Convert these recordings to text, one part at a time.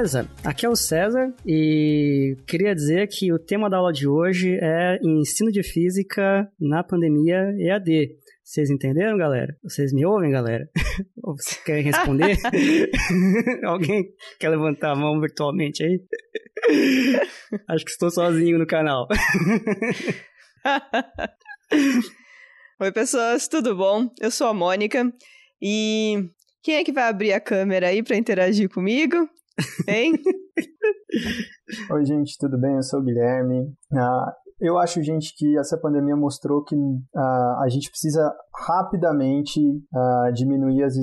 Beleza? Aqui é o César e queria dizer que o tema da aula de hoje é ensino de física na pandemia EAD. Vocês entenderam, galera? Vocês me ouvem, galera? Ou vocês querem responder? Alguém quer levantar a mão virtualmente aí? Acho que estou sozinho no canal. Oi, pessoas, tudo bom? Eu sou a Mônica e quem é que vai abrir a câmera aí para interagir comigo? Hein? Oi, gente, tudo bem? Eu sou o Guilherme. Ah, eu acho, gente, que essa pandemia mostrou que uh, a gente precisa rapidamente uh, diminuir as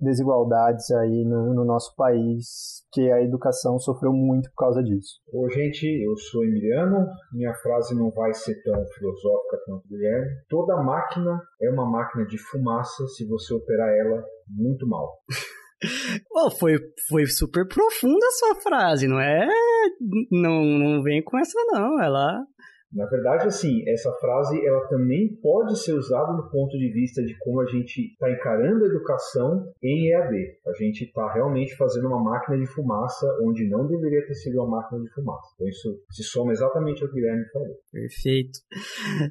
desigualdades aí no, no, nosso país, que a educação sofreu muito por causa disso. Oi, gente, eu sou Emiliano. Minha frase não vai ser tão filosófica quanto o Guilherme. Toda máquina é uma máquina de fumaça se você operar ela muito mal. Oh, foi, foi super profunda a sua frase, não é? Não, não vem com essa, não. Ela na verdade, assim, essa frase ela também pode ser usada do ponto de vista de como a gente está encarando a educação em EAD. A gente está realmente fazendo uma máquina de fumaça onde não deveria ter sido uma máquina de fumaça. Então isso se soma exatamente ao que o Guilherme falou. Perfeito.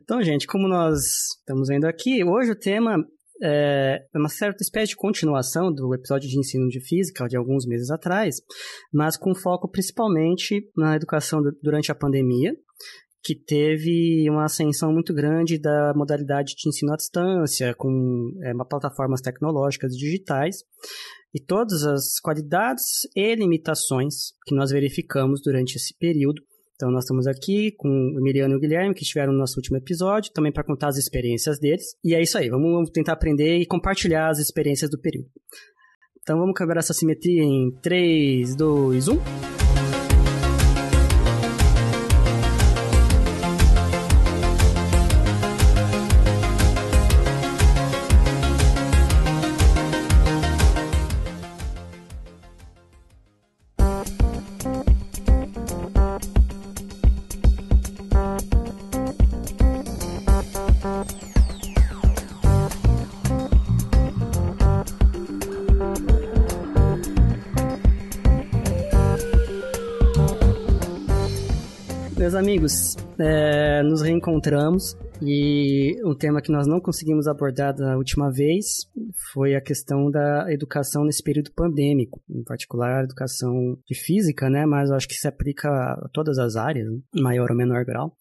Então, gente, como nós estamos vendo aqui, hoje o tema é uma certa espécie de continuação do episódio de ensino de física de alguns meses atrás, mas com foco principalmente na educação durante a pandemia, que teve uma ascensão muito grande da modalidade de ensino à distância, com é, plataformas tecnológicas digitais, e todas as qualidades e limitações que nós verificamos durante esse período. Então, nós estamos aqui com o Emiliano e o Guilherme, que estiveram no nosso último episódio, também para contar as experiências deles. E é isso aí, vamos tentar aprender e compartilhar as experiências do período. Então, vamos quebrar essa simetria em 3, 2, 1. Amigos, é, nos reencontramos e um tema que nós não conseguimos abordar da última vez foi a questão da educação nesse período pandêmico, em particular a educação de física, né? Mas eu acho que se aplica a todas as áreas, maior ou menor grau.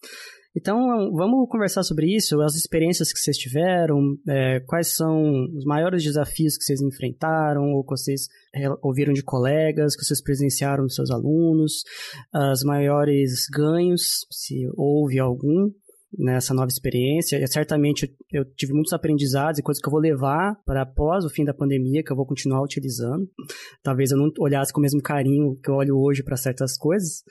Então, vamos conversar sobre isso, as experiências que vocês tiveram, é, quais são os maiores desafios que vocês enfrentaram, ou que vocês ouviram de colegas, que vocês presenciaram dos seus alunos, os maiores ganhos, se houve algum, nessa nova experiência. E, certamente eu tive muitos aprendizados e coisas que eu vou levar para após o fim da pandemia, que eu vou continuar utilizando. Talvez eu não olhasse com o mesmo carinho que eu olho hoje para certas coisas,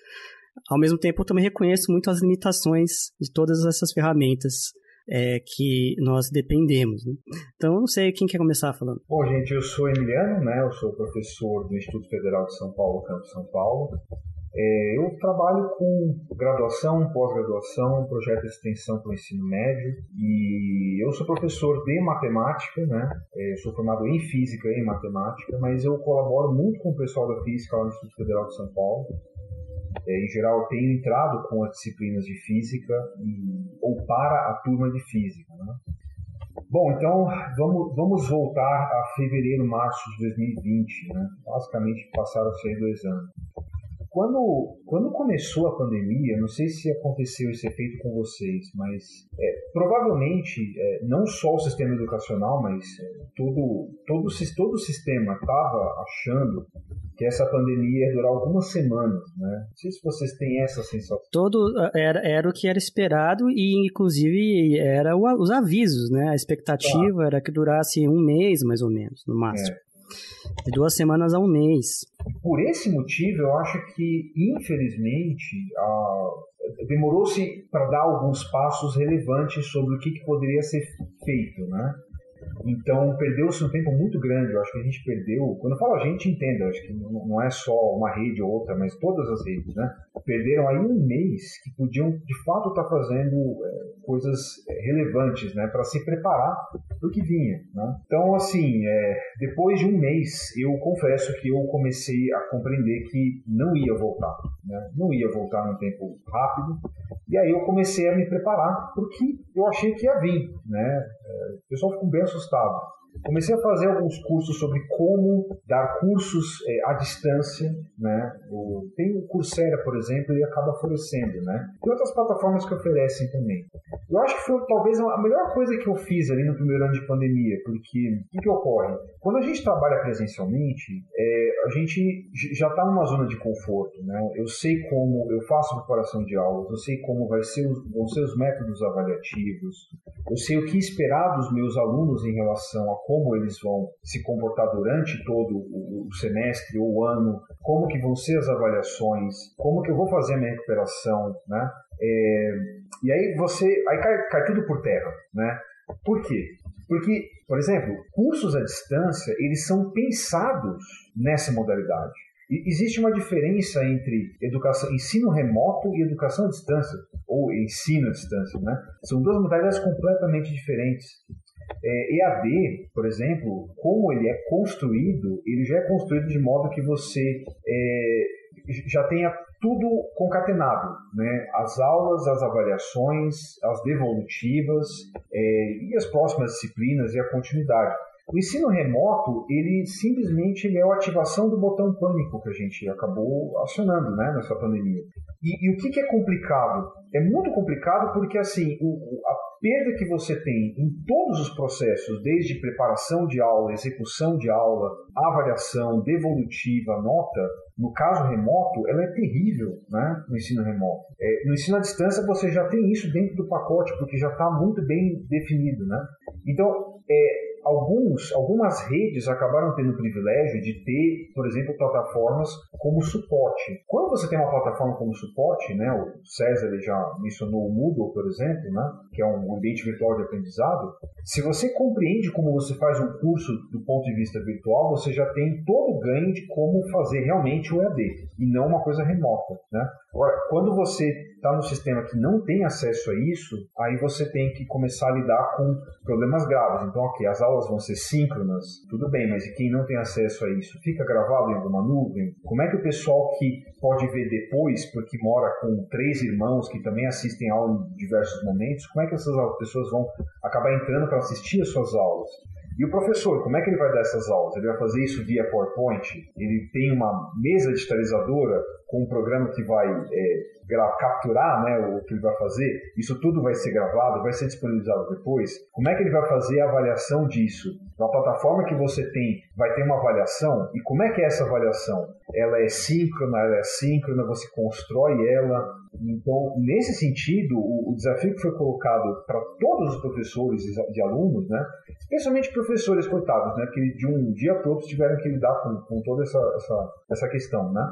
ao mesmo tempo, eu também reconheço muito as limitações de todas essas ferramentas é, que nós dependemos. Né? Então, não sei quem quer começar falando. Bom, gente, eu sou Emiliano, né? Eu sou professor do Instituto Federal de São Paulo, Campo São Paulo. É, eu trabalho com graduação, pós-graduação, projeto de extensão para o ensino médio e eu sou professor de matemática, né? É, sou formado em física e em matemática, mas eu colaboro muito com o pessoal da física lá no Instituto Federal de São Paulo. É, em geral, eu tenho entrado com as disciplinas de física e, ou para a turma de física. Né? Bom, então vamos, vamos voltar a fevereiro, março de 2020. Né? Basicamente passaram-se dois anos. Quando, quando começou a pandemia, não sei se aconteceu esse efeito com vocês, mas é, provavelmente é, não só o sistema educacional, mas é, todo, todo, todo o sistema estava achando que essa pandemia ia durar algumas semanas, né? Não sei se vocês têm essa sensação. Todo era, era o que era esperado e inclusive era o, os avisos, né? A expectativa era que durasse um mês mais ou menos, no máximo. É. De duas semanas a um mês. Por esse motivo, eu acho que, infelizmente, demorou-se para dar alguns passos relevantes sobre o que, que poderia ser feito, né? Então perdeu-se um tempo muito grande. Eu acho que a gente perdeu. Quando eu falo a gente, entenda, acho que não é só uma rede ou outra, mas todas as redes, né? Perderam aí um mês que podiam de fato estar tá fazendo é, coisas é, relevantes, né? Para se preparar para o que vinha. Né? Então, assim, é, depois de um mês, eu confesso que eu comecei a compreender que não ia voltar, né? Não ia voltar num tempo rápido. E aí eu comecei a me preparar porque eu achei que ia vir, né? É, pessoal ficou bem assustado. Comecei a fazer alguns cursos sobre como dar cursos é, à distância, né? O, tem o Coursera, por exemplo, e acaba florescendo, né? Tem outras plataformas que oferecem também. Eu acho que foi talvez a melhor coisa que eu fiz ali no primeiro ano de pandemia, porque o que, que ocorre? Quando a gente trabalha presencialmente, é, a gente já está numa zona de conforto, né? Eu sei como eu faço preparação de aulas, eu sei como vai ser os, vão ser os métodos avaliativos, eu sei o que esperar dos meus alunos em relação a como eles vão se comportar durante todo o, semestre ou o ano, como que vão ser as avaliações, como que eu vou fazer a minha recuperação, né? É, e aí você, aí cai, cai tudo por terra, né? Por quê? Porque, por exemplo, cursos à distância, eles são pensados nessa modalidade. E existe uma diferença entre educação, ensino remoto e educação à distância, ou ensino à distância, né? São duas modalidades completamente diferentes. É, EAD, por exemplo, como ele é construído, ele já é construído de modo que você é, já tenha tudo concatenado, né? As aulas, as avaliações, as devolutivas é, e as próximas disciplinas e a continuidade. O ensino remoto, ele simplesmente ele é a ativação do botão pânico que a gente acabou acionando né, nessa pandemia. E, e o que, que, é complicado? É muito complicado porque assim o, a perda que você tem em todos os processos, desde preparação de aula, execução de aula, avaliação, devolutiva, nota, no caso remoto, ela é terrível né, no ensino remoto. É, no ensino à distância, você já tem isso dentro do pacote, porque já está muito bem definido. Né? Então, é, alguns, algumas redes acabaram tendo o privilégio de ter, por exemplo, plataformas como suporte. Quando você tem uma plataforma como suporte, né, o César ele já mencionou o Moodle, por exemplo, né, que é um ambiente virtual de aprendizado, se você compreende como você faz um curso do ponto de vista virtual, você já tem todo o ganho de como fazer realmente o EAD, e não uma coisa remota. Né? Agora, quando você está no sistema que não tem acesso a isso, aí você tem que começar a lidar com problemas graves. Então, ok, as aulas vão ser síncronas, tudo bem, mas e quem não tem acesso a isso? Fica gravado em alguma nuvem? Como é que o pessoal que pode ver depois, porque mora com três irmãos que também assistem aula em diversos momentos, como é que essas pessoas vão acabar entrando para assistir as suas aulas? E o professor, como é que ele vai dar essas aulas? Ele vai fazer isso via PowerPoint? Ele tem uma mesa digitalizadora com um programa que vai é, capturar né, o que ele vai fazer? Isso tudo vai ser gravado, vai ser disponibilizado depois? Como é que ele vai fazer a avaliação disso? Na plataforma que você tem, vai ter uma avaliação? E como é que é essa avaliação? Ela é síncrona, ela é assíncrona, você constrói ela, então, nesse sentido, o, o, desafio que foi colocado para todos os professores e alunos, né, especialmente professores coitados, né, que de um dia para outro tiveram que lidar com, com toda essa, essa, essa questão, né,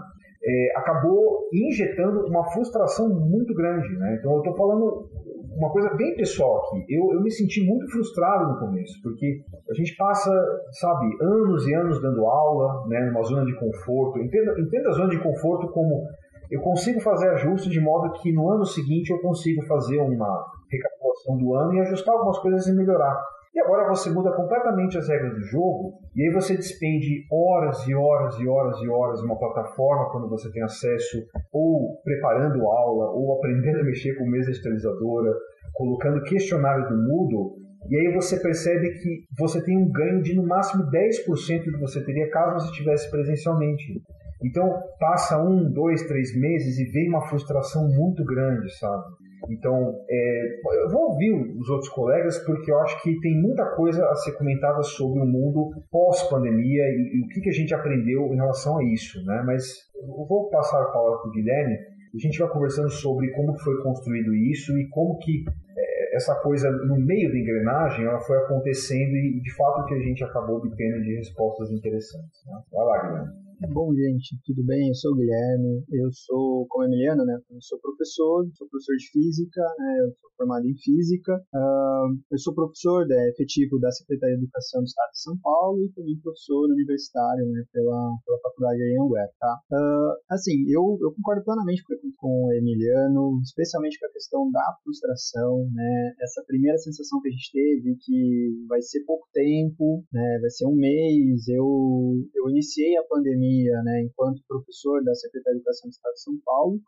é, acabou injetando uma frustração muito grande. Né? Então, eu estou falando uma coisa bem pessoal aqui. Eu, eu me senti muito frustrado no começo, porque a gente passa, sabe, anos e anos dando aula, né, numa zona de conforto. Entenda, entenda a zona de conforto como eu consigo fazer ajustes de modo que no ano seguinte eu consigo fazer uma recapitulação do ano e ajustar algumas coisas e melhorar. E agora você muda completamente as regras do jogo e aí você despende horas e horas e horas e horas em uma plataforma quando você tem acesso, ou preparando aula, ou aprendendo a mexer com mesa digitalizadora, colocando questionário do Moodle, e aí você percebe que você tem um ganho de no máximo 10% do que você teria caso você estivesse presencialmente. Então passa um, dois, três meses e vem uma frustração muito grande, sabe? Então, é, eu vou ouvir os outros colegas porque eu acho que tem muita coisa a ser comentada sobre o mundo pós-pandemia e, e, o que, que a gente aprendeu em relação a isso, né? Mas eu vou passar a palavra para o Guilherme a gente vai conversando sobre como foi construído isso e como que é, essa coisa no meio da engrenagem ela foi acontecendo e de fato que a gente acabou obtendo de respostas interessantes. Né? Vai lá, Guilherme. Bom, gente, tudo bem? Eu sou o Guilherme, eu sou, como Emiliano, né? Eu sou professor, sou professor de física, né? Eu sou formado em física. Uh, eu sou professor né, efetivo da Secretaria de Educação do Estado de São Paulo e também professor universitário, né? Pela, pela faculdade Anguera, tá? Uh, assim, eu, eu concordo plenamente com, com o Emiliano, especialmente com a questão da frustração, né? Essa primeira sensação que a gente teve que vai ser pouco tempo, né? Vai ser um mês. Eu, eu iniciei a pandemia pandemia, né, enquanto professor da Secretaria de Educação do Estado de São Paulo,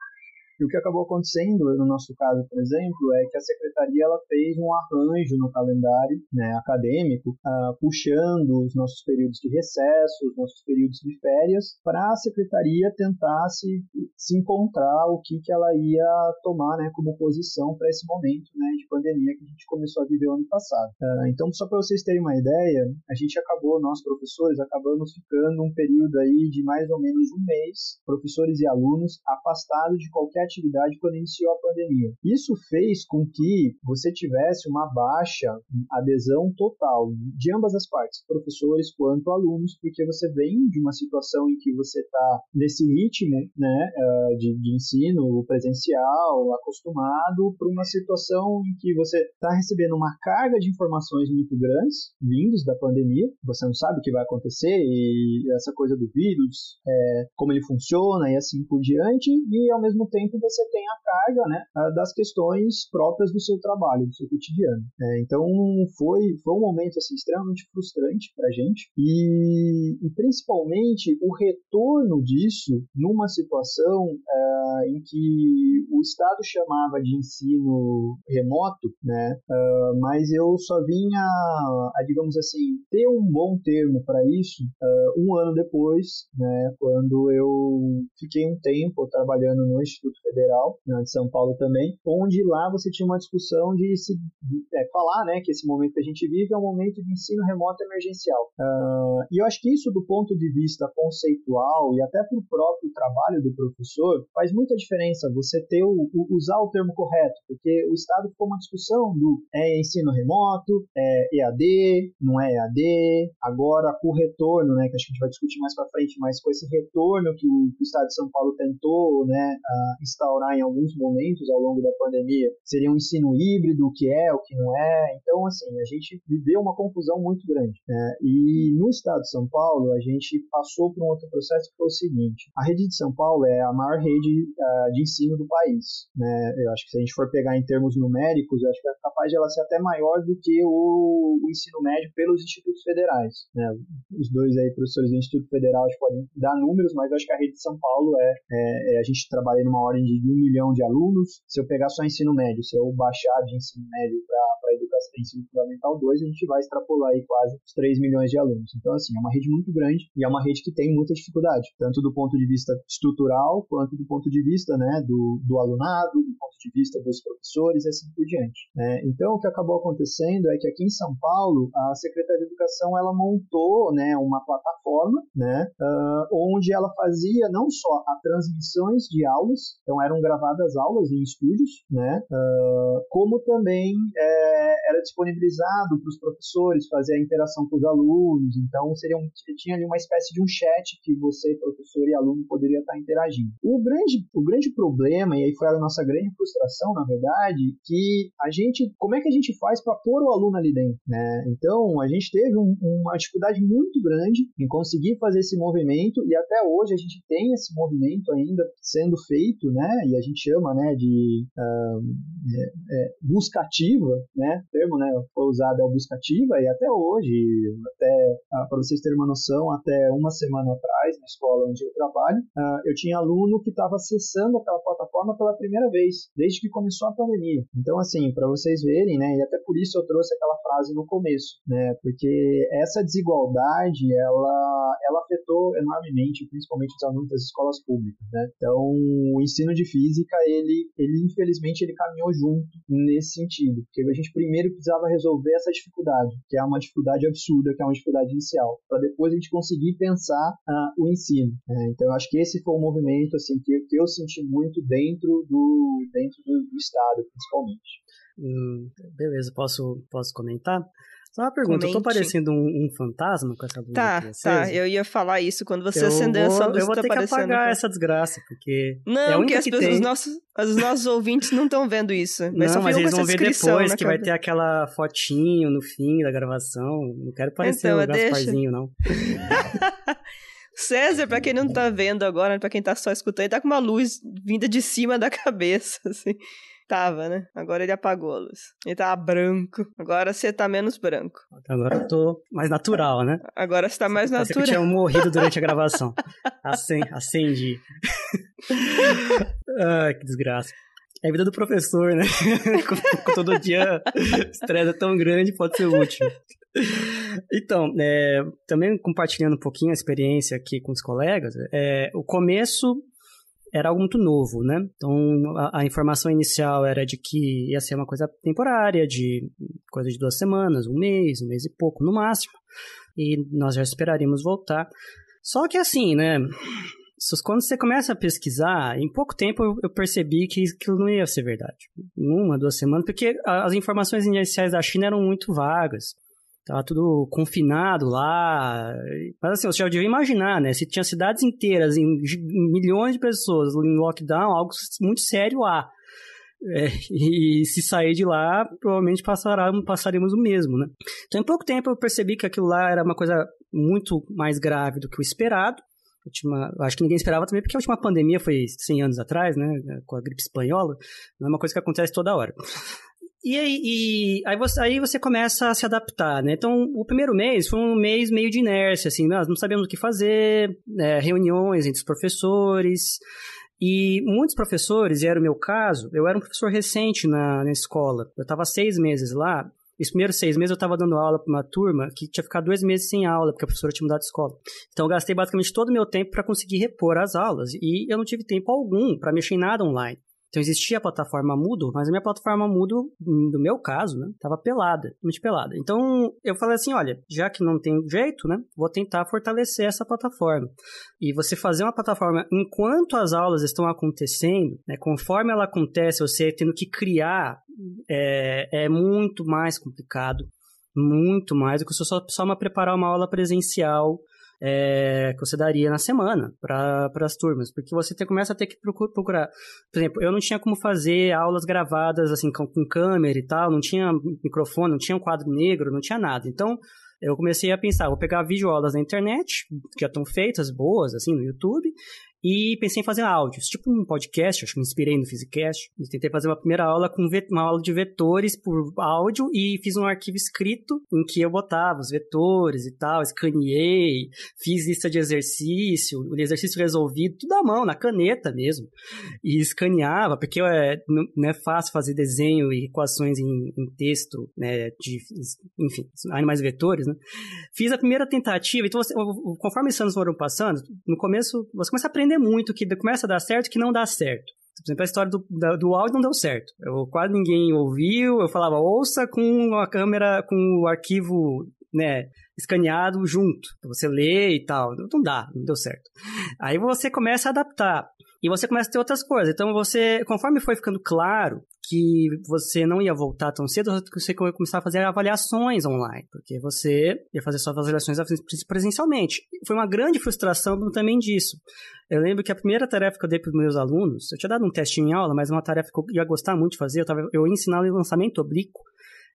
e o que acabou acontecendo, no nosso caso, por exemplo, é que a secretaria ela fez um arranjo no calendário né, acadêmico, uh, puxando os nossos períodos de recesso, os nossos períodos de férias, para a secretaria tentar se, se encontrar o que, que ela ia tomar né, como posição para esse momento né, de pandemia que a gente começou a viver ano passado. Uh, então, só para vocês terem uma ideia, a gente acabou, nós professores, acabamos ficando um período aí de mais ou menos um mês, professores e alunos, afastados de qualquer atividade quando iniciou a pandemia. Isso fez com que você tivesse uma baixa adesão total de ambas as partes, professores quanto alunos, porque você vem de uma situação em que você está nesse ritmo né, eh, de, de ensino presencial, acostumado, para uma situação em que você está recebendo uma carga de informações muito grandes, vindos da pandemia, você não sabe o que vai acontecer e essa coisa do vírus, é, como ele funciona e assim por diante, e ao mesmo tempo você tem a carga né, das questões próprias do seu trabalho, do seu cotidiano. É, então foi, foi um momento assim, extremamente frustrante para a gente e, e, principalmente o retorno disso numa situação é, em que o Estado chamava de ensino remoto, né, é, mas eu só vinha, a, digamos assim, ter um bom termo para isso é, um ano depois, né, quando eu fiquei um tempo trabalhando no Instituto Federal, de São Paulo também, onde lá você tinha uma discussão de se de, é, falar né, que esse momento que a gente vive é um momento de ensino remoto emergencial. Uh, e eu acho que isso, do ponto de vista conceitual e até para o próprio trabalho do professor, faz muita diferença você ter o, o, usar o termo correto, porque o Estado ficou uma discussão do é ensino remoto, é EAD, não é EAD, agora com o retorno, né, que acho que a gente vai discutir mais para frente, mas com esse retorno que o, que o Estado de São Paulo tentou né, uh, instaurar em alguns momentos ao longo da pandemia seria um ensino híbrido, o que é, o que não é. Então, assim, a gente viveu uma confusão muito grande. Né? E no estado de São Paulo, a gente passou por um outro processo que foi o seguinte: a rede de São Paulo é a maior rede uh, de ensino do país. Né? Eu acho que se a gente for pegar em termos numéricos, eu acho que é capaz de ela ser até maior do que o, o ensino médio pelos institutos federais. Né? Os dois aí, professores do Instituto Federal, podem dar números, mas eu acho que a rede de São Paulo é, é, é a gente trabalha numa ordem de um milhão de alunos. Se eu pegar só ensino médio, se eu baixar de ensino médio para educação ensino fundamental 2, a gente vai extrapolar aí quase os 3 milhões de alunos. Então, assim, é uma rede muito grande e é uma rede que tem muita dificuldade, tanto do ponto de vista estrutural, quanto do ponto de vista né, do, do alunado, do ponto de vista dos professores e assim por diante. Né? Então, o que acabou acontecendo é que aqui em São Paulo, a Secretaria de Educação ela montou né, uma plataforma né, uh, onde ela fazia não só a transmissões de aulas, então eram gravadas aulas em estúdios, né, uh, como também é, era disponibilizado para os professores fazer a interação com os alunos, então seria um, tinha ali uma espécie de um chat que você, professor e aluno, poderia estar interagindo. O grande, o grande problema, e aí foi a nossa grande frustração, na verdade, que a gente, como é que a gente faz para pôr o aluno ali dentro, né? Então, a gente teve um, uma dificuldade muito grande em conseguir fazer esse movimento e até hoje a gente tem esse movimento ainda sendo feito, né? E a gente chama, né, de uh, é, é, buscativa, né? Termo, né, foi usado é o buscativa e até hoje, até uh, para vocês terem uma noção, até uma semana atrás na escola onde eu trabalho, uh, eu tinha aluno que estava acessando aquela plataforma pela primeira vez, desde que começou a pandemia. Então, assim, para vocês verem, né? E até por isso eu trouxe aquela frase no começo, né? Porque essa desigualdade, ela, ela afetou enormemente, principalmente os alunos das escolas públicas, né? Então, o ensino de física, ele, ele infelizmente, ele caminhou junto nesse sentido, porque a gente primeiro precisava resolver essa dificuldade, que é uma dificuldade absurda, que é uma dificuldade inicial, para depois a gente conseguir pensar uh, o ensino. Né? Então, eu acho que esse foi um movimento assim que, que eu senti muito dentro do dentro do, do estado, principalmente. Hum, beleza, posso posso comentar? Só uma pergunta, Comente. eu tô parecendo um, um, fantasma com essa luz Tá, tá, eu ia falar isso quando você eu acender vou, essa luz. Eu vou tá ter que apagar essa desgraça, porque. Não, é porque as que pessoas, os, nossos, os nossos ouvintes não estão vendo isso. Mas não, mas eles vão ver depois, que vai ter aquela fotinho no fim da gravação. Não quero parecer então, um Gasparzinho, não. César, pra quem não tá vendo agora, pra quem tá só escutando, ele tá com uma luz vinda de cima da cabeça, assim. Tava, né? Agora ele apagou a luz. Ele tava branco. Agora você tá menos branco. Agora eu tô mais natural, né? Agora você tá mais natural. Você que eu tinha morrido durante a gravação. Acen acendi. Ai, que desgraça. É a vida do professor, né? Todo dia estresse é tão grande, pode ser útil. Então, é, também compartilhando um pouquinho a experiência aqui com os colegas, é, o começo era algo muito novo, né? Então, a, a, informação inicial era de que ia ser uma coisa temporária, de coisa de duas semanas, um mês, um mês e pouco no máximo, e nós já esperaríamos voltar. Só que assim, né? Quando você começa a pesquisar, em pouco tempo eu, eu percebi que aquilo não ia ser verdade. Uma, duas semanas, porque as informações iniciais da China eram muito vagas. Tava tudo confinado lá. Mas assim, você já devia imaginar, né? Se tinha cidades inteiras, em milhões de pessoas em lockdown, algo muito sério lá. É, e se sair de lá, provavelmente passará, passaríamos o mesmo, né? Então, em pouco tempo eu percebi que aquilo lá era uma coisa muito mais grave do que o esperado. Última, acho que ninguém esperava também, porque a última pandemia foi 100 anos atrás, né? Com a gripe espanhola. Não é uma coisa que acontece toda hora. E aí, e aí, você, aí você começa a se adaptar, né? Então, o primeiro mês foi um mês meio de inércia, assim, nós não sabíamos o que fazer, né? reuniões entre os professores, e muitos professores, e era o meu caso, eu era um professor recente na, na escola, eu estava seis meses lá, os primeiros seis meses eu estava dando aula para uma turma que tinha ficado dois meses sem aula, porque a professora tinha mudado de escola. Então eu gastei basicamente todo o meu tempo para conseguir repor as aulas, e eu não tive tempo algum para mexer em nada online. Então existia a plataforma Moodle, mas a minha plataforma Moodle, no meu caso, né, tava pelada, muito pelada. Então eu falei assim, olha, já que não tem jeito, né, vou tentar fortalecer essa plataforma. E você fazer uma plataforma enquanto as aulas estão acontecendo, né, conforme ela acontece, você tendo que criar, é, é muito mais complicado muito mais do que só, só uma preparar uma aula presencial é, que você daria na semana para as turmas, porque você te, começa a ter que procurar. Por exemplo, eu não tinha como fazer aulas gravadas assim com, com câmera e tal, não tinha microfone, não tinha um quadro negro, não tinha nada. Então, eu comecei a pensar, vou pegar videoaulas na internet, que já estão feitas, boas, assim, no YouTube, e pensei em fazer áudios, tipo um podcast, acho que me inspirei no Physicast. E tentei fazer uma primeira aula com uma aula de vetores por áudio e fiz um arquivo escrito em que eu botava os vetores e tal, escaneei, fiz lista de exercício, o exercício resolvido, tudo à mão, na caneta mesmo. E escaneava, porque é, não é fácil fazer desenho e equações em, em texto, né, de, enfim, animais vetores, né. Fiz a primeira tentativa, então você, conforme os anos foram passando, no começo você começa a aprender muito, que começa a dar certo que não dá certo. Por exemplo, a história do, da, do áudio não deu certo. Eu, quase ninguém ouviu, eu falava, ouça com a câmera, com o arquivo, né, escaneado junto. Você lê e tal. Não dá, não deu certo. Aí você começa a adaptar. E você começa a ter outras coisas. Então você, conforme foi ficando claro que você não ia voltar tão cedo, você ia começar a fazer avaliações online, porque você ia fazer suas avaliações presencialmente. Foi uma grande frustração também disso. Eu lembro que a primeira tarefa que eu dei para os meus alunos, eu tinha dado um testinho em aula, mas uma tarefa que eu ia gostar muito de fazer, eu, tava, eu ia ensinar o lançamento oblíquo,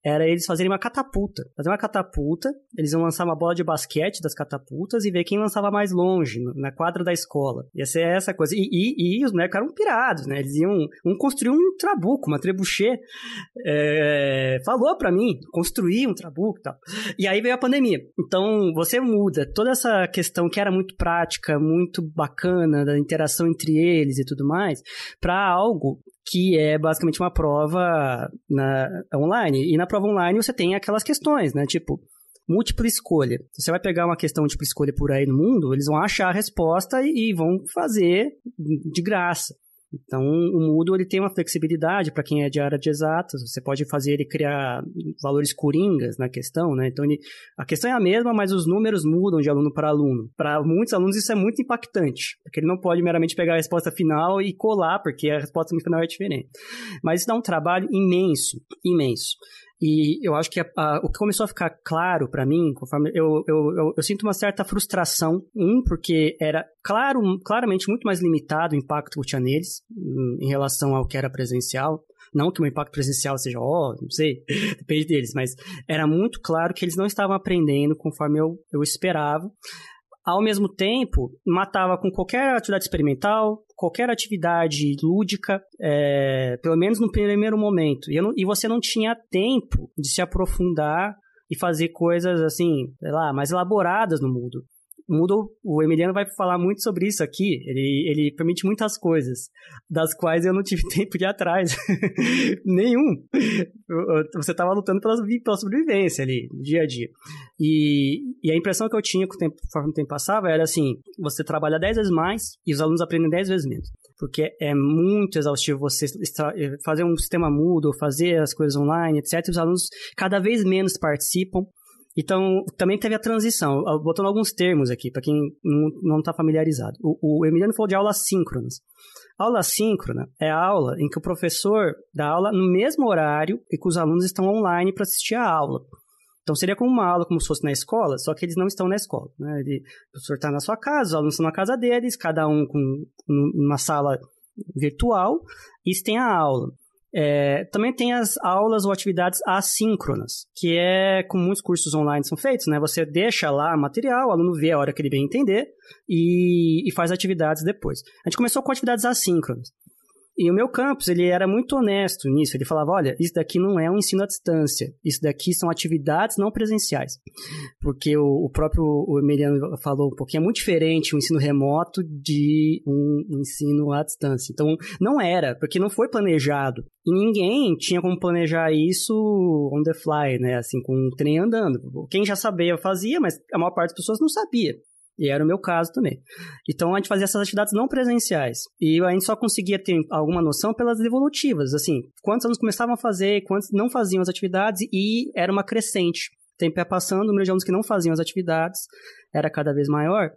era eles fazerem uma catapulta. Fazer uma catapulta, eles iam lançar uma bola de basquete das catapultas e ver quem lançava mais longe, na quadra da escola. Ia ser essa coisa. E, e, e os moleques eram pirados, né? Eles iam um construir um trabuco, uma trebuchet. É, falou para mim, construir um trabuco e tal. E aí veio a pandemia. Então, você muda toda essa questão que era muito prática, muito bacana, da interação entre eles e tudo mais, para algo que é basicamente uma prova na, online. E na prova online você tem aquelas questões, né? Tipo, múltipla escolha. Você vai pegar uma questão de múltipla escolha por aí no mundo, eles vão achar a resposta e, e vão fazer de graça. Então, o Moodle ele tem uma flexibilidade para quem é de área de exatas. Você pode fazer ele criar valores coringas na questão, né? Então, ele, a questão é a mesma, mas os números mudam de aluno para aluno. Para muitos alunos isso é muito impactante, porque ele não pode meramente pegar a resposta final e colar, porque a resposta final é diferente. Mas isso dá um trabalho imenso, imenso. E eu acho que a, a, o que começou a ficar claro para mim, conforme eu, eu, eu, eu, sinto uma certa frustração, um, porque era claro, claramente muito mais limitado o impacto que tinha neles hum, em relação ao que era presencial. Não que o impacto presencial seja, ó, oh, não sei, depende deles, mas era muito claro que eles não estavam aprendendo conforme eu, eu esperava ao mesmo tempo, matava com qualquer atividade experimental, qualquer atividade lúdica, é, pelo menos no primeiro momento. E, não, e, você não tinha tempo de se aprofundar e fazer coisas assim, sei lá, mais elaboradas no mundo. Moodle, o Emiliano vai falar muito sobre isso aqui. Ele, ele permite muitas coisas, das quais eu não tive tempo de ir atrás. Nenhum. Você estava lutando pela, pela sobrevivência ali, dia a dia. E, e a impressão que eu tinha com o tempo, conforme o tempo passava era assim: você trabalha 10 vezes mais e os alunos aprendem 10 vezes menos. Porque é muito exaustivo você fazer um sistema Moodle, fazer as coisas online, etc. Os alunos cada vez menos participam então, também teve a transição, botando alguns termos aqui, para quem não está familiarizado. O, o Emiliano falou de aulas síncronas. Aula síncrona é a aula em que o professor dá aula no mesmo horário e que os alunos estão online para assistir a aula. Então seria como uma aula como se fosse na escola, só que eles não estão na escola. Né? Ele, o professor está na sua casa, os alunos estão na casa deles, cada um com uma sala virtual, e eles têm a aula. É, também tem as aulas ou atividades assíncronas, que é como muitos cursos online são feitos, né? Você deixa lá material, o aluno vê a hora que ele vem entender e, e faz atividades depois. A gente começou com atividades assíncronas. E o meu campus, ele era muito honesto nisso. Ele falava, olha, isso daqui não é um ensino à distância. Isso daqui são atividades não presenciais. Porque o, o próprio o Emiliano falou um pouquinho, é muito diferente o um ensino remoto de um ensino à distância. Então, não era, porque não foi planejado. E ninguém tinha como planejar isso on the fly, né? Assim, com o trem andando. Quem já sabia fazia, mas a maior parte das pessoas não sabia. E era o meu caso também. Então a gente fazia essas atividades não presenciais. E a gente só conseguia ter alguma noção pelas evolutivas, assim, quantos alunos começavam a fazer, quantos não faziam as atividades, e era uma crescente. O tempo ia passando, o número de alunos que não faziam as atividades era cada vez maior.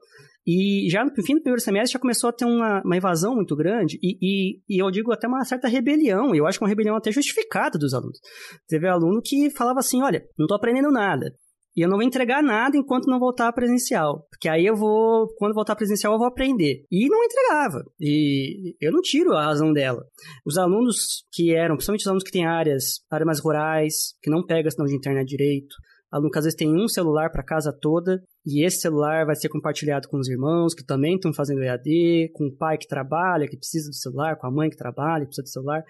E já no fim do primeiro semestre já começou a ter uma, uma invasão muito grande, e, e, e, eu digo até uma certa rebelião, eu acho que uma rebelião até justificada dos alunos. Teve aluno que falava assim: olha, não estou aprendendo nada. E eu não vou entregar nada enquanto não voltar presencial. Porque aí eu vou, quando voltar presencial, eu vou aprender. E não entregava. E eu não tiro a razão dela. Os alunos que eram, principalmente os alunos que têm áreas, áreas mais rurais, que não pegam sinal de internet direito, aluno que às vezes tem um celular para casa toda, e esse celular vai ser compartilhado com os irmãos que também estão fazendo EAD, com o pai que trabalha, que precisa do celular, com a mãe que trabalha, que precisa do celular.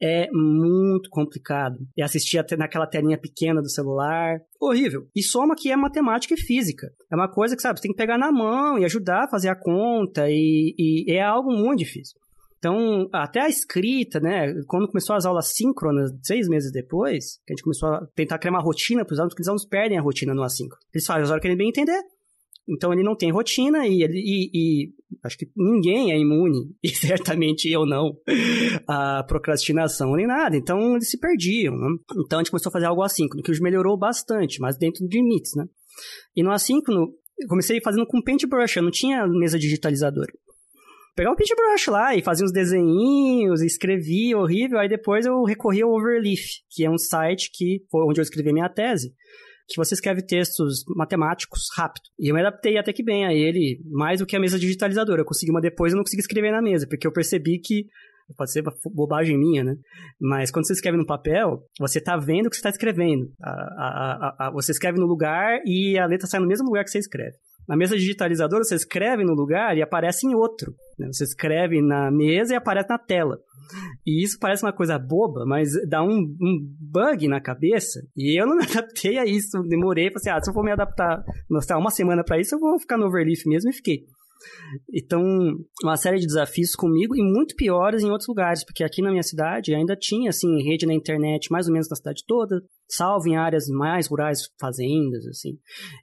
É muito complicado. E assistir até naquela telinha pequena do celular. Horrível. E soma que é matemática e física. É uma coisa que, sabe, você tem que pegar na mão e ajudar a fazer a conta, e, e é algo muito difícil. Então, até a escrita, né? Quando começou as aulas síncronas, seis meses depois, que a gente começou a tentar criar uma rotina para os alunos, porque os alunos perdem a rotina no assíncrono. Eles fazem as horas que bem entender. Então, ele não tem rotina e, ele, e, e acho que ninguém é imune, e certamente eu não, a procrastinação nem nada. Então, eles se perdiam. Né? Então, a gente começou a fazer algo assíncrono, que melhorou bastante, mas dentro de limites, né? E no assíncrono, eu comecei fazendo com paintbrush, eu não tinha mesa digitalizadora pegar o paintbrush lá e fazia uns desenhinhos, escrevia horrível, aí depois eu recorri ao Overleaf, que é um site que foi onde eu escrevi minha tese, que você escreve textos matemáticos rápido. E eu me adaptei até que bem a ele, mais do que a mesa digitalizadora. Eu consegui uma depois, eu não consegui escrever na mesa, porque eu percebi que pode ser bobagem minha, né? Mas quando você escreve no papel, você tá vendo o que você está escrevendo. A, a, a, você escreve no lugar e a letra sai no mesmo lugar que você escreve. Na mesa digitalizadora, você escreve no lugar e aparece em outro. Né? Você escreve na mesa e aparece na tela. E isso parece uma coisa boba, mas dá um, um bug na cabeça. E eu não me adaptei a isso. Demorei, falei assim, ah, se eu for me adaptar, sei uma semana para isso, eu vou ficar no Overleaf mesmo e fiquei. Então, uma série de desafios comigo e muito piores em outros lugares, porque aqui na minha cidade ainda tinha, assim, rede na internet mais ou menos na cidade toda, salvo em áreas mais rurais, fazendas, assim.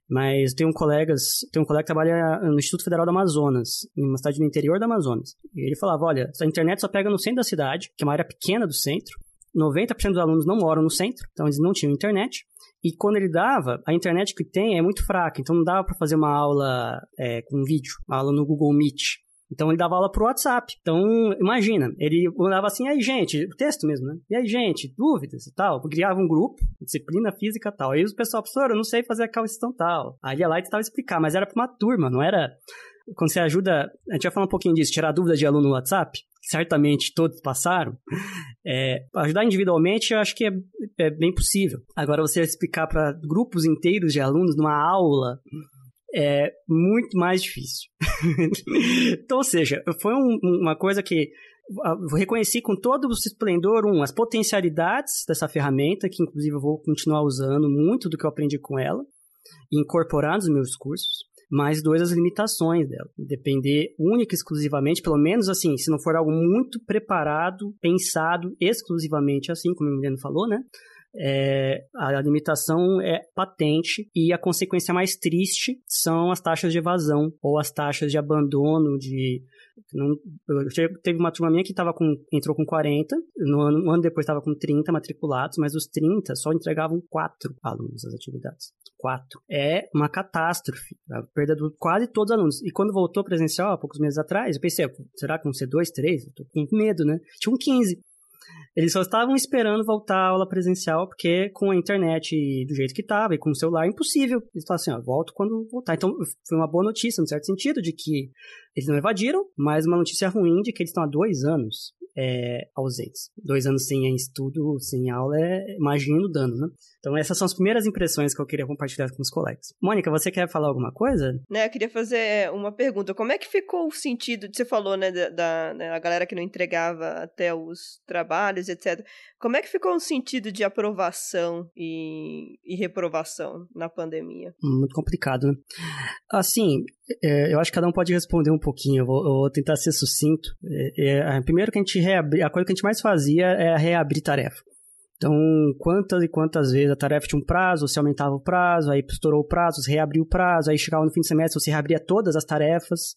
Mas tem um colegas, tem um colega que trabalha no Instituto Federal do Amazonas, em uma cidade no interior do Amazonas. E ele falava, olha, a internet só pega no centro da cidade, que é uma área pequena do centro, 90% dos alunos não moram no centro, então eles não tinham internet. E quando ele dava, a internet que tem é muito fraca, então não dava para fazer uma aula é, com vídeo, uma aula no Google Meet. Então ele dava aula por WhatsApp. Então, imagina, ele mandava assim, aí gente, texto mesmo, né? E aí gente, dúvidas e tal. Criava um grupo, disciplina física e tal. Aí o pessoal, professor, eu não sei fazer a questão tal. Aí ia lá e tentava explicar, mas era pra uma turma, não era... Quando você ajuda, a gente vai falar um pouquinho disso, tirar dúvida de aluno no WhatsApp, certamente todos passaram, é, ajudar individualmente eu acho que é, é bem possível. Agora, você explicar para grupos inteiros de alunos numa aula é muito mais difícil. então, ou seja, foi um, uma coisa que eu reconheci com todo o esplendor, um, as potencialidades dessa ferramenta, que inclusive eu vou continuar usando muito do que eu aprendi com ela, incorporar nos meus cursos, mas dois, as limitações dela. Depender única e exclusivamente, pelo menos assim, se não for algo muito preparado, pensado exclusivamente assim, como o Emiliano falou, né? é, a limitação é patente e a consequência mais triste são as taxas de evasão ou as taxas de abandono de não, teve uma turma minha que tava com, entrou com 40, no ano, um ano depois estava com 30 matriculados, mas os 30 só entregavam 4 alunos as atividades. 4. É uma catástrofe, a perda de quase todos os alunos. E quando voltou presencial, há poucos meses atrás, eu pensei, será que vão ser 2, 3? Eu tô com medo, né? Tinha um 15. Eles só estavam esperando voltar à aula presencial, porque com a internet do jeito que estava e com o celular, é impossível. Eles falaram assim, ó, volto quando voltar. Então, foi uma boa notícia, no certo sentido, de que eles não evadiram, mas uma notícia ruim de que eles estão há dois anos é, ausentes. Dois anos sem estudo, sem aula, é, imagina o dano, né? Então, essas são as primeiras impressões que eu queria compartilhar com os colegas. Mônica, você quer falar alguma coisa? Né, eu queria fazer uma pergunta. Como é que ficou o sentido, você falou, né, da, da né, galera que não entregava até os trabalhos, etc. Como é que ficou o sentido de aprovação e, e reprovação na pandemia? Muito complicado, né? Assim, é, eu acho que cada um pode responder um pouquinho. Eu vou, eu vou tentar ser sucinto. É, é, primeiro que a gente reabri, a coisa que a gente mais fazia é reabrir tarefa. Então, quantas e quantas vezes a tarefa tinha um prazo, você aumentava o prazo, aí estourou o prazo, você reabriu o prazo, aí chegava no fim do semestre, você reabria todas as tarefas.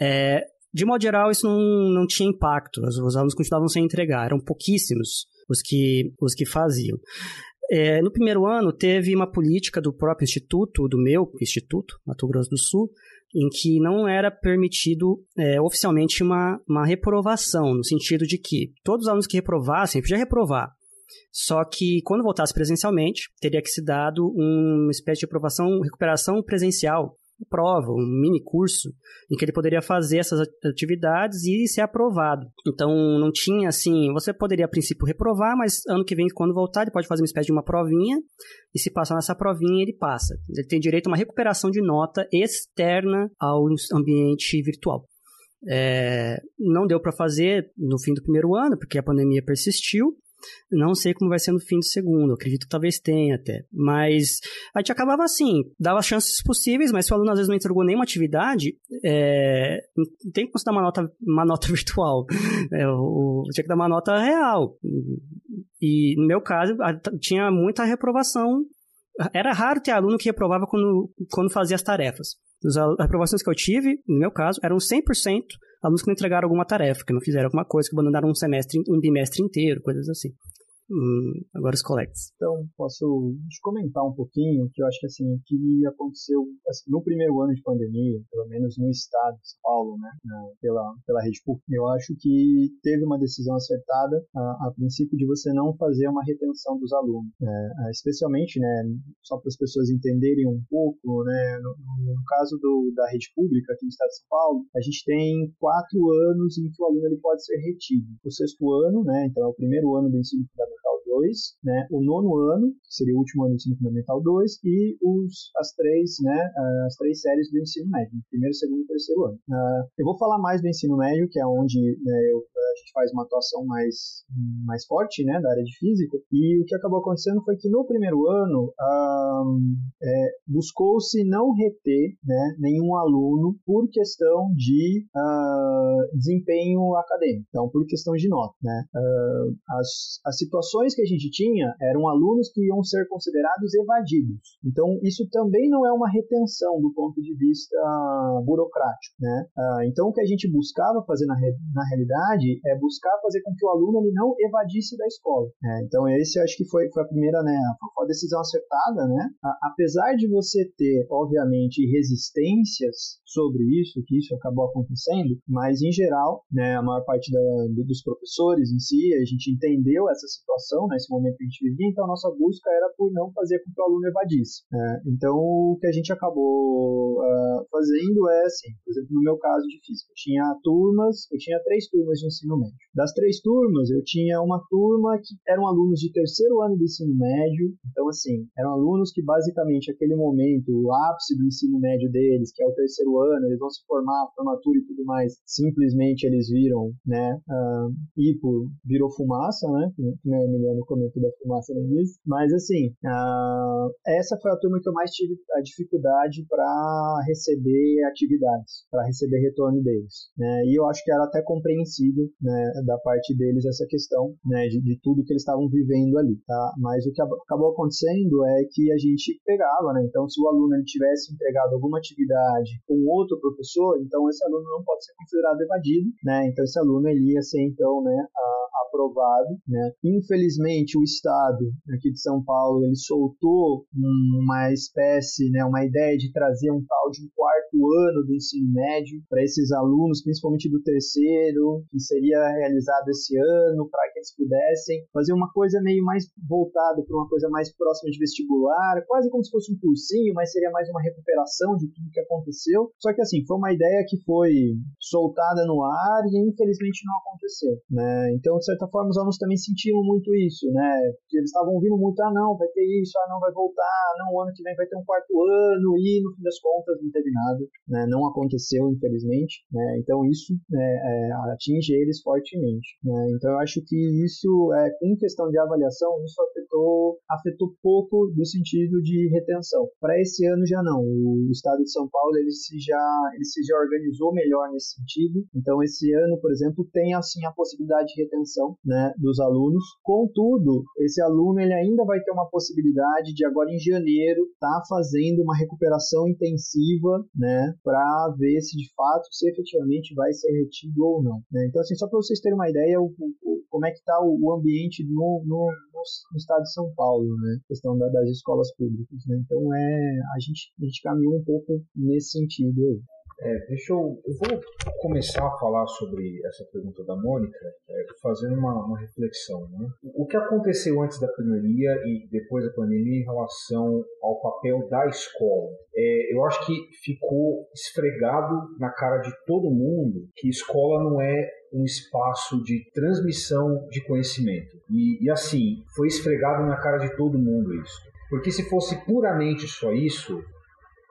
É, de modo geral, isso não, não tinha impacto, os, os, alunos continuavam sem entregar, eram pouquíssimos os que, os que faziam. É, no primeiro ano, teve uma política do próprio instituto, do meu instituto, Mato Grosso do Sul, em que não era permitido é, oficialmente uma, uma reprovação, no sentido de que todos os alunos que reprovassem, podia reprovar, só que quando voltasse presencialmente, teria que se dado uma espécie de aprovação, recuperação presencial, prova, um mini curso, em que ele poderia fazer essas atividades e ser aprovado. Então, não tinha assim, você poderia a princípio reprovar, mas ano que vem, quando voltar, ele pode fazer uma espécie de uma provinha, e se passar nessa provinha, ele passa. Ele tem direito a uma recuperação de nota externa ao ambiente virtual. É, não deu para fazer no fim do primeiro ano, porque a pandemia persistiu, não sei como vai ser no fim do segundo, acredito que talvez tenha até. Mas a gente acabava assim, dava chances possíveis, mas se o aluno às vezes não entregou nenhuma atividade, é, tem que considerar uma nota, uma nota virtual. É, o, tinha que dar uma nota real. E no meu caso, tinha muita reprovação. Era raro ter aluno que reprovava quando, quando fazia as tarefas. As aprovações que eu tive, no meu caso, eram 100% alunos que não entregaram alguma tarefa, que não fizeram alguma coisa, que abandonaram um semestre, um bimestre inteiro, coisas assim. Hum, agora os colegas. Então, posso comentar um pouquinho, que eu acho que assim, o que aconteceu assim, no primeiro ano de pandemia, pelo menos no estado de São Paulo, né, pela, pela rede pública, eu acho que teve uma decisão acertada a, a princípio de você não fazer uma retenção dos alunos, né, especialmente, né, só para as pessoas entenderem um pouco, né, no, no caso do, da rede pública aqui no estado de São Paulo, a gente tem quatro anos em que o aluno ele pode ser retido. O sexto ano, né, então é o primeiro ano do ensino fundamental Fundamental 2, né, o nono ano, que seria o último ano do Ensino Fundamental 2, e os, as, três, né, as três séries do ensino médio, primeiro, segundo e terceiro ano. Uh, eu vou falar mais do ensino médio, que é onde né, eu, a gente faz uma atuação mais, mais forte né, da área de física, e o que acabou acontecendo foi que no primeiro ano é, buscou-se não reter né, nenhum aluno por questão de uh, desempenho acadêmico, então por questão de nota. Né? Uh, as, as situações que a gente tinha eram alunos que iam ser considerados evadidos. Então isso também não é uma retenção do ponto de vista burocrático. Né? Uh, então o que a gente buscava fazer na, re, na realidade é buscar fazer com que o aluno ele não evadisse da escola. Né? Então esse acho que foi, foi a primeira, né, foi a decisão acertada, né? Apesar de você ter, obviamente, resistências sobre isso, que isso acabou acontecendo, mas em geral, né, a maior parte da, dos professores em si, a gente entendeu essa situação, nesse né, momento que a gente vivia, então a nossa busca era por não fazer com que o aluno evadisse. Né? Então o que a gente acabou uh, fazendo é assim, por exemplo, no meu caso de física, eu tinha turmas, eu tinha três turmas de ensino médio. Das três turmas, eu tinha uma turma que eram alunos de terceiro ano do ensino médio, então assim, eram alunos que basicamente aquele momento, o ápice do ensino médio deles, que é o terceiro ano, eles vão se formar, formatura e tudo mais, simplesmente eles viram, né, uh, hipo virou fumaça, né, que né, Emiliano comentou da fumaça no início, mas assim, uh, essa foi a turma que eu mais tive a dificuldade para receber atividades, para receber retorno deles, né, e eu acho que era até compreensível, né, da parte deles essa questão, né, de, de tudo que eles estavam vivendo ali, tá, mas o que acabou acontecendo é que a gente pegava, né, então se o aluno ele tivesse entregado alguma atividade com outro professor, então esse aluno não pode ser considerado evadido, né? Então esse aluno ele ia ser então, né, aprovado, né? Infelizmente o estado aqui de São Paulo ele soltou uma espécie, né, uma ideia de trazer um tal de um quarto ano do ensino médio para esses alunos, principalmente do terceiro, que seria realizado esse ano, para que eles pudessem fazer uma coisa meio mais voltada para uma coisa mais próxima de vestibular, quase como se fosse um cursinho, mas seria mais uma recuperação de tudo que aconteceu. Só que assim, foi uma ideia que foi soltada no ar e infelizmente não aconteceu, né? Então, certa forma, os alunos também sentiram muito isso, né? Eles estavam ouvindo muito, ah, não, vai ter isso, ah, não, vai voltar, não, o ano que vem vai ter um quarto ano, e no fim das contas não teve nada, né? Não aconteceu, infelizmente, né? Então, isso né, é, atinge eles fortemente, né? Então, eu acho que isso, é, em questão de avaliação, isso afetou, afetou pouco do sentido de retenção. Para esse ano já não, o estado de São Paulo, ele se já, ele se já organizou melhor nesse sentido, então esse ano, por exemplo, tem assim a possibilidade de retenção né, dos alunos. Contudo, esse aluno ele ainda vai ter uma possibilidade de agora em janeiro estar tá fazendo uma recuperação intensiva, né, para ver se de fato, se efetivamente vai ser retido ou não. Né? Então, assim, só para vocês terem uma ideia, o, o, como é que está o, o, ambiente no, no, no, estado de São Paulo, né, questão da, das escolas públicas. Né? Então, é a gente a gente caminhou um pouco nesse sentido aí. É, deixa eu. Eu vou começar a falar sobre essa pergunta da Mônica, é, fazendo uma, uma reflexão. Né? O que aconteceu antes da pandemia e depois da pandemia em relação ao papel da escola? É, eu acho que ficou esfregado na cara de todo mundo que escola não é um espaço de transmissão de conhecimento. E, e assim, foi esfregado na cara de todo mundo isso. Porque se fosse puramente só isso,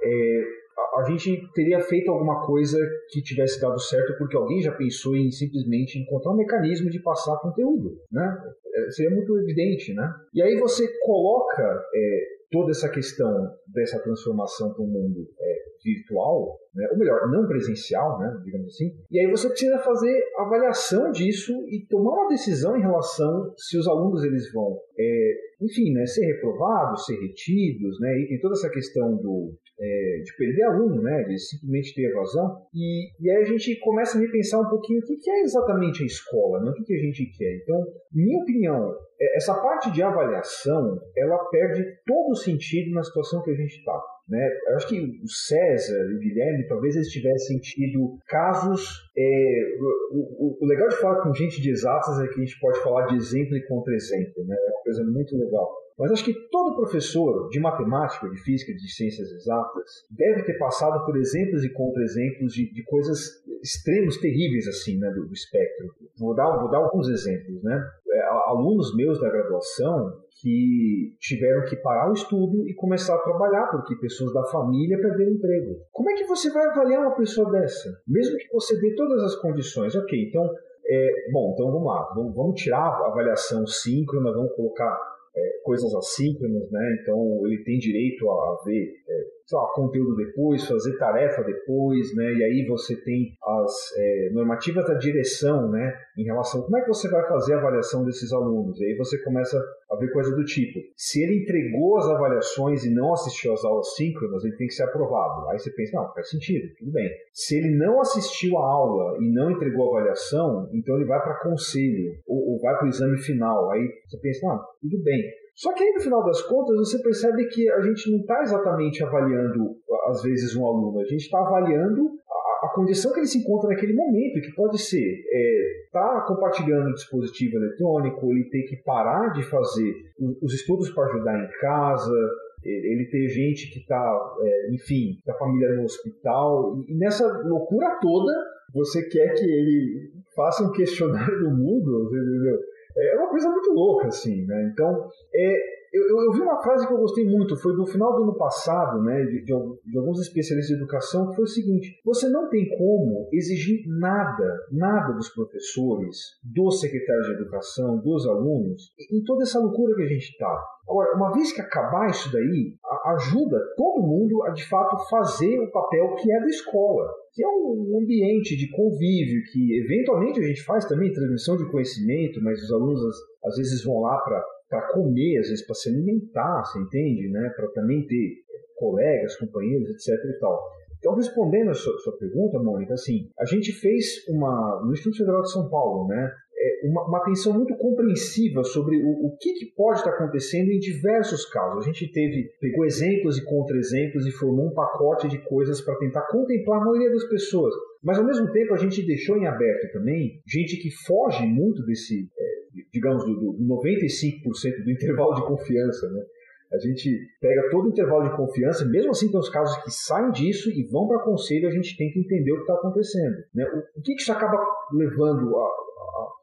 é, a gente teria feito alguma coisa que tivesse dado certo porque alguém já pensou em simplesmente encontrar um mecanismo de passar conteúdo, né? É, seria muito evidente, né? E aí você coloca é, toda essa questão dessa transformação para o mundo é, virtual, né? ou melhor, não presencial, né? digamos assim, e aí você precisa fazer avaliação disso e tomar uma decisão em relação se os alunos eles vão, é, enfim, né, ser reprovados, ser retidos, né? e tem toda essa questão do é, de perder aluno, né, de simplesmente ter evasão. E, e aí a gente começa a repensar um pouquinho o que, que é exatamente a escola, né, o que, que a gente quer. Então, minha opinião, é, essa parte de avaliação, ela perde todo o sentido na situação que a gente está. Né? Eu acho que o César e o Guilherme talvez eles tivessem tido casos. É, o, o, o, legal de falar com gente de exatas é que a gente pode falar de exemplo e contra-exemplo, né? é uma coisa muito legal. Mas acho que todo professor de matemática, de física, de ciências exatas deve ter passado por exemplos e contra-exemplos de, de, coisas extremos, terríveis assim, né, do, do espectro. Vou dar, vou dar alguns exemplos, né? É, alunos meus da graduação que tiveram que parar o estudo e começar a trabalhar porque pessoas da família perderam emprego. Como é que você vai avaliar uma pessoa dessa? Mesmo que você dê todas as condições, ok, então, é, bom, então vamos lá, vamos, vamos tirar a avaliação síncrona, vamos colocar é, coisas assíncronas, né? Então ele tem direito a, ver é, lá, conteúdo depois, fazer tarefa depois, né? E aí você tem as é, normativas da direção, né? Em relação a como é que você vai fazer a avaliação desses alunos. E aí você começa a ver coisa do tipo: se ele entregou as avaliações e não assistiu às aulas síncronas, ele tem que ser aprovado. Aí você pensa, não, faz sentido, tudo bem. Se ele não assistiu à aula e não entregou a avaliação, então ele vai para conselho ou, ou vai para o exame final. Aí você pensa, não, tudo bem. Só que aí, no final das contas, você percebe que a gente não está exatamente avaliando, às vezes, um aluno, a gente está avaliando a, a, condição que ele se encontra naquele momento, que pode ser estar é, tá compartilhando um dispositivo eletrônico, ele ter que parar de fazer os estudos para ajudar em casa, ele ter gente que está, é, enfim, da família no hospital, e nessa loucura toda, você quer que ele faça um questionário do mundo, entendeu? É uma coisa muito louca, assim, né? Então, é, eu, eu, vi uma frase que eu gostei muito, foi do final do ano passado, né, de, de, de, alguns especialistas de educação, que foi o seguinte: você não tem como exigir nada, nada dos professores, dos secretários de educação, dos alunos, em toda essa loucura que a gente está. Agora, uma vez que acabar isso daí, ajuda todo mundo a de fato fazer o papel que é da escola, que é um ambiente de convívio, que eventualmente a gente faz também transmissão de conhecimento, mas os alunos às, vezes vão lá para para comer, às vezes para se alimentar, você entende? Né? Para também ter colegas, companheiros, etc. e tal. Então, respondendo a sua, sua, pergunta, Mônica, assim, a gente fez uma, no Instituto Federal de São Paulo, né, é, uma, uma atenção muito compreensiva sobre o, o que, que, pode estar acontecendo em diversos casos. A gente teve, pegou exemplos e contra-exemplos e formou um pacote de coisas para tentar contemplar a maioria das pessoas. Mas, ao mesmo tempo, a gente deixou em aberto também gente que foge muito desse, é, digamos, do, do 95% do intervalo de confiança, né? A gente pega todo o intervalo de confiança, mesmo assim tem os casos que saem disso e vão para conselho, a gente tem que entender o que está acontecendo. Né? O, o que, que isso acaba levando a,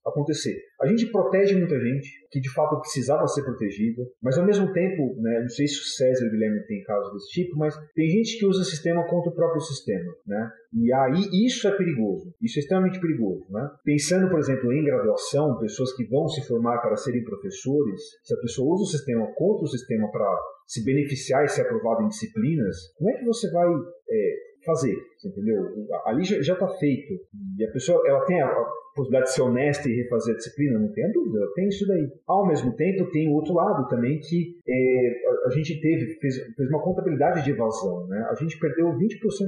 acontecer. A gente protege muita gente que de fato precisava ser protegida, mas ao mesmo tempo, né, não sei se o César e o Guilherme têm casos desse tipo, mas tem gente que usa o sistema contra o próprio sistema, né? E aí isso é perigoso, isso é extremamente perigoso, né? Pensando, por exemplo, em graduação, pessoas que vão se formar para serem professores, se a pessoa usa o sistema contra o sistema para se beneficiar e ser aprovado em disciplinas, como é que você vai é, fazer, entendeu? Ali já está feito. E a pessoa ela tem a, possibilidade de ser honesta e refazer a disciplina, não tem dúvida, tem isso daí. Ao mesmo tempo, tem o outro lado também que é, a, a, gente teve, fez, fez uma contabilidade de evasão, né? A gente perdeu 20%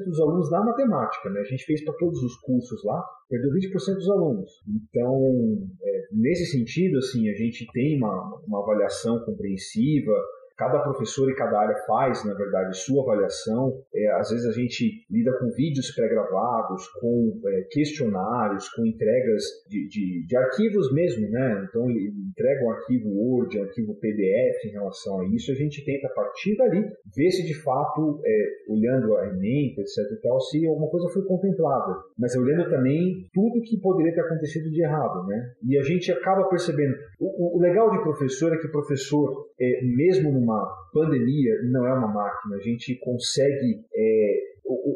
dos alunos na matemática, né? A gente fez para todos os cursos lá, perdeu 20% dos alunos. Então, é, nesse sentido, assim, a gente tem uma, uma avaliação compreensiva, Cada professor e cada área faz, na verdade, sua avaliação. É, às vezes a gente lida com vídeos pré-gravados, com é, questionários, com entregas de, de, de, arquivos mesmo, né? Então, entrega um arquivo Word, um arquivo PDF em relação a isso. A gente tenta, a partir dali, ver se de fato, é, olhando a Enem, etc e tal, se alguma coisa foi contemplada. Mas olhando também tudo que poderia ter acontecido de errado, né? E a gente acaba percebendo. O, o legal de professor é que o professor, é, mesmo no uma pandemia não é uma máquina. A gente consegue é,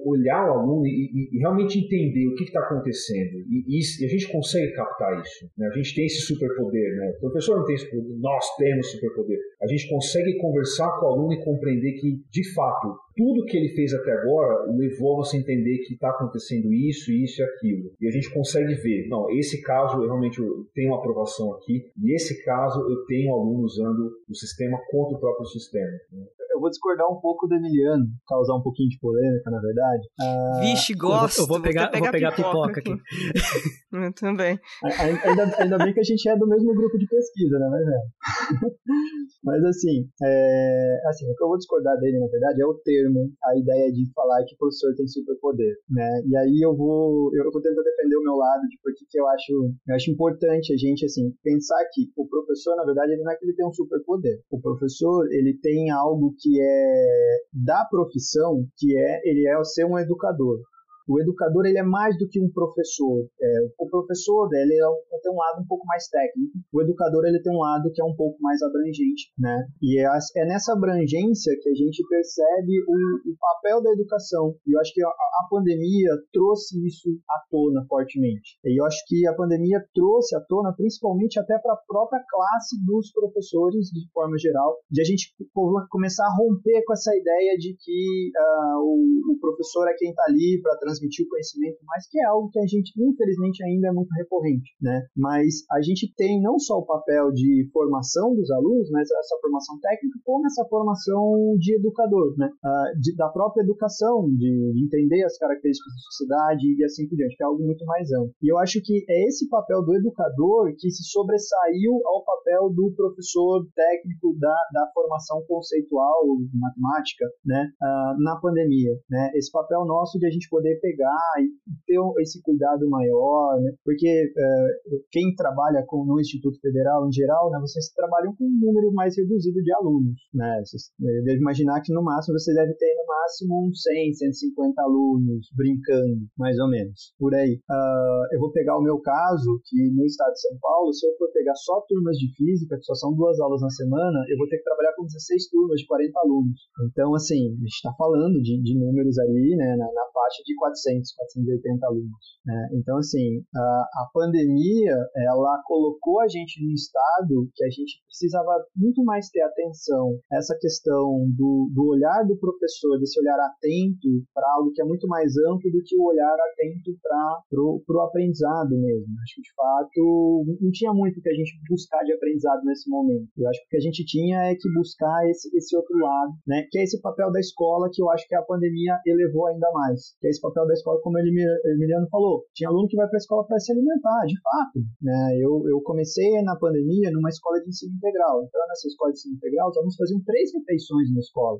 olhar o aluno e, e, realmente entender o que está acontecendo. E, e, a gente consegue captar isso. Né? A gente tem esse superpoder. Né? O professor não tem esse poder, nós temos superpoder. A gente consegue conversar com o aluno e compreender que, de fato, tudo que ele fez até agora levou a você entender que está acontecendo isso, isso e aquilo. E a gente consegue ver, não, esse caso eu realmente tenho uma aprovação aqui, e esse caso eu tenho aluno usando o sistema contra o próprio sistema. Né? Eu vou discordar um pouco do Emiliano, causar um pouquinho de polêmica, na verdade. Ah, Vixe, gosto. Eu vou, pegar, vou pegar, pipoca, pipoca aqui. eu também. Ainda, ainda bem que a gente é do mesmo grupo de pesquisa, né? Mas, é. Mas assim, é, assim, o que eu vou discordar dele, na verdade, é o termo, a ideia de falar que o professor tem superpoder, né? E aí eu vou, eu vou tentar defender o meu lado de por que eu acho, eu acho importante a gente, assim, pensar que o professor, na verdade, ele não é que ele tem um superpoder. O professor, ele tem algo que é da profissão, que é ele é ser um educador. O educador ele é mais do que um professor. É, o professor ele é um, tem um lado um pouco mais técnico. O educador ele tem um lado que é um pouco mais abrangente, né? E é, é nessa abrangência que a gente percebe o, o papel da educação. E eu acho que a, a pandemia trouxe isso à tona fortemente. E eu acho que a pandemia trouxe à tona, principalmente até para a própria classe dos professores, de forma geral, de a gente começar a romper com essa ideia de que uh, o, o, professor é quem está ali para transmitir o conhecimento, mas que é algo que a gente, infelizmente, ainda é muito recorrente, né? Mas a gente tem não só o papel de formação dos alunos, mas essa formação técnica, como essa formação de educador, né? Uh, de, da própria educação, de entender as características da sociedade e assim por diante, que é algo muito mais amplo. E eu acho que é esse papel do educador que se sobressaiu ao papel do professor técnico da, da formação conceitual matemática, né, uh, na pandemia, né, esse papel nosso de a gente poder pegar e ter esse cuidado maior, né, porque uh, quem trabalha com, no Instituto Federal em geral, né, vocês trabalham com um número mais reduzido de alunos, né, vocês devem imaginar que no máximo você deve ter no máximo uns 100, 150 alunos brincando, mais ou menos, por aí. Uh, eu vou pegar o meu caso, que no estado de São Paulo, se eu for pegar só turmas de física, que só são duas aulas na semana, eu vou ter que trabalhar com 16 turmas de 40 alunos. Então, assim, a gente está falando de, de, números ali, né, na, na, faixa de 400, 480 alunos. Né? Então, assim, a, a pandemia, ela colocou a gente num estado que a gente precisava muito mais ter atenção essa questão do, do olhar do professor, desse olhar atento para algo que é muito mais amplo do que o olhar atento para o aprendizado mesmo. Acho que, de fato, não tinha muito que a gente buscar de aprendizado nesse momento. Eu acho que o que a gente tinha é que buscar esse, esse outro lado, né? Que é esse papel da escola que eu acho que a pandemia elevou ainda mais. Que é esse papel da escola, como o Emiliano falou, tinha aluno que vai para a escola para se alimentar, de fato. Né? Eu, eu comecei na pandemia numa escola de ensino integral. Então, nessa escola de ensino integral, os alunos faziam três refeições na escola.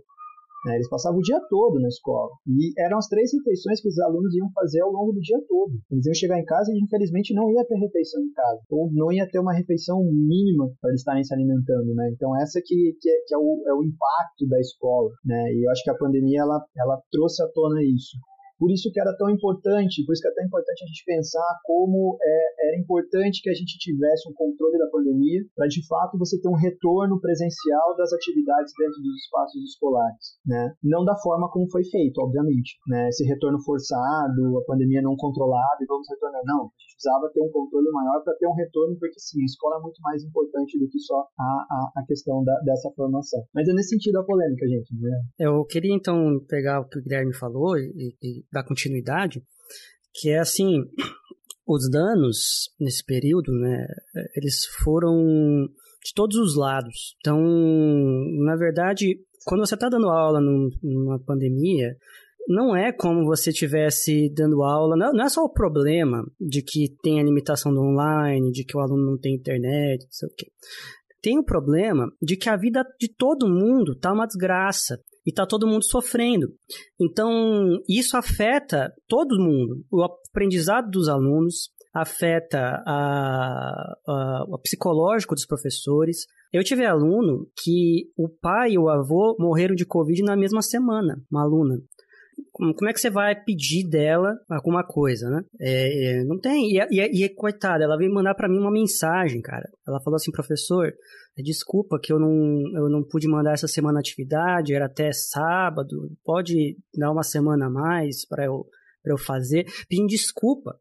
Né? Eles passavam o dia todo na escola. E eram as três refeições que os alunos iam fazer ao longo do dia todo. Eles iam chegar em casa e, infelizmente, não ia ter refeição em casa. Ou não ia ter uma refeição mínima para eles estarem se alimentando, né? Então, essa que, que, é, que é, o, é o impacto da escola, né? E eu acho que a pandemia, ela, ela trouxe à tona isso. Por isso que era tão importante, por isso que é tão importante a gente pensar como é, era importante que a gente tivesse um controle da pandemia, para de fato você ter um retorno presencial das atividades dentro dos espaços escolares, né? Não da forma como foi feito, obviamente, né? Esse retorno forçado, a pandemia não controlada e vamos retornar, não. A gente precisava ter um controle maior para ter um retorno, porque sim, a escola é muito mais importante do que só a, a, a questão da, dessa formação. Mas é nesse sentido a polêmica, gente. Né? Eu queria então pegar o que o Guilherme falou e, e dar continuidade, que é assim, os danos nesse período, né, eles foram de todos os lados. Então, na verdade, quando você está dando aula numa pandemia, não é como você tivesse dando aula, não, é só o problema de que tem a limitação do online, de que o aluno não tem internet, não sei o quê. Tem o problema de que a vida de todo mundo tá uma desgraça e tá todo mundo sofrendo. Então, isso afeta todo mundo. O aprendizado dos alunos, afeta a, a, o psicológico dos professores. Eu tive aluno que o pai e o avô morreram de Covid na mesma semana, uma aluna como é que você vai pedir dela alguma coisa, né? É, é, não tem. E, e, e coitada, ela veio mandar para mim uma mensagem, cara. Ela falou assim, professor, desculpa que eu não, eu não pude mandar essa semana atividade, era até sábado, pode dar uma semana a mais para eu para eu fazer, pedindo desculpa.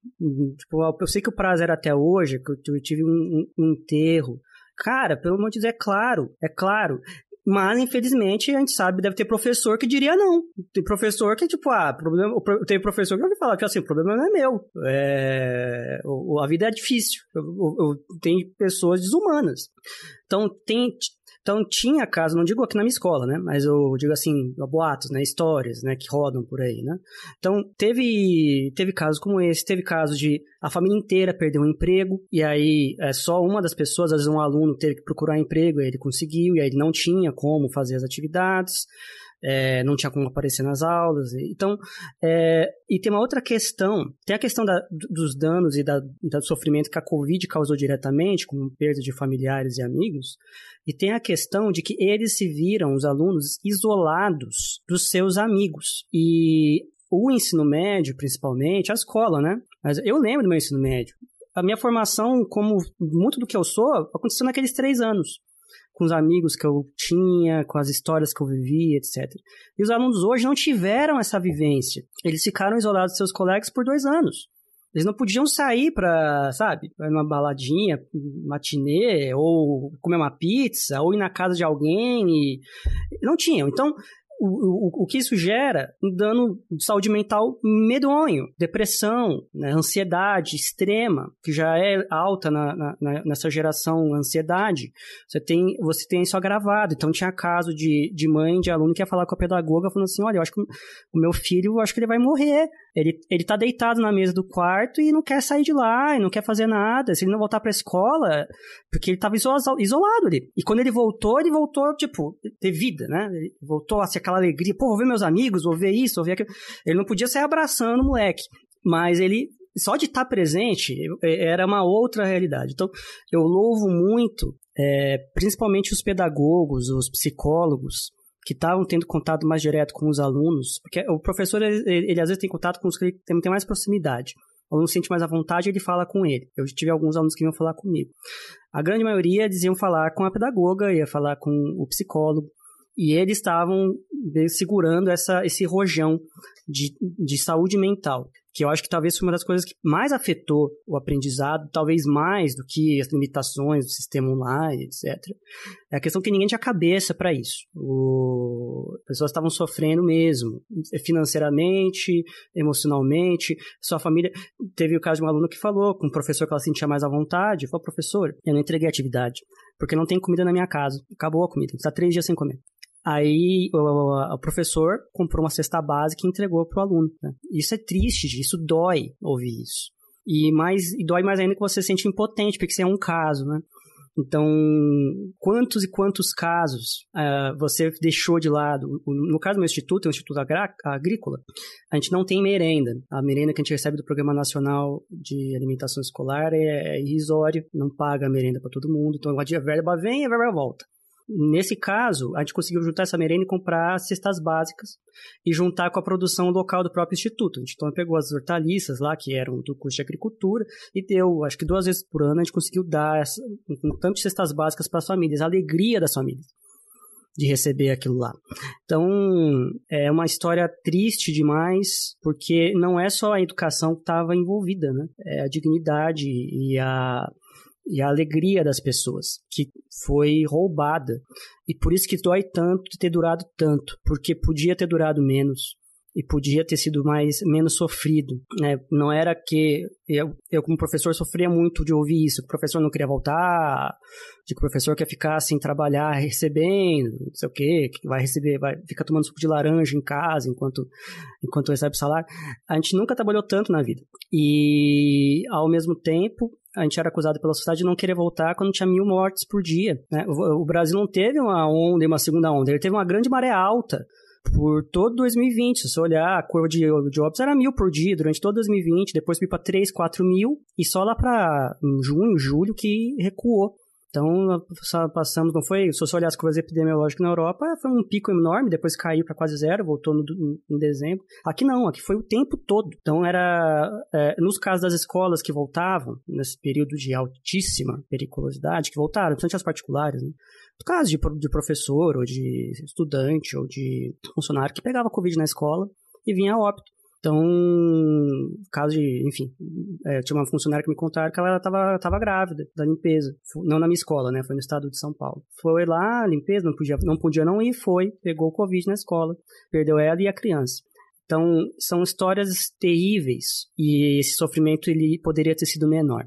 Tipo, eu sei que o prazo era até hoje, que eu tive um, um enterro. Cara, pelo amor de Deus, é claro, é claro. Mas, infelizmente, a gente sabe, deve ter professor que diria não. Tem professor que, tipo, ah, problema, tem professor que vai falar que, assim, o problema não é meu. É, a vida é difícil. Eu, eu, eu, tem pessoas desumanas. Então, tem, então tinha caso, não digo aqui na minha escola, né? Mas eu digo assim, boatos, né? Histórias, né? Que rodam por aí, né? Então teve teve casos como esse, teve casos de a família inteira perder um emprego e aí é, só uma das pessoas, às vezes um aluno teve que procurar emprego, e ele conseguiu e aí ele não tinha como fazer as atividades é, não tinha como aparecer nas aulas. Então, é, e tem uma outra questão, tem a questão da, dos danos e da, do sofrimento que a Covid causou diretamente, como perda de familiares e amigos, e tem a questão de que eles se viram, os alunos, isolados dos seus amigos. E o ensino médio, principalmente, a escola, né? Mas eu lembro do meu ensino médio. A minha formação, como muito do que eu sou, aconteceu naqueles três anos. Com os amigos que eu tinha, com as histórias que eu vivi, etc. E os alunos hoje não tiveram essa vivência. Eles ficaram isolados de seus colegas por dois anos. Eles não podiam sair para, sabe, pra uma baladinha, matinê, ou comer uma pizza, ou ir na casa de alguém e... Não tinham. Então, o, o, que isso gera? Um dano de saúde mental medonho, depressão, né, ansiedade extrema, que já é alta na, na, nessa geração ansiedade. Você tem, você tem isso agravado. Então, tinha caso de, de mãe, de aluno que ia falar com a pedagoga, falando assim: olha, eu acho que o meu filho, acho que ele vai morrer. Ele, ele tá deitado na mesa do quarto e não quer sair de lá, e não quer fazer nada. Se ele não voltar pra escola, porque ele tava isolado ali. E quando ele voltou, ele voltou, tipo, ter vida, né? Ele voltou a ser aquela alegria, pô, vou ver meus amigos, vou ver isso, vou ver aquilo. Ele não podia sair abraçando o moleque, mas ele só de estar presente é, era uma outra realidade. Então, eu louvo muito, é, principalmente os pedagogos, os psicólogos, que estavam tendo contato mais direto com os alunos, porque o professor, ele, ele, às vezes tem contato com os que tem, tem mais proximidade. O aluno sente mais à vontade, ele fala com ele. Eu tive alguns alunos que iam falar comigo. A grande maioria diziam falar com a pedagoga, ia falar com o psicólogo. E eles estavam segurando essa, esse rojão de, de saúde mental, que eu acho que talvez foi uma das coisas que mais afetou o aprendizado, talvez mais do que as limitações do sistema online, etc. É a questão que ninguém tinha cabeça para isso. O... As pessoas estavam sofrendo mesmo, financeiramente, emocionalmente. Sua família. Teve o caso de um aluno que falou com um professor que ela sentia mais à vontade: falou, professor, eu não entreguei atividade, porque não tem comida na minha casa. Acabou a comida, está três dias sem comer. Aí o, professor comprou uma cesta básica e entregou para o aluno. Né? Isso é triste, isso dói ouvir isso. E, mais, e dói mais ainda que você se sente impotente, porque isso é um caso, né? Então, quantos e quantos casos uh, você deixou de lado? No caso do meu instituto, é um instituto agrícola, a gente não tem merenda. A merenda que a gente recebe do Programa Nacional de Alimentação Escolar é, é irrisório, não paga a merenda para todo mundo. Então, a verba vem e a verba volta. Nesse caso, a gente conseguiu juntar essa merenda e comprar cestas básicas e juntar com a produção local do próprio instituto. A gente então pegou as hortaliças lá, que eram do curso de agricultura, e deu, acho que duas vezes por ano, a gente conseguiu dar um tanto de cestas básicas para as famílias, a alegria das famílias de receber aquilo lá. Então, é uma história triste demais, porque não é só a educação que estava envolvida, né? É a dignidade e a e a alegria das pessoas, que foi roubada. E por isso que dói tanto ter durado tanto, porque podia ter durado menos e podia ter sido mais menos sofrido, né? Não era que eu, eu como professor sofria muito de ouvir isso, que o professor não queria voltar, de que o professor quer ficar sem trabalhar, recebendo, não sei o quê, que vai receber, vai ficar tomando suco de laranja em casa enquanto enquanto recebe salário. A gente nunca trabalhou tanto na vida. E ao mesmo tempo, a gente era acusado pela sociedade de não querer voltar quando tinha mil mortes por dia. Né? O, Brasil não teve uma onda e uma segunda onda, ele teve uma grande maré alta por todo 2020. Se você olhar, a curva de, óbitos era mil por dia durante todo 2020, depois foi para 3, 4 mil, e só lá para junho, julho que recuou. Então, passamos, não foi, se você olhar as curvas epidemiológicas na Europa, foi um pico enorme, depois caiu para quase zero, voltou no, em dezembro. Aqui não, aqui foi o tempo todo. Então, era, é, nos casos das escolas que voltavam, nesse período de altíssima periculosidade, que voltaram, principalmente as particulares, né? No caso de, de professor, ou de estudante, ou de funcionário que pegava Covid na escola e vinha a óbito. Então, caso de, enfim, é, tinha uma funcionária que me contaram que ela estava tava grávida da limpeza, não na minha escola, né, foi no estado de São Paulo. Foi lá, limpeza, não podia, não podia não ir, foi, pegou o Covid na escola, perdeu ela e a criança. Então, são histórias terríveis e esse sofrimento ele poderia ter sido menor.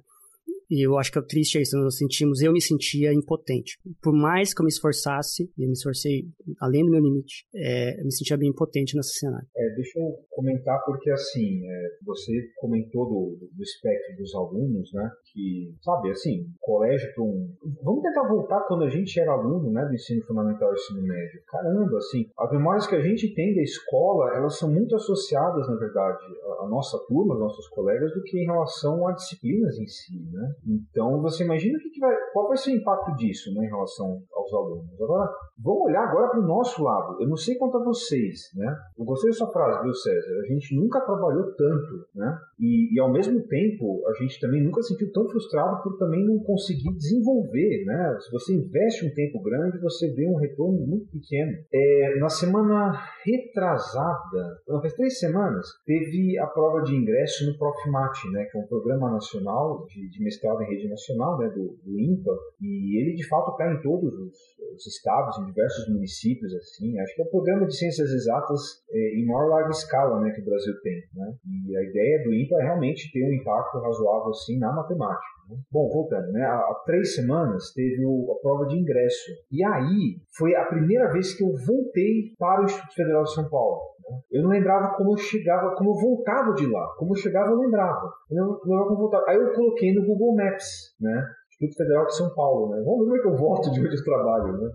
E eu acho que o triste é isso, nós sentimos, eu me sentia impotente. Por mais que eu me esforçasse, e eu me esforcei além do meu limite, é, eu me sentia bem impotente nesse cenário. É, deixa eu comentar porque assim, é, você comentou do, do, espectro dos alunos, né, que, sabe, assim, colégio para um... Vamos tentar voltar quando a gente era aluno, né, do ensino fundamental e ensino médio. Caramba, assim, as memórias que a gente tem da escola, elas são muito associadas, na verdade, à nossa turma, aos nossos colegas, do que em relação a disciplinas em si, né? Então, você imagina que, que vai qual vai ser o impacto disso né, em relação aos alunos? Agora, vamos olhar agora para o nosso lado. Eu não sei quanto a vocês, né? Eu gostei dessa frase, viu, César? A gente nunca trabalhou tanto, né? E, e ao mesmo tempo, a gente também nunca se sentiu tão frustrado por também não conseguir desenvolver, né? Se você investe um tempo grande, você vê um retorno muito pequeno. É, na semana retrasada, não, faz três semanas, teve a prova de ingresso no Profmat, né? Que é um programa nacional de, de mestrado em rede nacional, né? Do, do INPA, e ele de fato cai em todos os, os estados, em diversos municípios, assim. Acho que é o programa de ciências exatas é, em maior larga escala, né? Que o Brasil tem, né? E a ideia do INPA é realmente ter um impacto razoável, assim, na matemática. Né? Bom, voltando, né? Há três semanas teve o, a prova de ingresso. E aí foi a primeira vez que eu voltei para o Instituto Federal de São Paulo. Eu não lembrava como eu chegava, como eu voltava de lá. Como eu chegava, eu lembrava. Eu não lembrava como voltava. Aí eu coloquei no Google Maps, né? Instituto Federal de São Paulo, né? Vamos ver como é que eu volto de onde eu trabalho, né?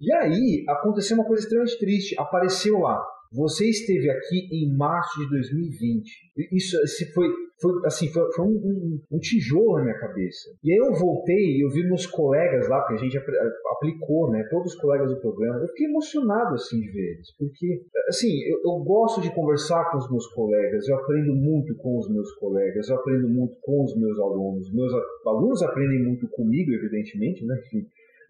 E aí aconteceu uma coisa extremamente triste. Apareceu lá. Você esteve aqui em março de 2020. Isso foi foi assim, foi, foi um, um, um, tijolo na minha cabeça. E aí eu voltei e eu vi meus colegas lá, porque a gente aplicou, né? Todos os colegas do programa. Eu fiquei emocionado assim de ver eles, porque assim, eu, eu gosto de conversar com os meus colegas, eu aprendo muito com os meus colegas, eu aprendo muito com os meus alunos. Meus alunos aprendem muito comigo, evidentemente, né?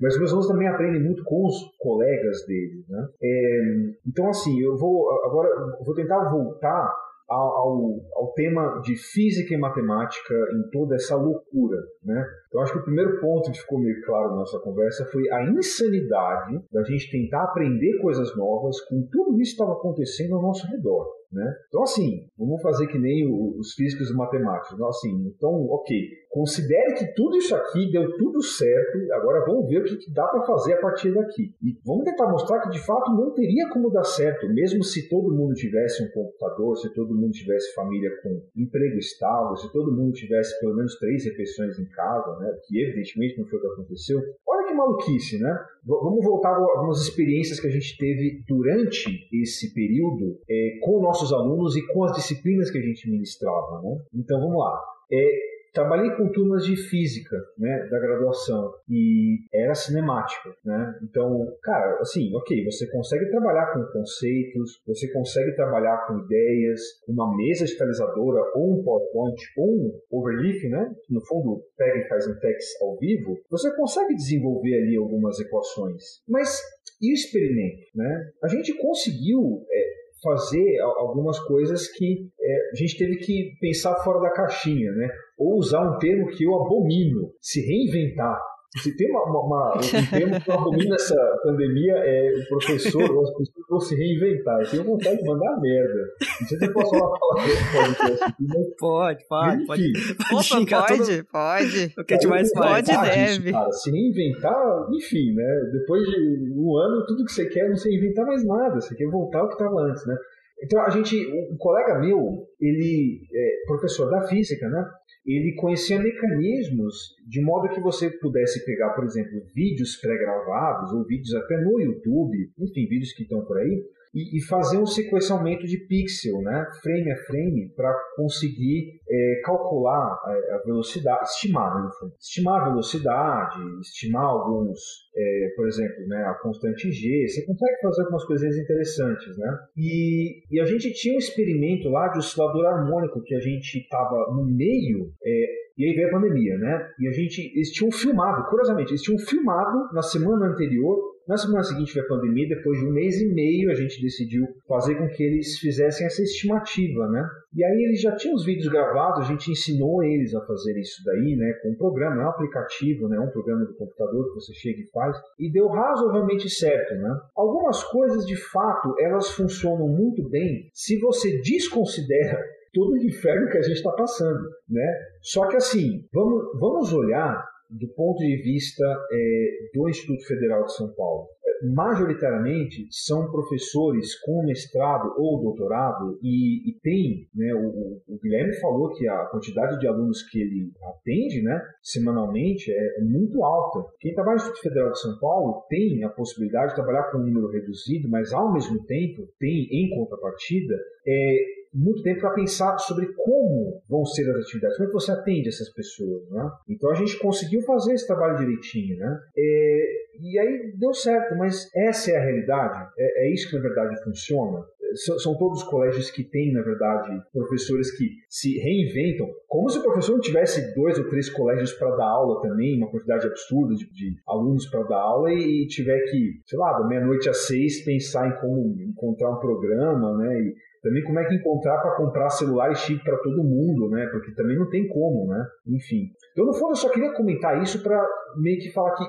mas os meus alunos também aprendem muito com os colegas deles, né? É, então, assim, eu vou agora vou tentar voltar ao, ao, tema de física e matemática em toda essa loucura, né? Eu acho que o primeiro ponto que ficou meio claro na nossa conversa foi a insanidade da gente tentar aprender coisas novas com tudo isso que estava acontecendo ao nosso redor. Né? Então, assim, vamos fazer que nem os físicos e matemáticos. Então, assim, então, ok, considere que tudo isso aqui deu tudo certo, agora vamos ver o que, dá para fazer a partir daqui. E vamos tentar mostrar que, de fato, não teria como dar certo, mesmo se todo mundo tivesse um computador, se todo mundo tivesse família com emprego estável, se todo mundo tivesse pelo menos três refeições em casa, né? que evidentemente não foi o que aconteceu. Olha maluquice, né? Vamos voltar a algumas experiências que a gente teve durante esse período é, com nossos alunos e com as disciplinas que a gente ministrava. Né? Então vamos lá. É, Trabalhei com turmas de física, né, da graduação, e era cinemática, né? Então, cara, assim, ok, você consegue trabalhar com conceitos, você consegue trabalhar com ideias, uma mesa digitalizadora, ou um PowerPoint, ou um overleaf, né? Que no fundo pega e faz um text ao vivo, você consegue desenvolver ali algumas equações. Mas e o experimento, né? A gente conseguiu é, fazer algumas coisas que é, a gente teve que pensar fora da caixinha, né? Ou usar um termo que eu abomino, se reinventar. Se tem uma, uma, um termo que eu abomino nessa pandemia é o professor ou as pessoas vão se reinventar. Eu tenho vontade de mandar merda. Não sei se eu posso falar pode, pode, pode, pode. Opa, pode, pode. O que a gente mais faz? Pode, deve. Cara, se reinventar, enfim, né? Depois de um ano, tudo que você quer é não se reinventar mais nada. Você quer voltar ao que estava antes, né? Então a gente, um colega meu, ele é professor da física, né? Ele conhecia mecanismos de modo que você pudesse pegar, por exemplo, vídeos pré-gravados ou vídeos até no YouTube, enfim, vídeos que estão por aí, e, e, fazer um sequenciamento de pixel, né, frame a frame, para conseguir é, calcular a, a, velocidade, estimar, né, estimar a velocidade, estimar alguns, é, por exemplo, né, a constante G. Você consegue fazer algumas coisinhas interessantes, né? E, e a gente tinha um experimento lá de oscilador harmônico que a gente estava no meio. É, e aí veio a pandemia, né? E a gente, eles tinham filmado, curiosamente, eles tinham filmado na semana anterior na semana seguinte veio a pandemia, depois de um mês e meio a gente decidiu fazer com que eles fizessem essa estimativa, né? E aí eles já tinham os vídeos gravados, a gente ensinou eles a fazer isso daí, né? Com um programa, é um aplicativo, né? Um programa do computador que você chega e faz. E deu razoavelmente certo, né? Algumas coisas, de fato, elas funcionam muito bem se você desconsidera todo o inferno que a gente está passando, né? Só que assim, vamos, vamos olhar do ponto de vista é, do Instituto Federal de São Paulo. É, majoritariamente são professores com mestrado ou doutorado e, e tem, né, o, o, Guilherme falou que a quantidade de alunos que ele atende né, semanalmente é, muito alta. Quem trabalha no Instituto Federal de São Paulo tem a possibilidade de trabalhar com um número reduzido, mas ao mesmo tempo tem, em contrapartida, é, muito tempo para pensar sobre como vão ser as atividades, como é você atende essas pessoas, né? Então a gente conseguiu fazer esse trabalho direitinho, né? É, e aí deu certo, mas essa é a realidade? É, é isso que na verdade funciona? São todos colégios que têm, na verdade, professores que se reinventam, como se o professor não tivesse dois ou três colégios para dar aula também, uma quantidade absurda de, de alunos para dar aula e, e, tiver que, sei lá, da meia-noite às seis pensar em como encontrar um programa, né? E, também como é que encontrar para comprar celular e chip para todo mundo, né? Porque também não tem como, né? Enfim. Então, no fundo, eu só queria comentar isso para meio que falar que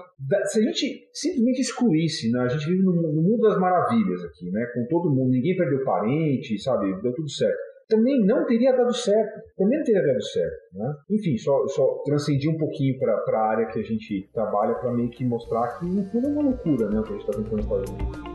se a gente simplesmente excluísse, né? A gente vive no, no mundo das maravilhas aqui, né? Com todo mundo, ninguém perdeu parente, sabe? Deu tudo certo também não teria dado certo. Também não teria dado certo. Né? Enfim, só, só transcendi um pouquinho para a área que a gente trabalha para meio que mostrar que fundo é uma loucura né, o que a gente está tentando fazer.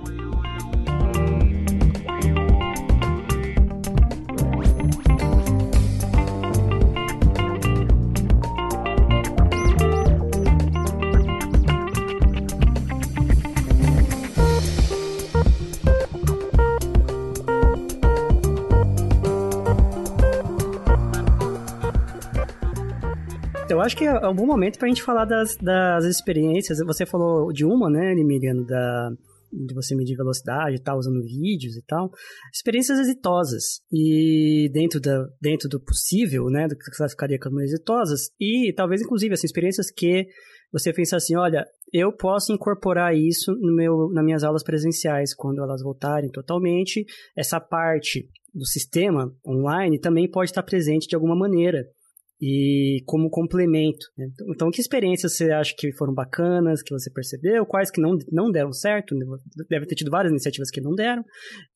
Acho que é um bom momento pra gente falar das, das experiências. Você falou de uma, né, Emiliano, da, de você medir velocidade e tal, usando vídeos e tal. Experiências exitosas. E dentro, da, dentro do possível, né, do que você ficaria como exitosas. E talvez, inclusive, assim, experiências que você pensa assim, olha, eu posso incorporar isso no meu, nas minhas aulas presenciais, quando elas voltarem totalmente. Essa parte do sistema online também pode estar presente de alguma maneira e como complemento. Né? Então, que experiências você acha que foram bacanas, que você percebeu? Quais que não, não deram certo? Deve ter tido várias iniciativas que não deram.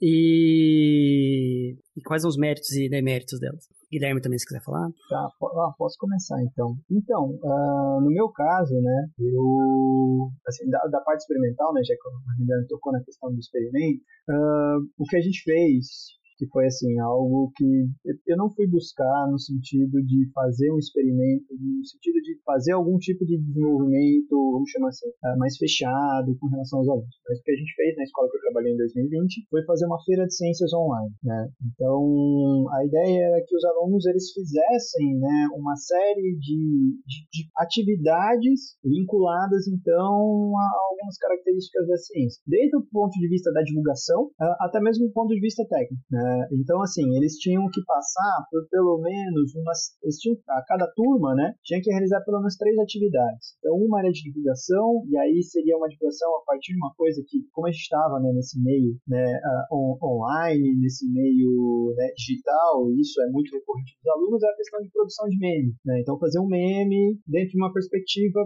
E, e quais são os méritos e deméritos delas? Guilherme também, se quiser falar. Tá, posso começar então. Então, uh, no meu caso, né, eu, assim, da, da, parte experimental, né, já que a Guilherme tocou na questão do experimento, uh, o que a gente fez que foi assim algo que eu não fui buscar no sentido de fazer um experimento, no sentido de fazer algum tipo de desenvolvimento, vamos chamar assim, ah, mais fechado com relação aos alunos. Mas o que a gente fez na escola que eu trabalhei em 2020 foi fazer uma feira de ciências online, né? Então a ideia era que os alunos eles fizessem, né, uma série de, de, de atividades vinculadas então a algumas características da ciência, desde o ponto de vista da divulgação ah, até mesmo do ponto de vista técnico. Né? É, então, assim, eles tinham que passar por pelo menos umas. Eles tinham, a cada turma, né, tinha que realizar pelo menos três atividades. Então, uma era de divulgação, e aí seria uma divulgação a partir de uma coisa que, como a gente estava né, nesse meio né, on, online, nesse meio né, digital, isso é muito recorrente dos alunos, é a questão de produção de meme. Né? Então, fazer um meme dentro de uma perspectiva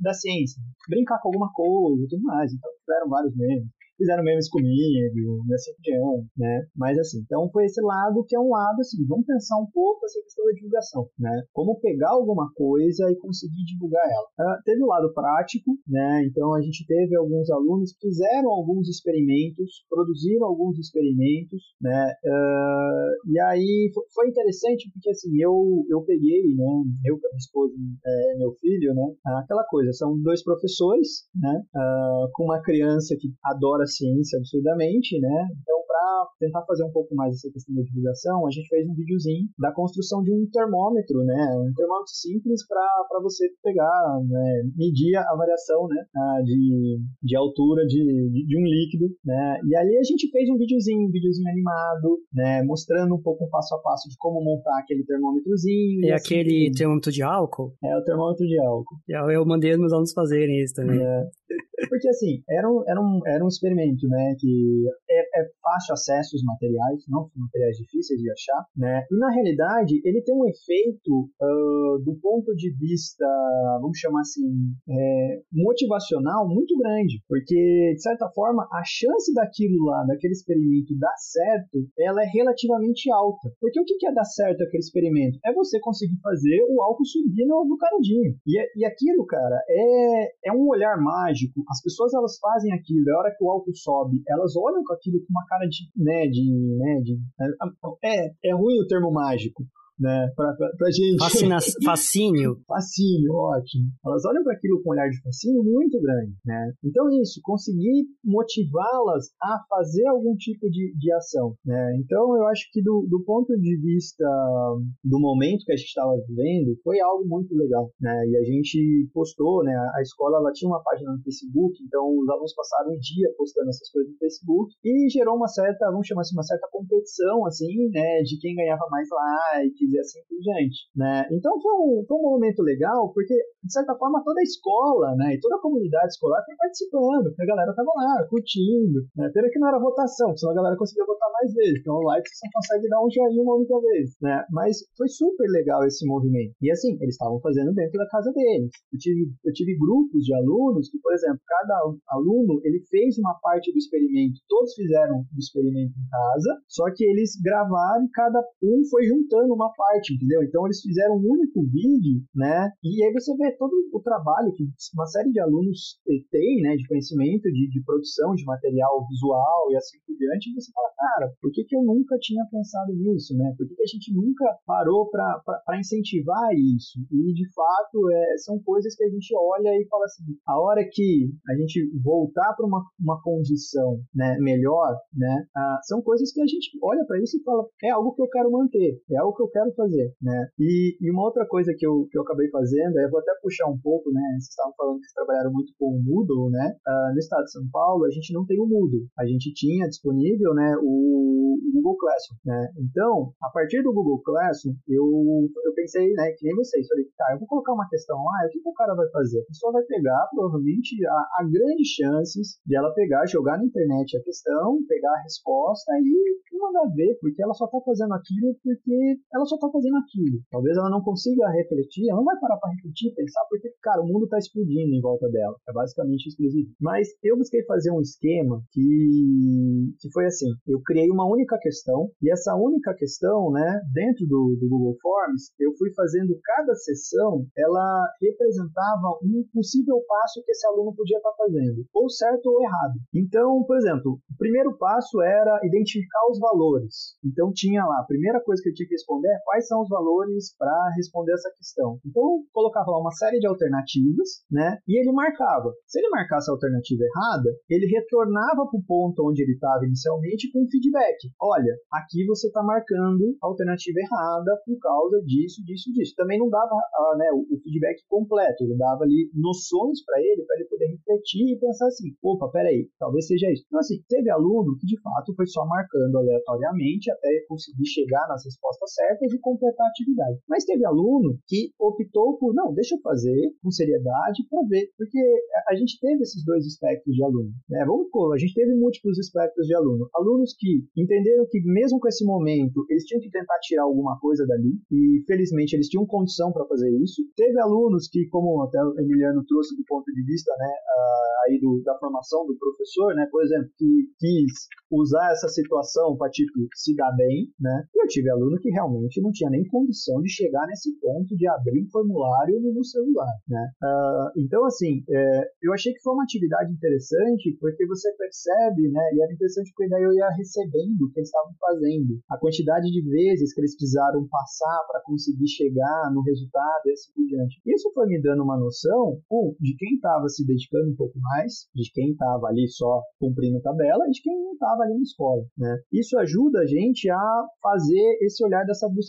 da ciência. Brincar com alguma coisa e tudo mais. Então, tiveram vários memes fizeram memes comigo, e assim por né? Mas assim, então foi esse lado que é um lado assim, vamos pensar um pouco essa questão da divulgação, né? Como pegar alguma coisa e conseguir divulgar ela. Uh, teve o lado prático, né? Então a gente teve alguns alunos que fizeram alguns experimentos, produziram alguns experimentos, né? Uh, e aí foi interessante porque assim, eu, eu peguei, né? Eu minha esposa, é, meu filho, né? Aquela coisa, são dois professores, né? Uh, com uma criança que adora ciência absurdamente, né? Então, para tentar fazer um pouco mais essa questão da divulgação, a gente fez um videozinho da construção de um termômetro, né? Um termômetro simples para você pegar, né? medir a variação, né? De, de altura de, de, um líquido, né? E ali a gente fez um videozinho, um videozinho animado, né? Mostrando um pouco o passo a passo de como montar aquele termômetrozinho. É assim, aquele termômetro de álcool? É o termômetro de álcool. Eu mandei os meus alunos fazerem isso também. É. Porque assim, era um, era um, era um experimento, né? Que é, é fácil acesso os materiais, não materiais difíceis de achar, né? E na realidade, ele tem um efeito uh, do ponto de vista, vamos chamar assim, é, motivacional muito grande, porque de certa forma a chance daquilo lá, daquele experimento dar certo, ela é relativamente alta. Porque o que é dar certo aquele experimento? É você conseguir fazer o álcool subir no, no canudinho. E, e aquilo, cara, é, é um olhar mágico. As pessoas elas fazem aquilo, a hora que o álcool sobe, elas olham com aquilo com uma cara de, né, de, né, de, é, é ruim o termo mágico, né? Pra, pra, pra gente. Fascina... Fascínio. fascínio, ótimo. Elas olham para aquilo com um olhar de fascínio muito grande, né? Então, isso, conseguir motivá-las a fazer algum tipo de, de ação, né? Então, eu acho que do, do ponto de vista do momento que a gente estava vivendo, foi algo muito legal, né? E a gente postou, né? A escola, ela tinha uma página no Facebook, então os alunos passaram um dia postando essas coisas no Facebook e gerou uma certa, vamos chamar assim, uma certa competição, assim, né? De quem ganhava mais likes e assim por diante, né? Então, foi um, foi um momento legal, porque, de certa forma, toda a escola, né? E toda a comunidade escolar foi participando, porque a galera tava lá, curtindo, né? Pena que não era votação, senão a galera conseguia votar mais vezes. Então, o like você só consegue dar um joinha uma única vez, né? Mas foi super legal esse movimento. E assim, eles estavam fazendo dentro da casa deles. Eu tive, eu tive grupos de alunos que, por exemplo, cada aluno, ele fez uma parte do experimento, todos fizeram o experimento em casa, só que eles gravaram e cada um foi juntando uma parte, entendeu? Então, eles fizeram um único vídeo, né? E aí você vê todo o trabalho que uma série de alunos tem, né, de conhecimento, de, de produção de material visual e assim por diante, e você fala, cara, por que, que eu nunca tinha pensado nisso, né? Por que, que a gente nunca parou para incentivar isso? E, de fato, é, são coisas que a gente olha e fala assim, a hora que a gente voltar para uma, uma condição né, melhor, né, ah, são coisas que a gente olha para isso e fala, é algo que eu quero manter, é algo que eu quero fazer, né? E, e uma outra coisa que eu, que eu acabei fazendo, eu vou até puxar um pouco, né, vocês estavam falando que vocês trabalharam muito com o Moodle, né? Ah, no estado de São Paulo, a gente não tem o Moodle, a gente tinha disponível, né, o Google Classroom, né? Então, a partir do Google Classroom, eu, eu pensei, né, que nem vocês, falei, tá, eu vou colocar uma questão lá, o que, que o cara vai fazer? A pessoa vai pegar, provavelmente, há, grandes chances de ela pegar, jogar na internet a questão, pegar a resposta e não mandar ver, porque ela só tá fazendo aquilo porque ela só tá fazendo aquilo. Talvez ela não consiga refletir, ela não vai parar para refletir, pensar, porque, cara, o mundo tá explodindo em volta dela. É basicamente exclusivo. Mas eu busquei fazer um esquema que, que foi assim, eu criei uma única questão, e essa única questão, né, dentro do, do Google Forms, eu fui fazendo cada sessão, ela representava um possível passo que esse aluno podia estar fazendo, ou certo ou errado. Então, por exemplo, o primeiro passo era identificar os valores. Então tinha lá, a primeira coisa que eu tinha que responder é quais são os valores para responder essa questão. Então colocava lá uma série de alternativas, né? E ele marcava. Se ele marcasse a alternativa errada, ele retornava para o ponto onde ele estava inicialmente com feedback. Olha, aqui você está marcando a alternativa errada por causa disso, disso, disso. Também não dava uh, né, o, o, feedback completo, ele dava ali noções para ele, para ele poder refletir e pensar assim: opa, peraí, talvez seja isso. Então, assim, teve aluno que de fato foi só marcando aleatoriamente até conseguir chegar nas respostas certas e completar a atividade. Mas teve aluno que optou por, não, deixa eu fazer com seriedade para ver, porque a gente teve esses dois espectros de aluno. Né? Vamos pôr, a gente teve múltiplos espectros de aluno. Alunos que entenderam que mesmo com esse momento eles tinham que tentar tirar alguma coisa dali e felizmente eles tinham condição para fazer isso. Teve alunos que, como até o Emiliano trouxe do ponto de vista né, aí do, da formação do professor, né, por exemplo, que quis usar essa situação para tipo se dar bem, né? E eu tive aluno que realmente não tinha nem condição de chegar nesse ponto de abrir um formulário no celular, né? Uh, então assim, é, eu achei que foi uma atividade interessante porque você percebe, né? E era interessante porque daí eu ia recebendo o que eles estavam fazendo, a quantidade de vezes que eles precisaram passar para conseguir chegar no resultado e assim por diante. Isso foi me dando uma noção, um, de quem estava se dedicando um pouco mais, de quem estava ali só cumprindo tabela e de quem não estava ali na escola, né? Isso ajuda a gente a fazer esse olhar dessa busca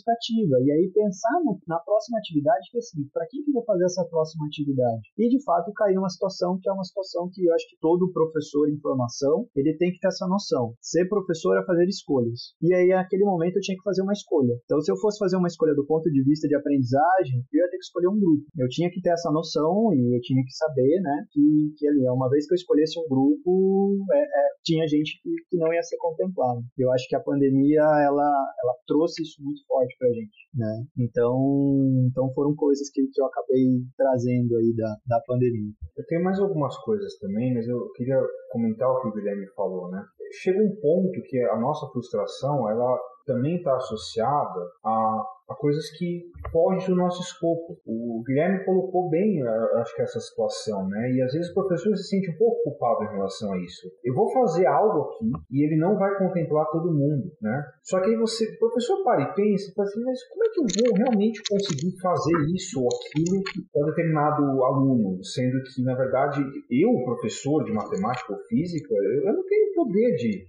e aí pensar no, na próxima atividade que assim, para quem que eu vou fazer essa próxima atividade? E de fato cair numa situação que é uma situação que eu acho que todo professor em formação, ele tem que ter essa noção. Ser professor é fazer escolhas. E aí naquele momento eu tinha que fazer uma escolha. Então se eu fosse fazer uma escolha do ponto de vista de aprendizagem, eu ia ter que escolher um grupo. Eu tinha que ter essa noção e eu tinha que saber, né, que, que ali, uma vez que eu escolhesse um grupo, é, é, tinha gente que, que não ia ser contemplado. Eu acho que a pandemia ela, ela trouxe isso muito forte pra gente, né? Então, então foram coisas que, que eu acabei trazendo aí da, da pandemia. Eu tenho mais algumas coisas também, mas eu queria comentar o que o Guilherme falou, né? Chega um ponto que a nossa frustração, ela também está associada a a coisas que fogem do nosso escopo. O Guilherme colocou bem, acho que essa situação, né? E às vezes o professor se sente um pouco culpado em relação a isso. Eu vou fazer algo aqui e ele não vai contemplar todo mundo, né? Só que aí você, o professor para e pensa, fala assim, mas como é que eu vou realmente conseguir fazer isso ou aquilo para determinado aluno, sendo que na verdade eu, professor de matemática ou física, eu, eu não tenho poder de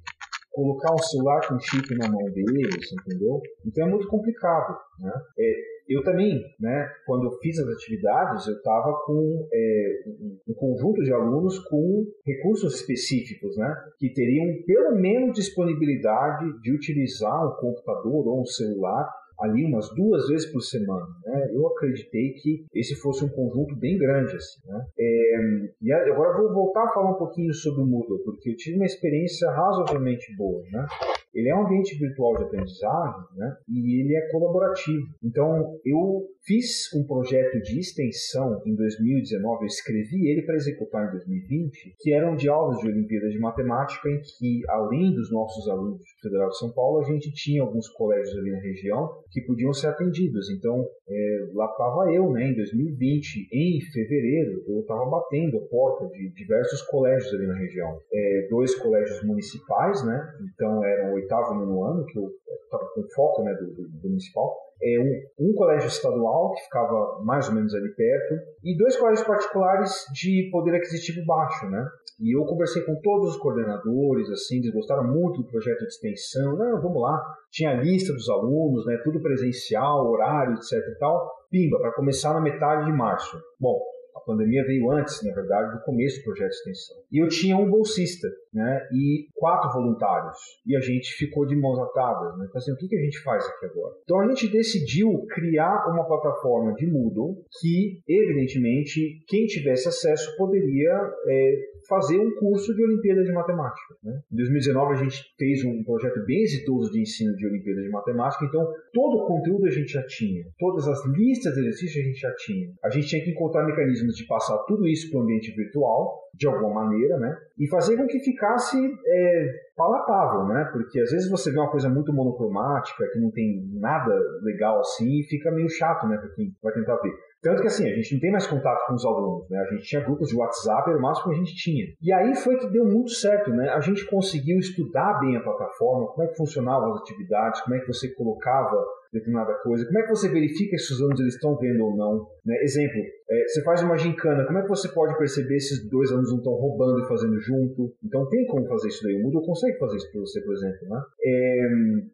colocar um celular com chip na mão deles, entendeu? Então é muito complicado, né? É, eu também, né, quando eu fiz as atividades, eu estava com é, um conjunto de alunos com recursos específicos, né, que teriam pelo menos disponibilidade de utilizar um computador ou um celular ali umas duas vezes por semana. Né? Eu acreditei que esse fosse um conjunto bem grande. Assim, né? é, e agora vou voltar a falar um pouquinho sobre o Moodle, porque eu tive uma experiência razoavelmente boa. Né? Ele é um ambiente virtual de aprendizagem né? e ele é colaborativo. Então, eu fiz um projeto de extensão em 2019, eu escrevi ele para executar em 2020, que eram de aulas de Olimpíada de Matemática, em que, além dos nossos alunos do Federal de São Paulo, a gente tinha alguns colégios ali na região que podiam ser atendidos. Então, é, lá estava eu, né, em 2020, em fevereiro, eu estava batendo a porta de diversos colégios ali na região. É, dois colégios municipais, né, então eram oitavo nono ano, que eu estava com foco né, do, do, do municipal, é um, um, colégio estadual, que ficava mais ou menos ali perto, e dois colégios particulares de poder aquisitivo baixo, né? E eu conversei com todos os coordenadores, assim, eles gostaram muito do projeto de extensão. Não, vamos lá. Tinha a lista dos alunos, né? Tudo presencial, horário, etc e tal. Pimba, para começar na metade de março. Bom, a pandemia veio antes, na verdade, do começo do projeto de extensão. E eu tinha um bolsista, né? E quatro voluntários. E a gente ficou de mãos atadas, né? Então, assim, o que, que a gente faz aqui agora? Então a gente decidiu criar uma plataforma de Moodle que, evidentemente, quem tivesse acesso poderia é, fazer um curso de Olimpíada de Matemática. Né? Em 2019 a gente fez um projeto bem exitoso de ensino de Olimpíada de Matemática, então todo o conteúdo a gente já tinha, todas as listas de exercícios a gente já tinha. A gente tinha que encontrar mecanismos de passar tudo isso para o ambiente virtual, de alguma maneira, né? E fazer com que ficasse é, palatável, né? Porque às vezes você vê uma coisa muito monocromática, que não tem nada legal assim, e fica meio chato, né? Para quem vai tentar ver. Tanto que assim, a gente não tem mais contato com os alunos, né? A gente tinha grupos de WhatsApp, era o máximo que a gente tinha. E aí foi que deu muito certo, né? A gente conseguiu estudar bem a plataforma, como é que funcionavam as atividades, como é que você colocava determinada coisa, como é que você verifica se os alunos eles estão vendo ou não. Né? Exemplo, é, você faz uma gincana, como é que você pode perceber se os dois alunos não estão roubando e fazendo junto? Então tem como fazer isso daí. O Moodle consegue fazer isso para você, por exemplo. Né? É,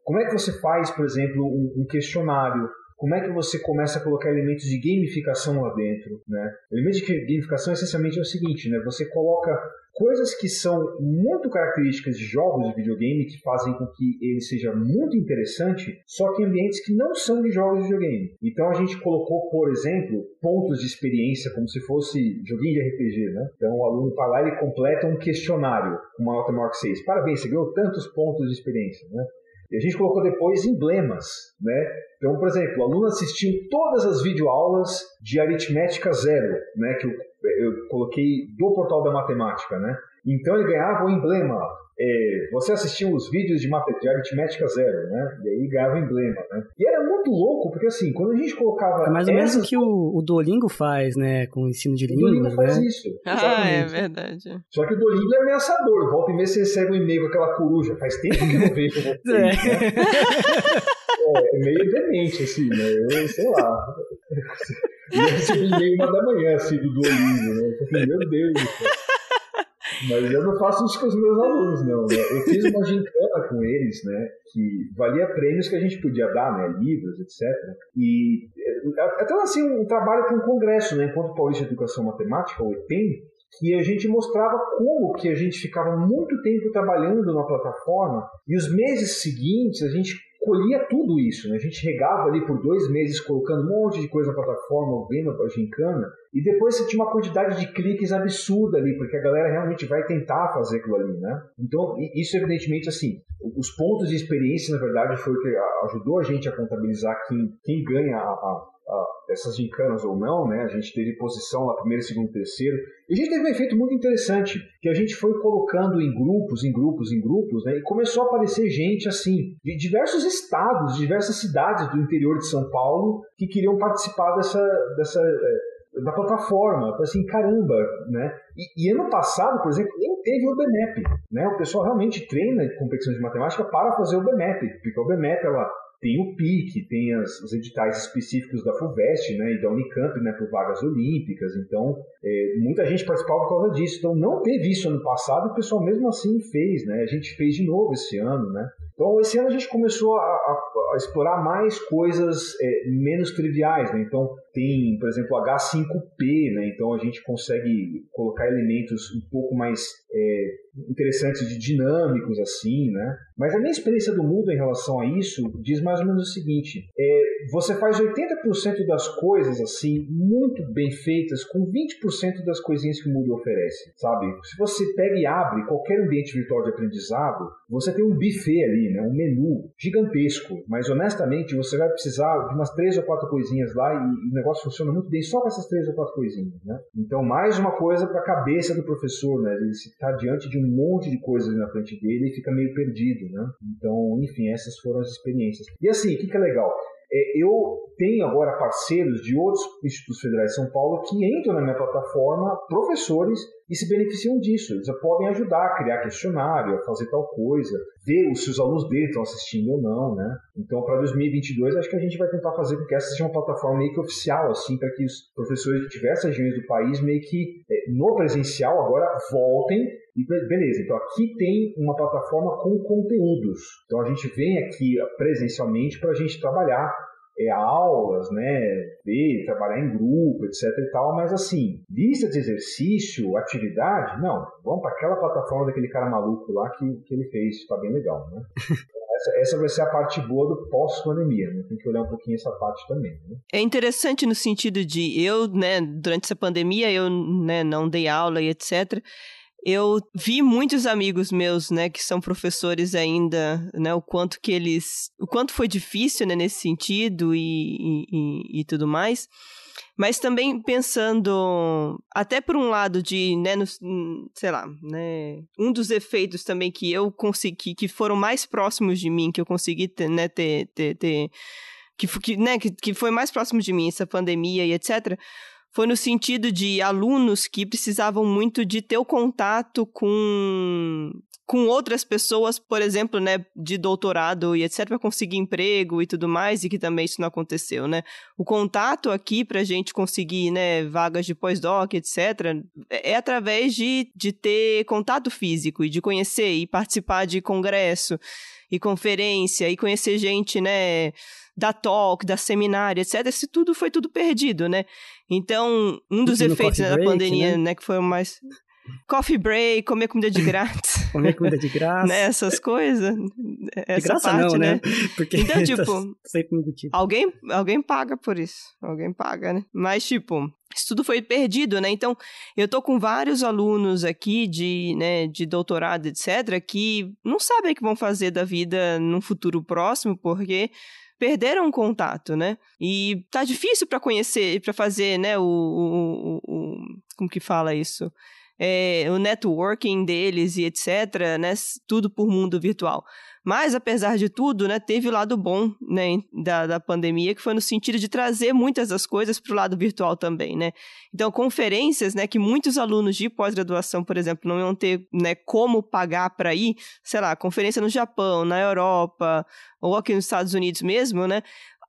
como é que você faz, por exemplo, um, um questionário como é que você começa a colocar elementos de gamificação lá dentro, né? Elementos de gamificação essencialmente é o seguinte, né? Você coloca coisas que são muito características de jogos de videogame que fazem com que ele seja muito interessante, só que em ambientes que não são de jogos de videogame. Então a gente colocou, por exemplo, pontos de experiência como se fosse joguinho de RPG, né? Então o aluno vai lá e completa um questionário com uma nota maior que 6. Parabéns, você ganhou tantos pontos de experiência, né? A gente colocou depois emblemas, né? Então, por exemplo, o aluno assistiu todas as videoaulas de aritmética zero, né? Que eu, eu coloquei do portal da matemática, né? Então ele ganhava o emblema é, você assistiu os vídeos de, de aritmética zero, né? E aí ganhava emblema, né? E era muito louco, porque assim, quando a gente colocava. É mais ou menos o que o, o Duolingo faz, né? Com o ensino de línguas, né? faz isso. Ah, é verdade. Só que o Duolingo é ameaçador. Volta e meia você recebe um e-mail com aquela coruja. Faz tempo que eu não vejo você. é. Né? é meio demente, assim, né? Eu sei lá. Eu recebi e-mail uma da manhã, assim, do Duolingo, né? Meu Deus céu. Mas eu não faço isso com os meus alunos, não. Né? Eu fiz uma gincana com eles, né? Que valia prêmios que a gente podia dar, né? Livros, etc. E eh, até assim, um trabalho com um congresso, né? Enquanto Paulista de Educação Matemática, o EPEM, que a gente mostrava como que a gente ficava muito tempo trabalhando na plataforma e os meses seguintes a gente colhia tudo isso, né? A gente regava ali por dois meses colocando um monte de coisa na plataforma, vendo a gincana, e depois você tinha uma quantidade de cliques absurda ali, porque a galera realmente vai tentar fazer aquilo ali, né? Então, isso evidentemente, assim, os pontos de experiência, na verdade, foi o que ajudou a gente a contabilizar quem, quem ganha a, a essas gincanas ou não, né? A gente teve posição lá primeiro, segundo, terceiro. E a gente teve um efeito muito interessante, que a gente foi colocando em grupos, em grupos, em grupos, né? E começou a aparecer gente assim, de diversos estados, de diversas cidades do interior de São Paulo, que queriam participar dessa, dessa é, da plataforma. Assim, caramba, né? E, e, ano passado, por exemplo, nem teve o BMAP, né? O pessoal realmente treina competições de matemática para fazer o BMAP, porque o BMAP ela tem o PIC, tem as, os editais específicos da FUVEST né, e da Unicamp né, por vagas olímpicas. Então, é, muita gente participava por causa disso. Então, não teve isso ano passado o pessoal mesmo assim fez. Né? A gente fez de novo esse ano. Né? Então, esse ano a gente começou a, a, a explorar mais coisas é, menos triviais. Né? Então, tem, por exemplo, H5P. Né? Então, a gente consegue colocar elementos um pouco mais é, interessantes de dinâmicos, assim. Né? Mas a minha experiência do Moodle em relação a isso diz mais ou menos o seguinte: é, você faz 80% das coisas assim muito bem feitas com 20% das coisinhas que o Moodle oferece, sabe? Se você pega e abre qualquer ambiente virtual de aprendizado, você tem um buffet ali, né? Um menu gigantesco, mas honestamente você vai precisar de umas três ou quatro coisinhas lá e, e o negócio funciona muito bem só com essas três ou quatro coisinhas, né? Então mais uma coisa para a cabeça do professor, né? Ele está diante de um monte de coisas na frente dele e fica meio perdido, né? Então, enfim, essas foram as experiências. E assim, o que, que é legal? É, eu tenho agora parceiros de outros institutos federais de São Paulo que entram na minha plataforma, professores, e se beneficiam disso. Eles podem ajudar a criar questionário, a fazer tal coisa, ver se os alunos dele estão assistindo ou não, né? Então, para 2022, acho que a gente vai tentar fazer com que essa seja uma plataforma meio que oficial, assim, para que os professores de diversas regiões do país meio que é, no presencial agora voltem e beleza, então aqui tem uma plataforma com conteúdos. Então a gente vem aqui presencialmente para a gente trabalhar é, aulas, né, ver, trabalhar em grupo, etc e tal, mas assim, lista de exercício, atividade, não, vamos para aquela plataforma daquele cara maluco lá que, que ele fez, está bem legal, né? essa, essa vai ser a parte boa do pós-pandemia, né? Tem que olhar um pouquinho essa parte também. Né? É interessante no sentido de eu, né, durante essa pandemia, eu né, não dei aula e etc eu vi muitos amigos meus, né, que são professores ainda, né, o quanto que eles, o quanto foi difícil, né, nesse sentido e, e, e tudo mais. Mas também pensando, até por um lado de, né, no, sei lá, né, um dos efeitos também que eu consegui, que foram mais próximos de mim, que eu consegui ter, né, ter, ter, ter que, né, que, que foi mais próximo de mim, essa pandemia e etc., foi no sentido de alunos que precisavam muito de ter o contato com com outras pessoas, por exemplo, né, de doutorado e etc, para conseguir emprego e tudo mais, e que também isso não aconteceu, né? O contato aqui para a gente conseguir, né, vagas de pós-doc, etc, é, é através de, de ter contato físico e de conhecer e participar de congresso e conferência e conhecer gente, né, da talk, da seminário, etc. Isso tudo foi tudo perdido, né? Então, um dos efeitos né, da pandemia, né? né, que foi o mais coffee break, comer comida de grátis. comer comida de graça. né, essas coisas. Essa de graça parte, não, né? né? Porque então, tipo, embutido. alguém, alguém paga por isso. Alguém paga, né? Mas, tipo, isso tudo foi perdido, né? Então, eu tô com vários alunos aqui de, né, de doutorado, etc., que não sabem o que vão fazer da vida num futuro próximo, porque perderam o contato, né? E tá difícil para conhecer, para fazer, né, o, o, o, como que fala isso? É, o networking deles e etc, né, tudo por mundo virtual. Mas, apesar de tudo, né, teve o lado bom né, da, da pandemia, que foi no sentido de trazer muitas das coisas para o lado virtual também, né? Então, conferências, né, que muitos alunos de pós-graduação, por exemplo, não iam ter né, como pagar para ir, sei lá, conferência no Japão, na Europa, ou aqui nos Estados Unidos mesmo, né?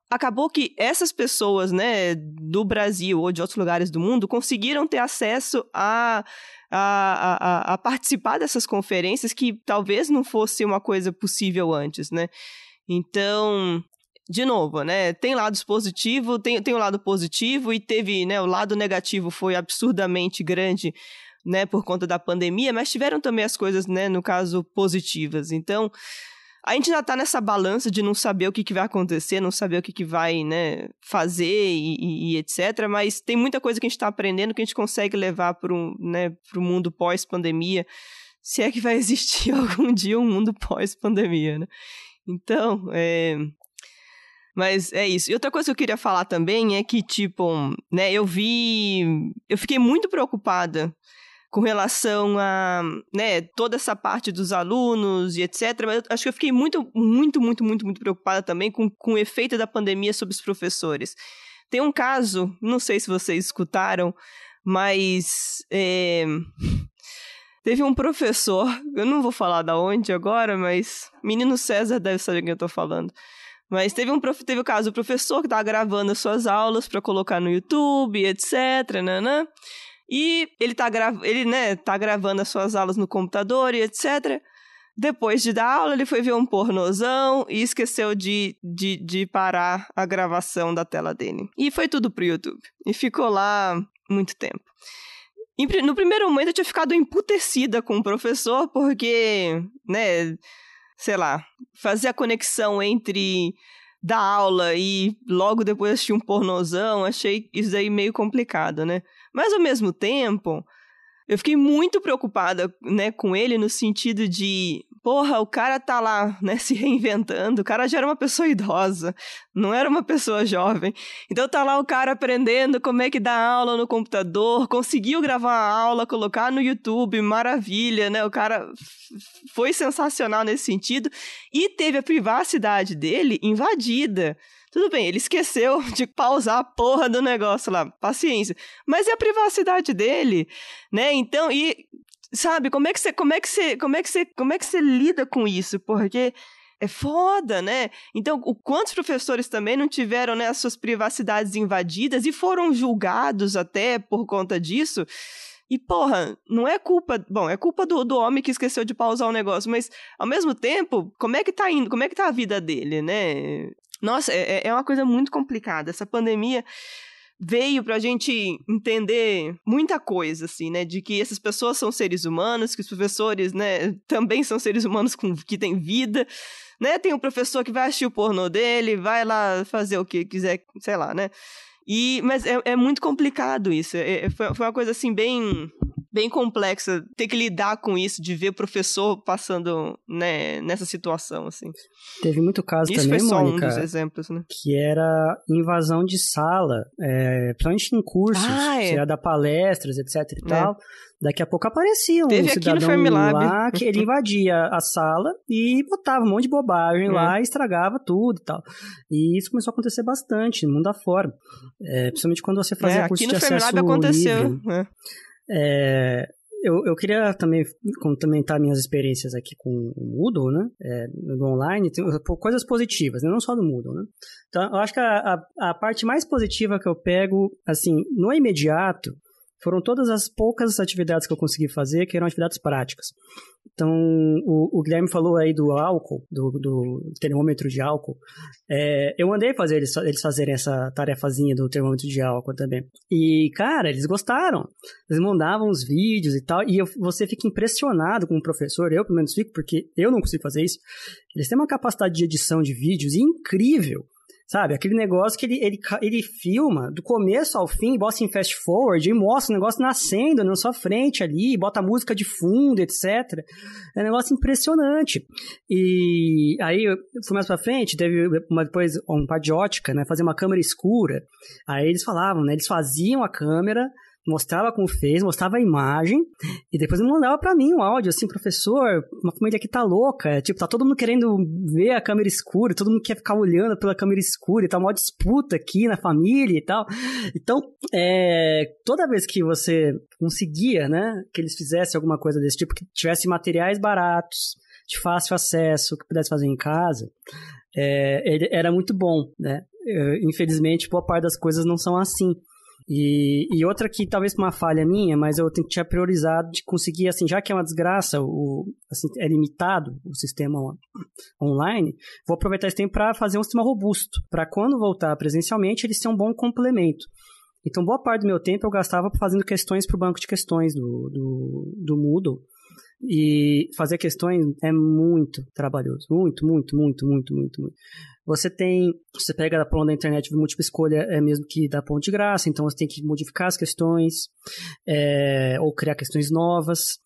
acabou que essas pessoas, né, do Brasil ou de outros lugares do mundo conseguiram ter acesso a a, a, a participar dessas conferências que talvez não fosse uma coisa possível antes, né? Então, de novo, né? Tem lados positivos, tem, tem o um lado positivo e teve, né? O lado negativo foi absurdamente grande, né? Por conta da pandemia, mas tiveram também as coisas, né? No caso, positivas. Então, a gente ainda tá nessa balança de não saber o que, que vai acontecer, não saber o que, que vai, né, fazer e, e, e etc. Mas tem muita coisa que a gente está aprendendo que a gente consegue levar para um, né, o mundo pós-pandemia, se é que vai existir algum dia um mundo pós-pandemia, né? Então, é... Mas é isso. E outra coisa que eu queria falar também é que, tipo, né, eu vi. Eu fiquei muito preocupada com relação a né, toda essa parte dos alunos e etc. Mas acho que eu fiquei muito, muito, muito, muito, muito preocupada também com, com o efeito da pandemia sobre os professores. Tem um caso, não sei se vocês escutaram, mas é, teve um professor, eu não vou falar da onde agora, mas menino César deve saber quem eu estou falando. Mas teve um teve o caso do professor que estava gravando as suas aulas para colocar no YouTube, etc, né? E ele tá, ele, né, tá gravando as suas aulas no computador e etc. Depois de dar aula, ele foi ver um pornozão e esqueceu de, de, de parar a gravação da tela dele. E foi tudo pro YouTube. E ficou lá muito tempo. No primeiro momento eu tinha ficado emputecida com o professor, porque, né, sei lá, fazer a conexão entre dar aula e logo depois assistir um pornozão, achei isso aí meio complicado, né? Mas ao mesmo tempo, eu fiquei muito preocupada, né, com ele no sentido de, porra, o cara tá lá, né, se reinventando, o cara já era uma pessoa idosa, não era uma pessoa jovem. Então tá lá o cara aprendendo como é que dá aula no computador, conseguiu gravar a aula, colocar no YouTube, maravilha, né? O cara foi sensacional nesse sentido e teve a privacidade dele invadida. Tudo bem, ele esqueceu de pausar a porra do negócio lá, paciência. Mas e a privacidade dele, né? Então, e sabe, como é que você, como é que você, como é que você, como é que você lida com isso? Porque é foda, né? Então, o quantos professores também não tiveram né, as suas privacidades invadidas e foram julgados até por conta disso? E, porra, não é culpa. Bom, é culpa do, do homem que esqueceu de pausar o negócio, mas, ao mesmo tempo, como é que tá indo? Como é que tá a vida dele, né? Nossa, é, é, é uma coisa muito complicada. Essa pandemia veio pra gente entender muita coisa, assim, né? De que essas pessoas são seres humanos, que os professores, né, também são seres humanos com, que têm vida, né? Tem um professor que vai assistir o pornô dele, vai lá fazer o que quiser, sei lá, né? E, mas é, é muito complicado isso. É, é foi, foi uma coisa, assim, bem bem complexa ter que lidar com isso, de ver professor passando né, nessa situação, assim. Teve muito caso isso também, foi só Mônica, um dos exemplos, né? que era invasão de sala, é, principalmente em cursos, ah, é. ia dar palestras, etc e é. tal. Daqui a pouco aparecia um Teve cidadão lá que ele invadia a sala e botava um monte de bobagem é. lá e estragava tudo e tal. E isso começou a acontecer bastante no mundo afora. É, principalmente quando você fazia é, curso aqui no de acesso aconteceu. livre. É. É, eu, eu queria também comentar minhas experiências aqui com o Moodle, né? É, no online, tem coisas positivas, né? não só no Moodle, né? Então, eu acho que a, a, a parte mais positiva que eu pego, assim, no imediato, foram todas as poucas atividades que eu consegui fazer que eram atividades práticas. Então, o, o Guilherme falou aí do álcool, do, do termômetro de álcool. É, eu mandei fazer eles, eles fazerem essa tarefazinha do termômetro de álcool também. E, cara, eles gostaram. Eles mandavam os vídeos e tal. E eu, você fica impressionado com o professor. Eu, pelo menos, fico, porque eu não consigo fazer isso. Eles têm uma capacidade de edição de vídeos incrível. Sabe? Aquele negócio que ele, ele, ele filma do começo ao fim, bota em fast forward e mostra o negócio nascendo na sua frente ali, bota música de fundo, etc. É um negócio impressionante. E aí fui mais pra frente, teve uma, depois um par de ótica, né? Fazer uma câmera escura. Aí eles falavam, né? Eles faziam a câmera mostrava como fez, mostrava a imagem, e depois ele mandava para mim um áudio, assim, professor, uma família aqui tá louca, tipo, tá todo mundo querendo ver a câmera escura, todo mundo quer ficar olhando pela câmera escura, e tá uma disputa aqui na família e tal. Então, é, toda vez que você conseguia, né, que eles fizessem alguma coisa desse tipo, que tivesse materiais baratos, de fácil acesso, que pudesse fazer em casa, é, era muito bom, né? Infelizmente, boa parte das coisas não são assim. E, e outra que talvez uma falha minha, mas eu tinha priorizado de conseguir, assim, já que é uma desgraça, o, assim, é limitado o sistema online, vou aproveitar esse tempo para fazer um sistema robusto, para quando voltar presencialmente ele ser um bom complemento. Então, boa parte do meu tempo eu gastava fazendo questões para o banco de questões do, do, do Moodle. E fazer questões é muito trabalhoso. Muito, muito, muito, muito, muito, muito. Você tem, você pega da ponta da internet de múltipla escolha, é mesmo que da ponta de graça, então você tem que modificar as questões, é, ou criar questões novas.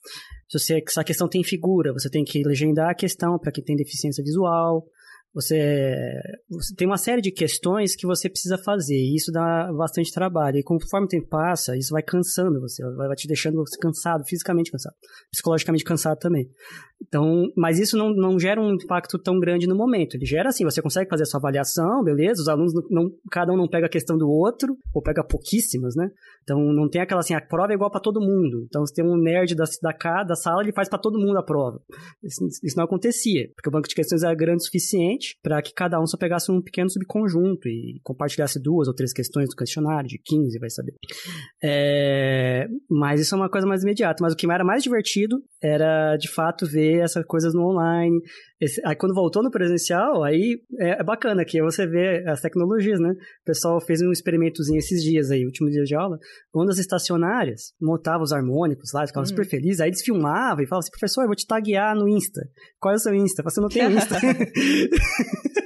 Se, você, se a questão tem figura, você tem que legendar a questão para quem tem deficiência visual. Você, você tem uma série de questões que você precisa fazer, e isso dá bastante trabalho. E conforme o tempo passa, isso vai cansando você, vai te deixando você cansado, fisicamente cansado, psicologicamente cansado também. Então, mas isso não, não gera um impacto tão grande no momento. Ele gera assim, você consegue fazer a sua avaliação, beleza? Os alunos não, cada um não pega a questão do outro, ou pega pouquíssimas, né? Então não tem aquela assim, a prova é igual para todo mundo. Então se tem um nerd da, da, da sala, ele faz para todo mundo a prova. Isso, isso, não acontecia, porque o banco de questões era grande o suficiente para que cada um só pegasse um pequeno subconjunto e compartilhasse duas ou três questões do questionário, de 15, vai saber. É, mas isso é uma coisa mais imediata. Mas o que era mais divertido era, de fato, ver essas coisas no online. Esse, aí quando voltou no presencial, aí é, é bacana que você vê as tecnologias, né? O pessoal fez um experimentozinho esses dias aí, último dia de aula, onde as estacionárias montavam os harmônicos lá, ficavam hum. super felizes, aí eles filmavam e falavam assim, professor, eu vou te taguear no Insta. Qual é o seu Insta? Você não tem Insta.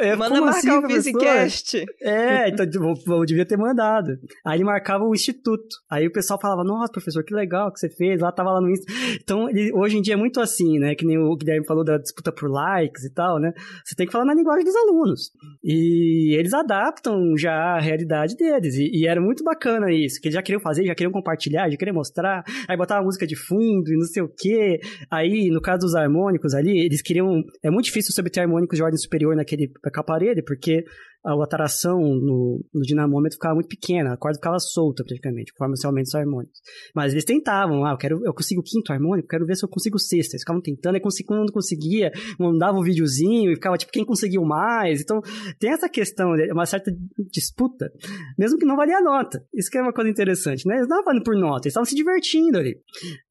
É, Manda marcar assim, o Visicast. É, então eu, eu, devia ter mandado. Aí ele marcava o instituto. Aí o pessoal falava, nossa, professor, que legal que você fez. Lá tava lá no Insta. Então, ele, hoje em dia é muito assim, né? Que nem o Guilherme falou da disputa por likes e tal, né? Você tem que falar na linguagem dos alunos. E eles adaptam já a realidade deles. E, e era muito bacana isso, que eles já queriam fazer, já queriam compartilhar, já queriam mostrar. Aí botava música de fundo e não sei o quê. Aí, no caso dos harmônicos ali, eles queriam... É muito difícil você obter harmônicos de ordem superior naquele, naquela parede, porque a alteração no, no dinamômetro ficava muito pequena, a corda ficava solta praticamente, conforme você aumenta os harmônicos. Mas eles tentavam, ah, eu, quero, eu consigo o quinto harmônico, quero ver se eu consigo o sexto. Eles ficavam tentando, e quando conseguia, mandava um videozinho e ficava tipo, quem conseguiu mais? Então, tem essa questão, uma certa disputa, mesmo que não valia a nota. Isso que é uma coisa interessante, né? Eles não estavam por nota, eles estavam se divertindo ali.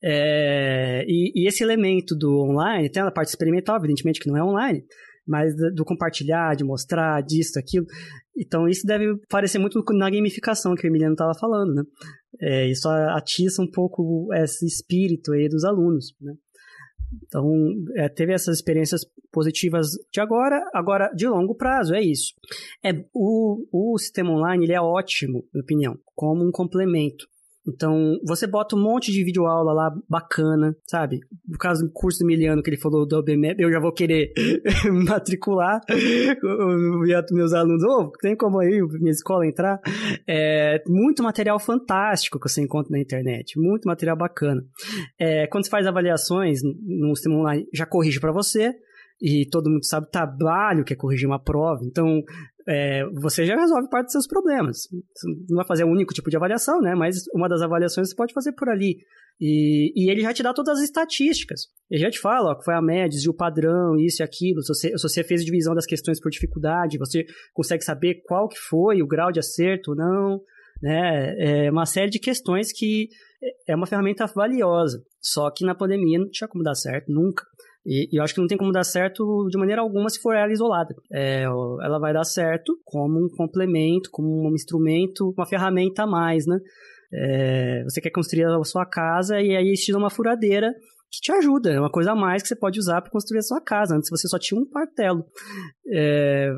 É, e, e esse elemento do online, tem a parte experimental, evidentemente que não é online, mas do compartilhar, de mostrar, disso, aquilo. Então isso deve parecer muito na gamificação que o Emiliano estava falando, né? É, isso atiça um pouco esse espírito aí dos alunos, né? Então, é, teve essas experiências positivas de agora, agora de longo prazo, é isso. É, o, o sistema online ele é ótimo, na minha opinião, como um complemento. Então, você bota um monte de videoaula lá bacana, sabe? No caso do curso do Miliano que ele falou do OBMAP, eu já vou querer matricular meus alunos. Ô, oh, tem como aí minha escola entrar? É, muito material fantástico que você encontra na internet. Muito material bacana. É, quando você faz avaliações no sistema online, já corrige para você e todo mundo sabe o trabalho que é corrigir uma prova. Então, é, você já resolve parte dos seus problemas. Você não vai fazer um único tipo de avaliação, né? Mas uma das avaliações você pode fazer por ali. E, e ele já te dá todas as estatísticas. Ele já te fala, ó, que foi a média, o padrão, isso e aquilo. Se você, se você fez divisão das questões por dificuldade, você consegue saber qual que foi o grau de acerto ou não. Né? É uma série de questões que é uma ferramenta valiosa. Só que na pandemia não tinha como dar certo, nunca. E, e, eu acho que não tem como dar certo de maneira alguma se for ela isolada. É, ela vai dar certo como um complemento, como um instrumento, uma ferramenta a mais, né? É, você quer construir a sua casa e aí estira uma furadeira que te ajuda, é uma coisa a mais que você pode usar para construir a sua casa. Antes você só tinha um martelo. É,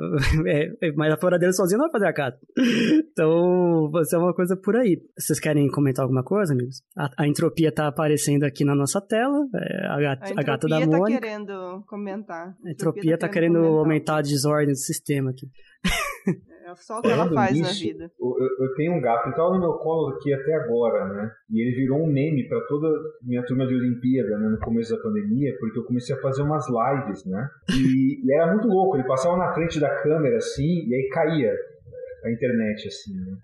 é, mas a furadeira sozinha não vai fazer a casa. Então, você é uma coisa por aí. Vocês querem comentar alguma coisa, amigos? A, a entropia está aparecendo aqui na nossa tela. É, a, gata, a, a gata da Mônica. A entropia tá querendo comentar. A entropia está tá querendo, querendo aumentar a desordem do sistema aqui. É só o que ela faz na vida. Eu, eu, tenho um gato, ele tava no meu colo aqui até agora, né? E ele virou um meme para toda minha turma de Olimpíada, né? No começo da pandemia, porque eu comecei a fazer umas lives, né? E, e era muito louco, ele passava na frente da câmera assim, e aí caía a internet, assim, né?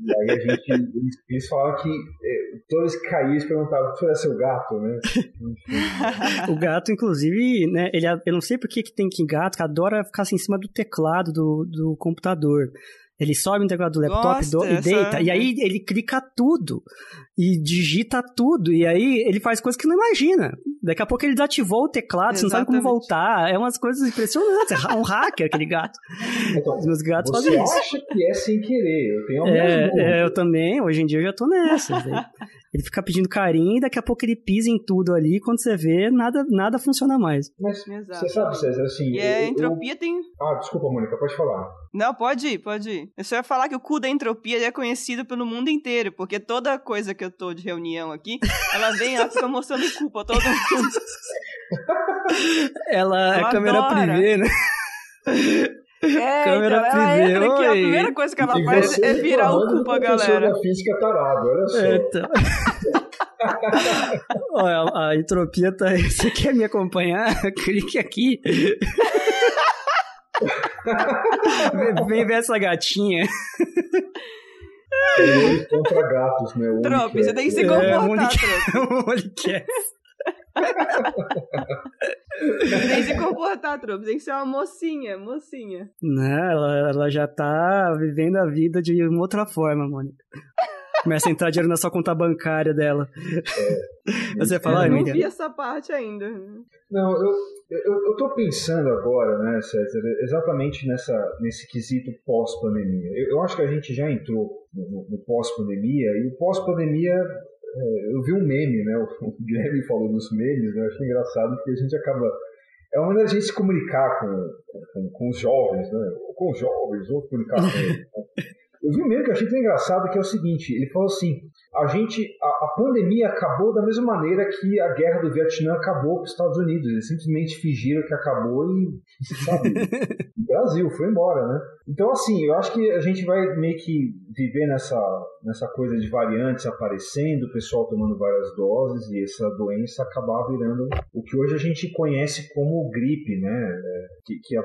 e aí a gente, eles, eles falavam que eh, todos que caíam, eles perguntavam, se era seu gato, né? o gato, inclusive, né, ele, eu não sei por que, que tem que gato que adora ficar assim, em cima do teclado do, do computador. Ele sobe no teclado do laptop Gosta, do, e deita, e aí ele clica tudo e digita tudo, e aí ele faz coisas que não imagina. Daqui a pouco ele desativou o teclado, Exatamente. você não sabe como voltar. É umas coisas impressionantes. É um hacker aquele gato. Então, Os meus gatos fazem isso. Você acha que é sem querer? Eu tenho é, é, eu também. Hoje em dia eu já tô nessa. Ele fica pedindo carinho e daqui a pouco ele pisa em tudo ali. Quando você vê, nada, nada funciona mais. Mas Exato. você sabe, César, assim. E a entropia eu... tem. Ah, desculpa, Mônica, pode falar. Não, pode ir, pode ir. Eu só ia falar que o cu da entropia é conhecido pelo mundo inteiro, porque toda coisa que eu tô de reunião aqui, ela vem e ela fica mostrando o cu pra todo mundo. ela é câmera privê, né? É, câmera então, ela entra aqui, a primeira coisa que ela e faz é virar o cu pra galera. da física tarado, olha só. Então... Olha, a entropia tá aí. Você quer me acompanhar? Clique aqui. Vem ver essa gatinha. Contra gatos, meu. Trop, você tem que se comportar, é, Trop. tem que se comportar, Trop. Tem que ser uma mocinha, mocinha. Não, ela, ela já tá vivendo a vida de uma outra forma, Mônica. Começa a entrar dinheiro na sua conta bancária dela. É, Você fala, Eu não vi essa parte ainda. Não, eu, eu, eu tô pensando agora, né, César, exatamente nessa, nesse quesito pós-pandemia. Eu, eu, acho que a gente já entrou no, no pós-pandemia, e o pós-pandemia é, eu vi um meme, né? O Guilherme falou dos memes, né? Eu achei engraçado porque a gente acaba. É uma maneira de a gente se comunicar com, com, com os jovens, né? Com os jovens, ou comunicar com, Eu vi um meme que eu achei tão engraçado que é o seguinte: ele falou assim, a gente, a, a, pandemia acabou da mesma maneira que a guerra do Vietnã acabou para os Estados Unidos. Eles simplesmente fingiram que acabou e, sabe, o Brasil foi embora, né? Então, assim, eu acho que a gente vai meio que viver nessa, nessa coisa de variantes aparecendo, o pessoal tomando várias doses e essa doença acabar virando o que hoje a gente conhece como gripe, né? É, que, que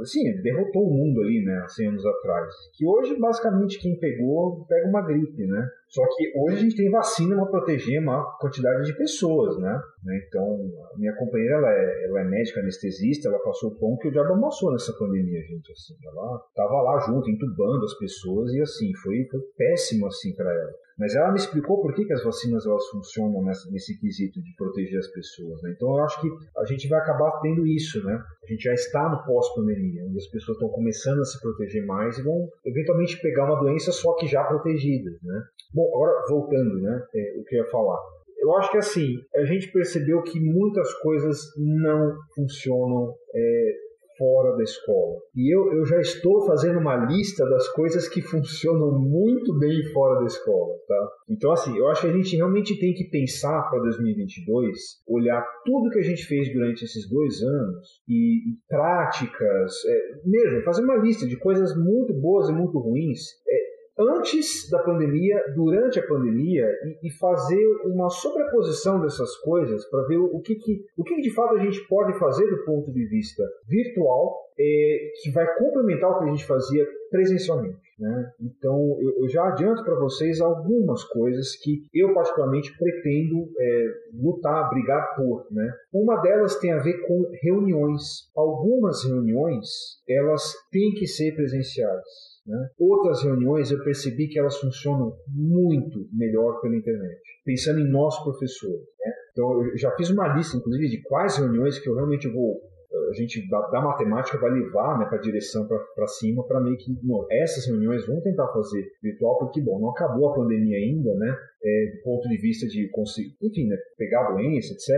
assim, derrotou o mundo ali, né? 100 anos atrás. Que hoje, basicamente, quem pegou, pega uma gripe, né? Só que hoje a gente tem vacina para proteger uma quantidade de pessoas, né? Então, a minha companheira, ela é, ela é médica anestesista, ela passou o pão que o diabo amassou nessa pandemia, gente, assim. Ela tava lá junto, entubando as pessoas e, assim, foi, foi péssimo, assim, para ela. Mas ela me explicou por que, que as vacinas elas funcionam nessa, nesse quesito de proteger as pessoas. Né? Então eu acho que a gente vai acabar tendo isso, né? A gente já está no pós-pandemia, onde as pessoas estão começando a se proteger mais e vão eventualmente pegar uma doença só que já protegidas, né? Bom, agora voltando, né? É, o que eu ia falar. Eu acho que assim, a gente percebeu que muitas coisas não funcionam é, fora da escola. E eu, eu já estou fazendo uma lista das coisas que funcionam muito bem fora da escola, tá? Então, assim, eu acho que a gente realmente tem que pensar para 2022, olhar tudo que a gente fez durante esses dois anos e, e práticas, é, mesmo, fazer uma lista de coisas muito boas e muito ruins. É, antes da pandemia, durante a pandemia e, e fazer uma sobreposição dessas coisas para ver o que, que, o que de fato a gente pode fazer do ponto de vista virtual é, que vai complementar o que a gente fazia presencialmente. Né? Então, eu, eu, já adianto para vocês algumas coisas que eu, particularmente, pretendo é, lutar, brigar por. Né? Uma delas tem a ver com reuniões. Algumas reuniões, elas têm que ser presenciais. Né? Outras reuniões eu percebi que elas funcionam muito melhor pela internet, pensando em nós professores. Né? Então eu já fiz uma lista, inclusive, de quais reuniões que eu realmente vou a gente da, da matemática vai levar né, para a direção para cima para meio que não, essas reuniões vão tentar fazer virtual porque bom não acabou a pandemia ainda né é, do ponto de vista de conseguir enfim né, pegar a doença etc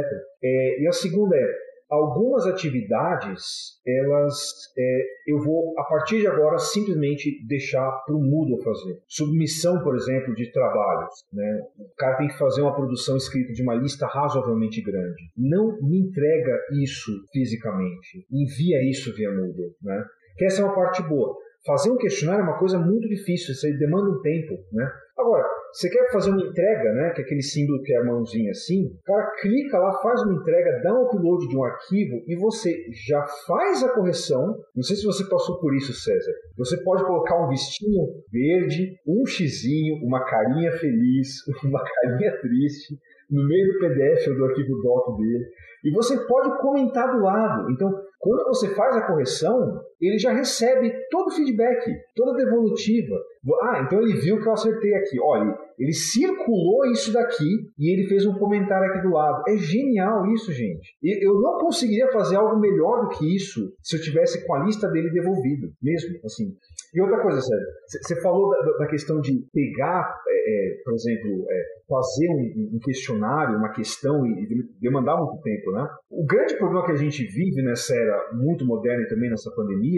é, e a segunda é algumas atividades, elas é, eu vou, a partir de agora, simplesmente deixar para o Moodle fazer. Submissão, por exemplo, de trabalhos. Né? O cara tem que fazer uma produção escrita de uma lista razoavelmente grande. Não me entrega isso fisicamente. Envia isso via Moodle. Né? Que essa é uma parte boa. Fazer um questionário é uma coisa muito difícil, isso aí demanda um tempo. Né? Agora, você quer fazer uma entrega, né? Que é aquele símbolo que é a mãozinha assim. O cara clica lá, faz uma entrega, dá um upload de um arquivo e você já faz a correção. Não sei se você passou por isso, César. Você pode colocar um vestinho verde, um xizinho, uma carinha feliz, uma carinha triste no meio do PDF ou do arquivo doc dele. E você pode comentar do lado. Então, quando você faz a correção, ele já recebe todo o feedback, toda a devolutiva. Ah, então ele viu que eu acertei aqui. Olha, ele circulou isso daqui e ele fez um comentário aqui do lado. É genial isso, gente. Eu não conseguiria fazer algo melhor do que isso se eu tivesse com a lista dele devolvido, mesmo assim. E outra coisa, Sérgio, você falou da, da, questão de pegar, é, é, por exemplo, é, fazer um, um, questionário, uma questão e, e demandar muito tempo, né? O grande problema que a gente vive nessa era muito moderna e também nessa pandemia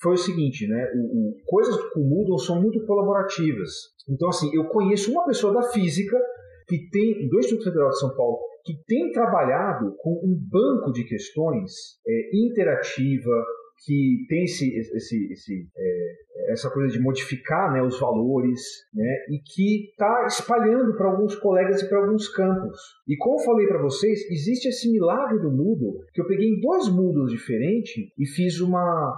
foi o seguinte, né? O, o, coisas o Moodle são muito colaborativas. Então, assim, eu conheço uma pessoa da física que tem, do Instituto Federal de São Paulo, que tem trabalhado com um banco de questões é, interativa, que tem esse, esse, esse, é, essa coisa de modificar né, os valores né, e que está espalhando para alguns colegas e para alguns campos. E como eu falei para vocês, existe esse milagre do Moodle que eu peguei em dois Moodles diferentes e fiz uma.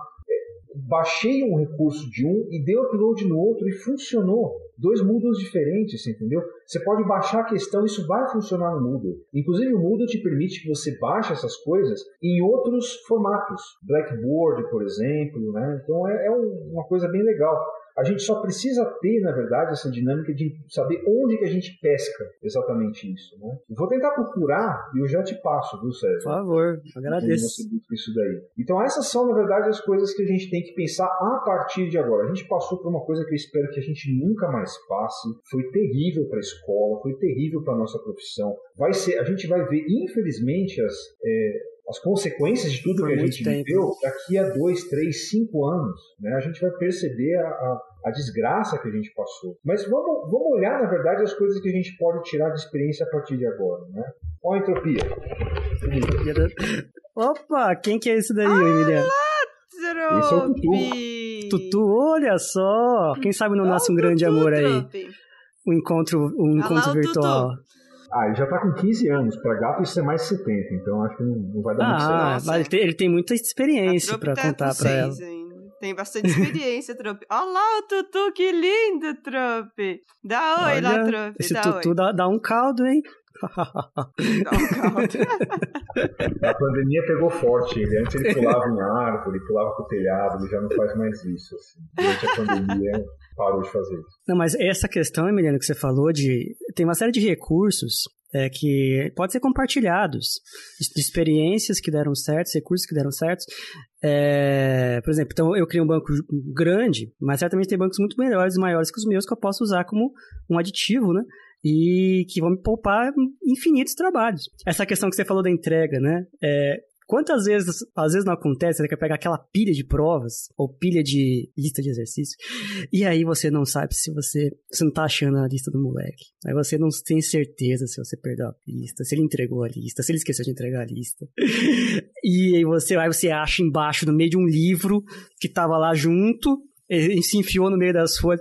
Baixei um recurso de um e dei upload no outro e funcionou dois Moodles diferentes, entendeu? Você pode baixar a questão, isso vai funcionar no Moodle. Inclusive o Moodle te permite que você baixe essas coisas em outros formatos, Blackboard, por exemplo, né? Então é, é uma coisa bem legal. A gente só precisa ter, na verdade, essa dinâmica de saber onde que a gente pesca exatamente isso. Né? vou tentar procurar e eu já te passo, viu, César? Por favor, agradeço. Isso daí. Então essas são, na verdade, as coisas que a gente tem que pensar a partir de agora. A gente passou por uma coisa que eu espero que a gente nunca mais passe. Foi terrível para a escola, foi terrível para a nossa profissão. Vai ser, a gente vai ver, infelizmente, as, é, as consequências de tudo Por que a gente tempo. viveu daqui a dois, três, cinco anos. Né? A gente vai perceber a, a, a, desgraça que a gente passou. Mas vamos, vamos olhar, na verdade, as coisas que a gente pode tirar de experiência a partir de agora. Né? Olha a entropia. Opa, quem que é esse daí, Emiliano? Esse é o Tutu. Tutu, olha só. Quem sabe não nasce um grande amor aí. Um encontro, um encontro virtual. Ah, ele já tá com 15 anos. Pra gato isso é mais 70, então acho que não, não vai dar ah, muito certo. Ah, mas ele tem, ele tem muita experiência pra tá contar pra ela. Ainda. Tem bastante experiência, Trump. Olha lá o Tutu, que lindo, Trump. Dá oi Olha, lá, Trump. Esse dá Tutu dá, dá um caldo, hein? A pandemia pegou forte ele. Antes ele pulava em árvore, pulava pro telhado, ele já não faz mais isso. Assim. Durante a pandemia parou de fazer isso. Não, mas essa questão, Emiliano, que você falou de. Tem uma série de recursos é, que podem ser compartilhados, de experiências que deram certo, recursos que deram certo. É, por exemplo, então eu criei um banco grande, mas certamente tem bancos muito melhores e maiores que os meus que eu posso usar como um aditivo, né? E que vão me poupar infinitos trabalhos. Essa questão que você falou da entrega, né? É, Quantas vezes, às vezes não acontece, você quer pegar aquela pilha de provas, ou pilha de lista de exercício, e aí você não sabe se você, você não tá achando a lista do moleque. Aí você não tem certeza se você perdeu a lista, se ele entregou a lista, se ele esqueceu de entregar a lista. e aí você, aí você acha embaixo, no meio de um livro, que tava lá junto, e se enfiou no meio das folhas.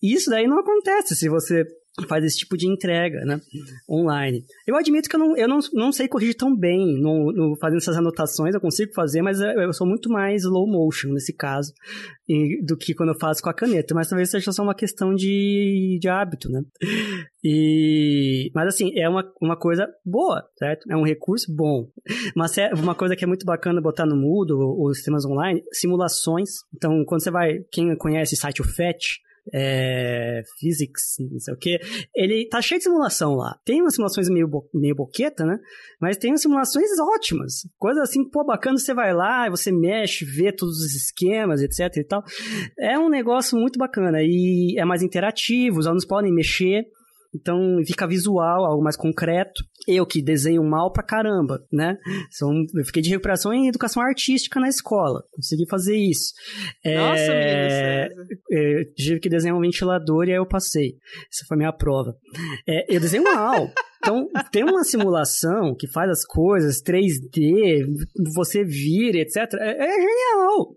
Isso daí não acontece se você faz esse tipo de entrega, né, online. Eu admito que eu não, eu não, não sei corrigir tão bem no, no, fazendo essas anotações, eu consigo fazer, mas eu sou muito mais low motion nesse caso e, do que quando eu faço com a caneta, mas talvez seja só uma questão de, de hábito, né. E, mas assim, é uma, uma coisa boa, certo? É um recurso bom. Mas é uma coisa que é muito bacana botar no Moodle ou sistemas online, simulações. Então, quando você vai, quem conhece o site o Fetch, é, physics, não sei o que. Ele tá cheio de simulação lá. Tem umas simulações meio, bo meio boqueta, né? Mas tem umas simulações ótimas. Coisa assim, pô, bacana, você vai lá, você mexe, vê todos os esquemas, etc e tal. É um negócio muito bacana e é mais interativo, os alunos podem mexer. Então fica visual, algo mais concreto. Eu que desenho mal pra caramba, né? Eu fiquei de recuperação em educação artística na escola. Consegui fazer isso. Nossa, é, eu tive que desenhar um ventilador e aí eu passei. Essa foi a minha prova. É, eu desenho mal. Então, tem uma simulação que faz as coisas 3D, você vira, etc. É, é genial,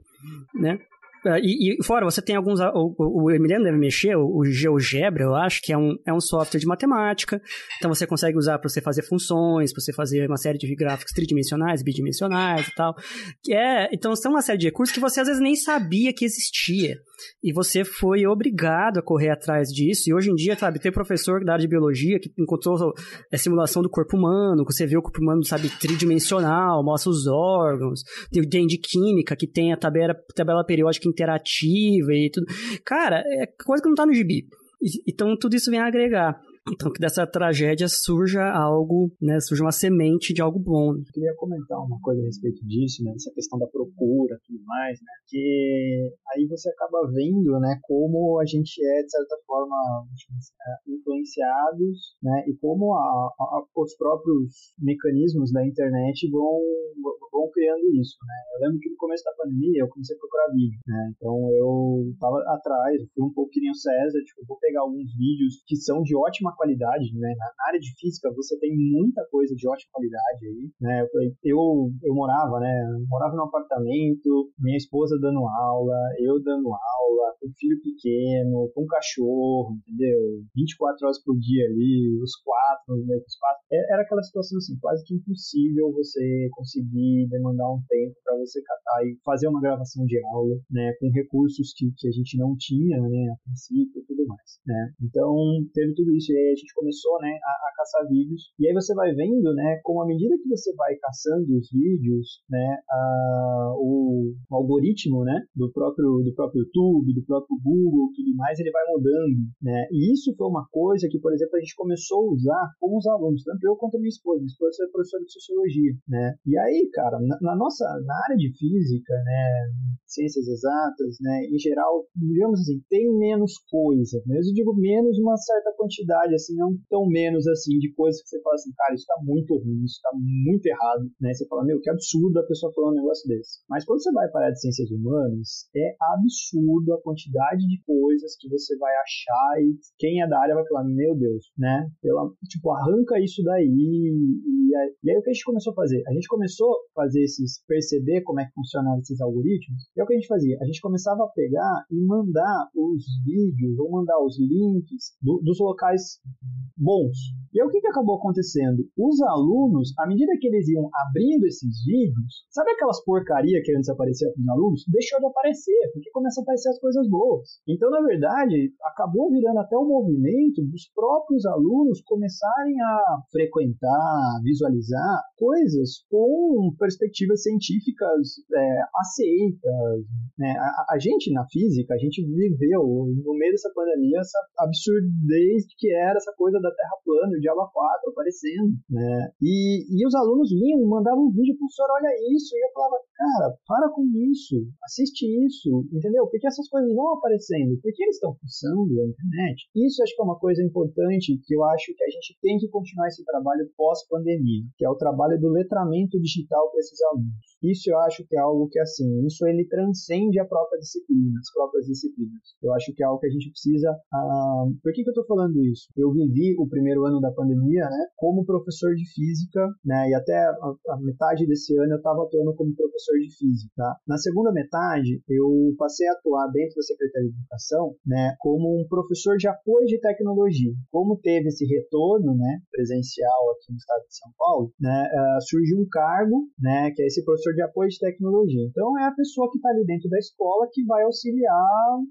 né? É, e, e, fora, você tem alguns. O, o Emiliano deve mexer, o, o GeoGebra, eu acho, que é um, é um software de matemática. Então você consegue usar para você fazer funções, para você fazer uma série de gráficos tridimensionais, bidimensionais e tal. Que é, então são uma série de recursos que você às vezes nem sabia que existia. E você foi obrigado a correr atrás disso. E hoje em dia, sabe, tem professor da área de biologia que encontrou a é, simulação do corpo humano, que você vê o corpo humano, sabe, tridimensional, mostra os órgãos. Tem de química, que tem a tabela, tabela periódica interativa e tudo. Cara, é coisa que não tá no gibi. Então tudo isso vem a agregar. Então, que dessa tragédia surja algo, né, surja uma semente de algo bom. Eu queria comentar uma coisa a respeito disso, né, essa questão da procura e tudo mais, né, que aí você acaba vendo, né, como a gente é, de certa forma, influenciados, né, e como a, a, os próprios mecanismos da internet vão, vão criando isso, né. Eu lembro que no começo da pandemia eu comecei a procurar vídeo, né, então eu estava atrás, fui um pouco que César, tipo, vou pegar alguns vídeos que são de ótima qualidade, né? Na, área de física você tem muita coisa de ótima qualidade aí, né? Eu, eu morava, né? morava num apartamento, minha esposa dando aula, eu dando aula, com um filho pequeno, com um cachorro, entendeu? 24 horas por dia ali, os quatro no mesmo espaço. É, era aquela situação assim, quase que impossível você conseguir demandar um tempo para você catar e fazer uma gravação de aula, né? Com recursos que, que a gente não tinha, né? A princípio e tudo mais, né? Então, teve tudo isso. E a gente começou, né? A, a caçar vídeos. E aí você vai vendo, né? Como à medida que você vai caçando os vídeos, né? A, o, o algoritmo, né? Do próprio, do próprio YouTube, do próprio Google, tudo mais, ele vai mudando, né? E isso foi uma coisa que, por exemplo, a gente começou a usar com os alunos, tanto eu quanto a minha esposa. Minha esposa é professora de sociologia, né? E aí, cara, na, na nossa, na área de física, né? Ciências exatas, né? Em geral, digamos assim, tem menos coisa, né? Eu digo menos uma certa quantidade, assim, não tão menos assim de coisas que você fala assim, cara, isso tá muito ruim, isso tá muito errado, né? Você fala, meu, que absurdo a pessoa falar um negócio desse. Mas quando você vai para de ciências humanas, é absurdo a quantidade de coisas que você vai achar e quem é da área vai falar, meu Deus, né? Pela, tipo, arranca isso daí. E, aí, e aí o que a gente começou a fazer? A gente começou a fazer esses, perceber como é que funcionam esses algoritmos. E é o que a gente fazia? A gente começava a pegar e mandar os vídeos ou mandar os links do, dos locais bons. E aí o que, que acabou acontecendo? Os alunos, à medida que eles iam abrindo esses vídeos, sabe aquelas porcaria que antes aparecia para os alunos? Deixou de aparecer, porque começam a aparecer as coisas boas. Então, na verdade, acabou virando até um movimento dos próprios alunos começarem a frequentar, visualizar coisas com perspectivas científicas é, aceitas. Né? A, a gente, na física, a gente viveu no meio dessa pandemia essa absurdez que era essa coisa da Terra plana, o Diabo 4 aparecendo, né? E, e os alunos vinham, mandavam um vídeo, professor, olha isso, e eu falava, cara, para com isso, assiste isso, entendeu? Porque essas coisas vão aparecendo, porque eles estão fuçando a internet. Isso acho que é uma coisa importante que eu acho que a gente tem que continuar esse trabalho pós-pandemia, que é o trabalho do letramento digital para esses alunos. Isso eu acho que é algo que, assim, isso ele transcende a própria disciplina, as próprias disciplinas. Eu acho que é algo que a gente precisa. Ah, por que, que eu estou falando isso? Eu vivi o primeiro ano da pandemia, né, como professor de física, né, e até a, a metade desse ano eu estava atuando como professor de física. Tá? Na segunda metade, eu passei a atuar dentro da Secretaria de Educação, né, como um professor de apoio de tecnologia. Como teve esse retorno, né, presencial aqui no estado de São Paulo, né, uh, surgiu um cargo, né, que é esse professor de apoio de tecnologia. Então é a pessoa que está ali dentro da escola que vai auxiliar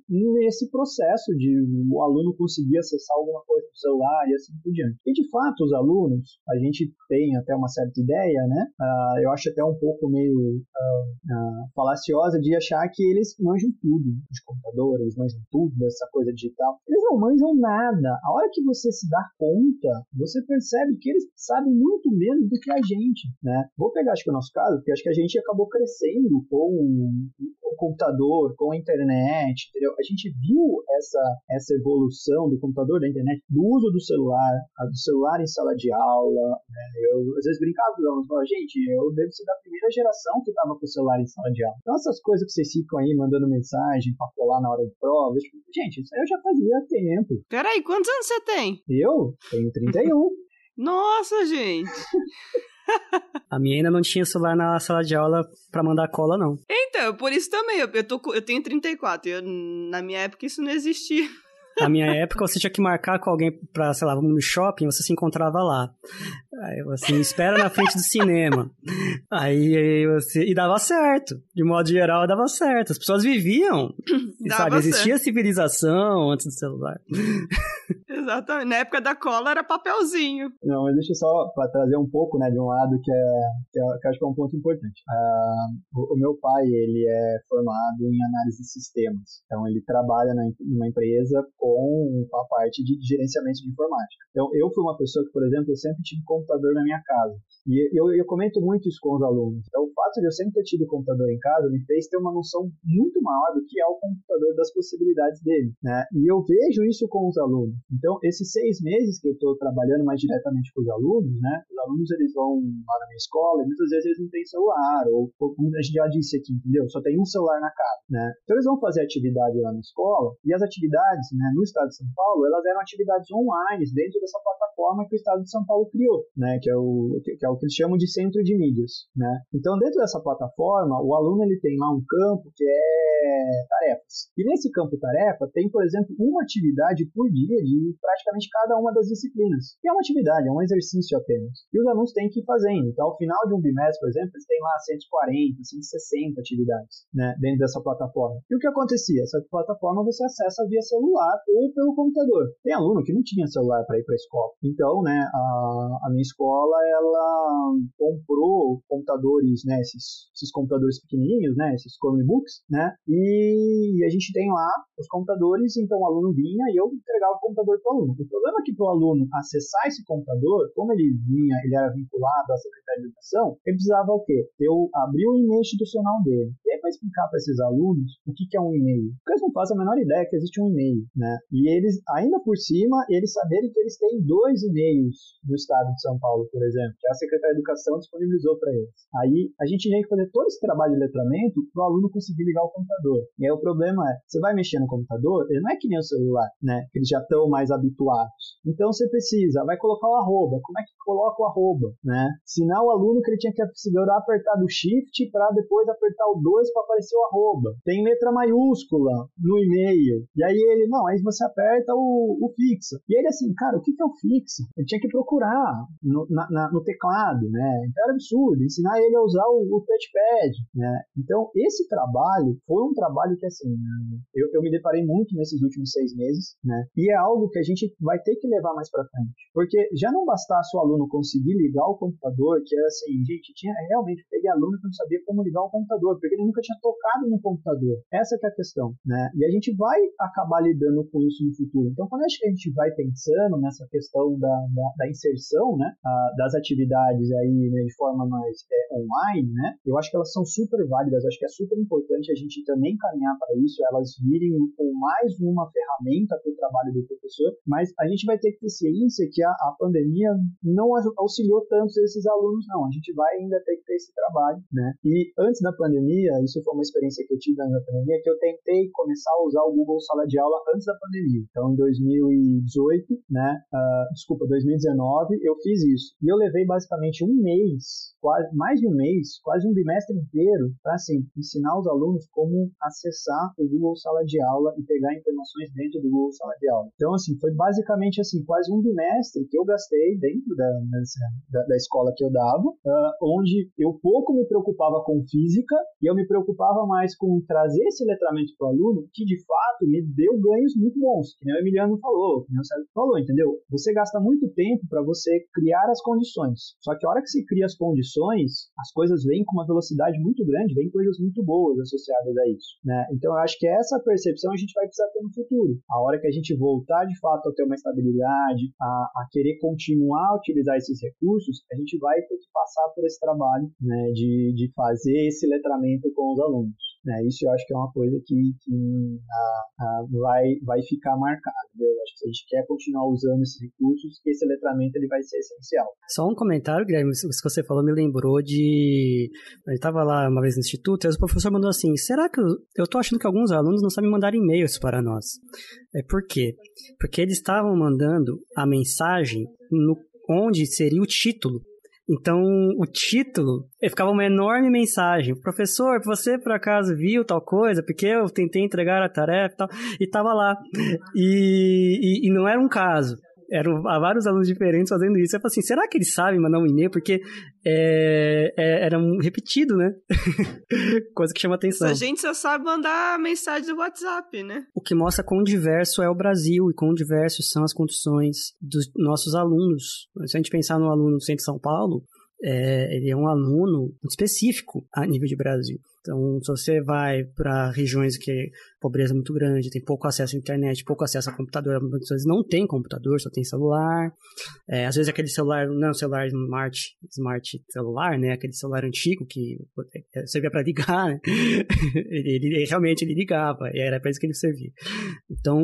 nesse processo de o aluno conseguir acessar alguma coisa celular e assim por diante. E de fato, os alunos, a gente tem até uma certa ideia, né? Uh, eu acho até um pouco meio uh, uh, falaciosa de achar que eles manjam tudo de computador, eles manjam tudo dessa coisa digital. Eles não manjam nada. A hora que você se dá conta, você percebe que eles sabem muito menos do que a gente, né? Vou pegar, acho que o nosso caso, porque acho que a gente acabou crescendo com o computador, com a internet, entendeu? A gente viu essa, essa evolução do computador, da internet, do uso do celular, do celular em sala de aula. Né? Eu às vezes brincava com os alunos, falava, gente, eu devo ser da primeira geração que estava com o celular em sala de aula. Então essas coisas que vocês ficam aí mandando mensagem para colar na hora de prova, tipo, gente, isso aí eu já fazia há tempo. Peraí, quantos anos você tem? Eu tenho 31. Nossa, gente! A minha ainda não tinha celular na sala de aula para mandar cola, não. Então, por isso também. Eu, eu, tô, eu tenho 34. Eu, na minha época isso não existia. Na minha época, você tinha que marcar com alguém pra, sei lá, vamos no shopping, você se encontrava lá. Aí você espera na frente do cinema. Aí, aí você. E dava certo. De modo geral, dava certo. As pessoas viviam. Dava sabe, existia certo. civilização antes do celular. Exatamente. Na época da cola era papelzinho. Não, mas deixa eu só para trazer um pouco, né, de um lado que é que, é, que acho que é um ponto importante. Uh, o, o, meu pai, ele é formado em análise de sistemas. Então, ele trabalha na, numa empresa com a parte de gerenciamento de informática. Então, eu fui uma pessoa que, por exemplo, eu sempre tive computador na minha casa. E eu, eu comento muito isso com os alunos. Então, o fato de eu sempre ter tido computador em casa me fez ter uma noção muito maior do que é o computador, das possibilidades dele. Né? E eu vejo isso com os alunos. Então, esses seis meses que eu estou trabalhando mais diretamente com os alunos, né? Os alunos eles vão lá na minha escola e muitas vezes eles não têm celular, ou, como a gente já disse aqui, entendeu? Só tem um celular na casa, né? Então, eles vão fazer atividade lá na escola e as atividades, né, no estado de São Paulo, elas eram atividades online dentro dessa plataforma que o estado de São Paulo criou, né? Que é o que é o que eles chamam de centro de mídias, né? Então, dentro dessa plataforma, o aluno ele tem lá um campo que é tarefas. E nesse campo tarefa tem, por exemplo, uma atividade por dia de praticamente cada uma das disciplinas. E é uma atividade, é um exercício apenas. E os alunos têm que ir fazendo. Então, ao final de um bimestre, por exemplo, eles têm lá 140, 160 atividades né, dentro dessa plataforma. E o que acontecia? Essa plataforma você acessa via celular ou pelo computador. Tem aluno que não tinha celular para ir para a escola. Então, né, a, a minha escola, ela comprou computadores, né, esses, esses computadores pequenininhos, né, esses Chromebooks, né, e a gente tem lá os computadores, então o aluno vinha e eu entregava o computador para o aluno. O problema é que para o aluno acessar esse computador, como ele vinha, ele era vinculado à Secretaria de Educação, ele precisava o quê? Eu abrir o e-mail institucional dele. E aí para explicar para esses alunos o que, que é um e-mail. Porque eles não fazem a menor ideia que existe um e-mail, né? E eles, ainda por cima, eles saberem que eles têm dois e-mails do estado de São Paulo, por exemplo, que a Secretaria de Educação disponibilizou para eles. Aí a gente tinha que fazer todo esse trabalho de letramento para o aluno conseguir ligar o computador. E aí o problema é, você vai mexer no computador, ele não é que nem o celular, né? Que eles já estão mais habituados. Então você precisa, vai colocar o arroba. Como é que coloca o arroba, né? Ensinar o aluno que ele tinha que segurar apertar do shift para depois apertar o 2 para aparecer o arroba. Tem letra maiúscula no e-mail. E aí ele, não, aí você aperta o, o fixa. E ele assim, cara, o que, que é o fixa? Ele tinha que procurar no, na, na, no teclado, né? Então era absurdo, ensinar ele a usar o, o touchpad, né? Então esse trabalho foi um trabalho que assim, eu, eu me deparei muito nesses últimos seis meses, né? E é algo que a gente vai ter que levar mais para frente, porque já não bastasse o aluno conseguir ligar o computador, que era assim, gente, tinha realmente peguei aluno que não sabia como ligar o computador, porque ele nunca tinha tocado no computador. Essa é a questão, né? E a gente vai acabar lidando com isso no futuro. Então, quando acho que a gente vai pensando nessa questão da, da, da inserção, né, a, das atividades aí né, de forma mais é, online, né, eu acho que elas são super válidas. Acho que é super importante a gente também caminhar para isso, elas virem com mais uma ferramenta para o trabalho do professor, mas a gente vai ter que ter ciência que a, a pandemia não auxiliou tanto esses alunos, não. A gente vai ainda ter que ter esse trabalho, né? E antes da pandemia, isso foi uma experiência que eu tive na pandemia, que eu tentei começar a usar o Google Sala de Aula antes da pandemia. Então, em 2018, né? Uh, desculpa, 2019, eu fiz isso. E eu levei basicamente um mês, quase mais de um mês, quase um bimestre inteiro, para assim, ensinar os alunos como acessar o Google Sala de Aula e pegar informações dentro do Google Sala de Aula. Então, assim, foi basicamente assim, quase um bimestre que eu gastei dentro da, da, da escola que eu dava, uh, onde eu pouco me preocupava com física e eu me preocupava mais com trazer esse letramento para o aluno, que de fato me deu ganhos muito bons, que nem o Emiliano falou, que nem o Sérgio falou, entendeu? Você gasta muito tempo para você criar as condições. Só que a hora que você cria as condições, as coisas vêm com uma velocidade muito grande, vêm coisas muito boas associadas a isso, né? Então eu acho que essa percepção a gente vai precisar ter no futuro. A hora que a gente voltar de fato a ter uma estabilidade, a, a querer continuar a utilizar esses recursos, a gente vai ter que passar por esse trabalho, né, de, de fazer esse letramento com os alunos. Né? Isso eu acho que é uma coisa que, que a, a, vai, vai ficar marcado. Eu acho que se a gente quer continuar usando esses recursos, esse letramento ele vai ser essencial. Só um comentário, Guilherme, isso que você falou me lembrou de... Eu estava lá uma vez no instituto e o professor mandou assim, será que... Eu, tô achando que alguns alunos não sabem mandar e-mails para nós. É por quê? Porque eles estavam mandando a mensagem no onde seria o título então, o título ficava uma enorme mensagem. Professor, você por acaso viu tal coisa? Porque eu tentei entregar a tarefa e tal, e tava lá. E, e, e não era um caso eram vários alunos diferentes fazendo isso. Eu falei assim, será que eles sabem mandar um e-mail? Porque é, é, era um repetido, né? Coisa que chama atenção. A gente só sabe mandar mensagem do WhatsApp, né? O que mostra quão diverso é o Brasil e quão diversos são as condições dos nossos alunos. Se a gente pensar no aluno do Centro de São Paulo, é, ele é um aluno específico a nível de Brasil. Então, se você vai para regiões que pobreza muito grande, tem pouco acesso à internet, pouco acesso a computador, muitas vezes não tem computador, só tem celular. É, às vezes aquele celular não é celular smart, smart celular, né? Aquele celular antigo que é, servia para ligar, né? ele, ele, realmente ele ligava, e era para isso que ele servia. Então,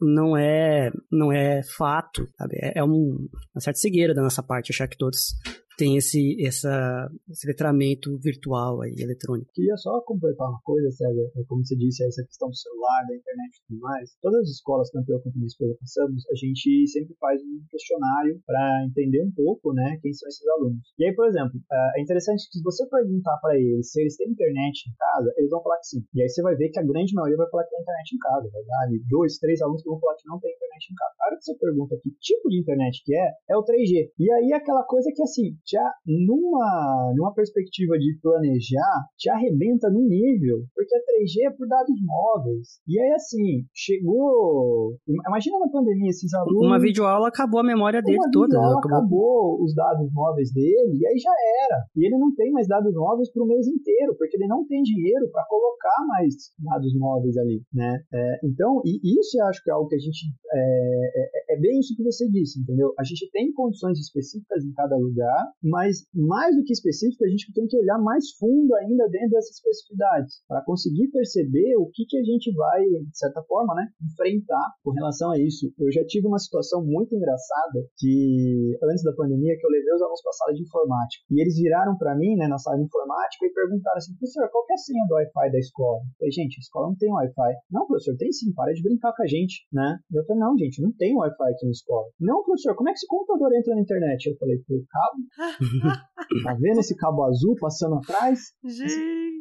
não é, não é fato, sabe? É, é um, uma certa cegueira da nossa parte achar que todos tem esse, essa, esse letramento virtual aí, eletrônico. Queria só completar uma coisa, César, é como você disse, essa questão do celular, da internet e tudo mais. Todas as escolas, tanto eu quanto minha esposa passamos, a gente sempre faz um questionário para entender um pouco, né, quem são esses alunos. E aí, por exemplo, é, é interessante que se você perguntar para eles se eles têm internet em casa, eles vão falar que sim. E aí você vai ver que a grande maioria vai falar que tem internet em casa. Vai dar ali dois, três alunos que vão falar que não tem internet em casa. A hora que você pergunta que tipo de internet que é, é o 3G. E aí aquela coisa que assim, já numa, numa perspectiva de planejar, te arrebenta no nível, porque a 3G é por dados móveis. E aí, assim, chegou. Imagina na pandemia esses alunos. Uma videoaula acabou a memória dele uma toda. Acabou... acabou os dados móveis dele, e aí já era. E ele não tem mais dados móveis para o mês inteiro, porque ele não tem dinheiro para colocar mais dados móveis ali, né? É, então, e isso eu acho que é algo que a gente. É, é, é bem isso que você disse, entendeu? A gente tem condições específicas em cada lugar, mas mais do que específico, a gente tem que olhar mais fundo ainda dentro dessas especificidades, para conseguir perceber o que, que a gente vai, de certa forma, né, enfrentar com relação a isso. Eu já tive uma situação muito engraçada que, antes da pandemia, que eu levei os alunos para a sala de informática. E eles viraram para mim, né, na sala de informática, e perguntaram assim, professor, qual é a senha do Wi-Fi da escola? Eu falei, gente, a escola não tem Wi-Fi. Não, professor, tem sim, para de brincar com a gente, né? Eu falei, não, gente, não tem Wi-Fi aqui na escola. Não, professor, como é que esse computador entra na internet? Eu falei, por cabo. tá vendo esse cabo azul passando atrás? Gente!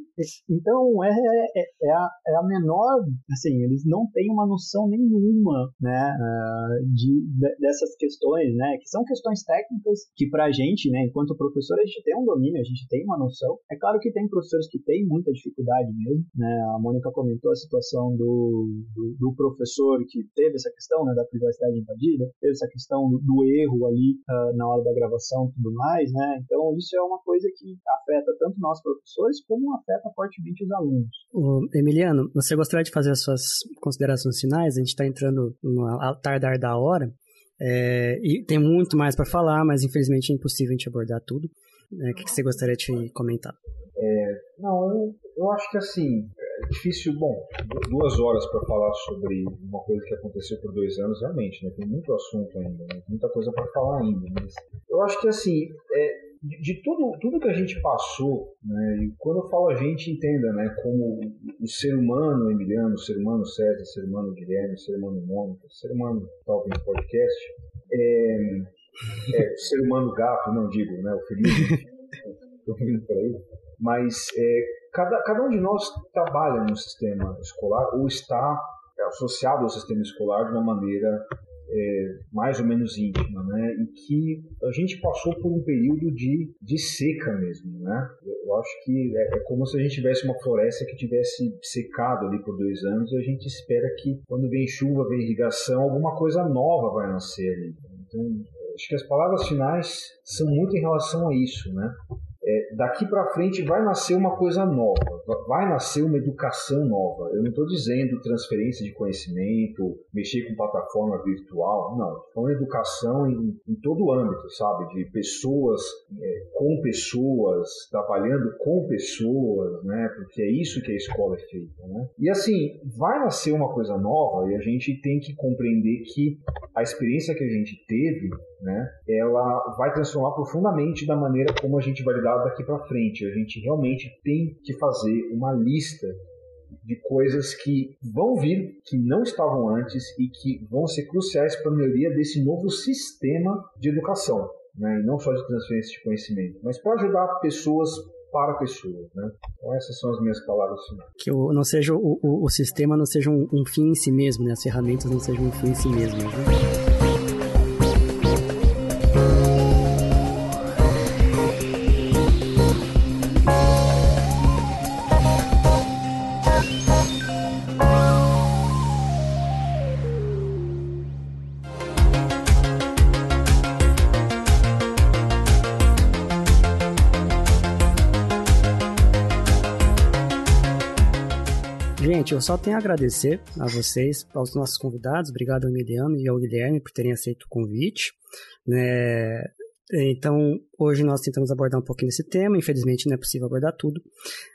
Então, é, é, é, a, é a menor, assim, eles não têm uma noção nenhuma, né, de, de, dessas questões, né, que são questões técnicas que pra gente, né, enquanto professor, a gente tem um domínio, a gente tem uma noção. É claro que tem professores que têm muita dificuldade mesmo, né, a Mônica comentou a situação do, do, do professor que teve essa questão, né, da privacidade invadida, teve essa questão do, do erro ali uh, na hora da gravação e tudo mais, né, então isso é uma coisa que afeta tanto nós professores como afeta fortemente os alunos. O Emiliano, você gostaria de fazer as suas considerações finais? A gente está entrando no tardar da hora. É, e tem muito mais para falar, mas infelizmente é impossível a gente abordar tudo. É, o que, que você gostaria de comentar? É, não, eu, eu acho que assim, é difícil, bom, duas horas para falar sobre uma coisa que aconteceu por dois anos, realmente, né? Tem muito assunto ainda, né? muita coisa para falar ainda, mas eu acho que assim, é, de, de, tudo, tudo que a gente passou, né, e quando eu falo a gente, entenda, né, como o ser humano Emiliano, o ser humano César, o ser humano Guilherme, o ser humano Mônica, o ser humano talvez podcast, é, é, o ser humano gato, não digo, né, o Felipe, estou vindo por aí, mas é, cada, cada um de nós trabalha no sistema escolar ou está associado ao sistema escolar de uma maneira é, mais ou menos íntima, né? E que a gente passou por um período de, de seca mesmo, né? Eu acho que é, é, como se a gente tivesse uma floresta que tivesse secado ali por dois anos e a gente espera que quando vem chuva, vem irrigação, alguma coisa nova vai nascer ali. Então, acho que as palavras finais são muito em relação a isso, né? É, daqui para frente vai nascer uma coisa nova, vai nascer uma educação nova. Eu não estou dizendo transferência de conhecimento, mexer com plataforma virtual, não. Estou falando educação em, em, todo o âmbito, sabe? De pessoas é, com pessoas, trabalhando com pessoas, né? Porque é isso que a escola é feita, né? E assim, vai nascer uma coisa nova e a gente tem que compreender que a experiência que a gente teve, né? Ela vai transformar profundamente da maneira como a gente vai lidar daqui para frente. A gente realmente tem que fazer uma lista de coisas que vão vir, que não estavam antes e que vão ser cruciais para a melhoria desse novo sistema de educação. Né? E não só de transferência de conhecimento, mas para ajudar pessoas para pessoas. Né? Então essas são as minhas palavras finais. Que o, não seja o, o, o sistema não seja um, um, fim em si mesmo, né? as ferramentas não sejam um fim em si mesmo. Né? Eu só tenho a agradecer a vocês, aos nossos convidados. Obrigado ao Mediano e ao Guilherme por terem aceito o convite. Né? Então, hoje nós tentamos abordar um pouquinho desse tema, infelizmente não é possível abordar tudo,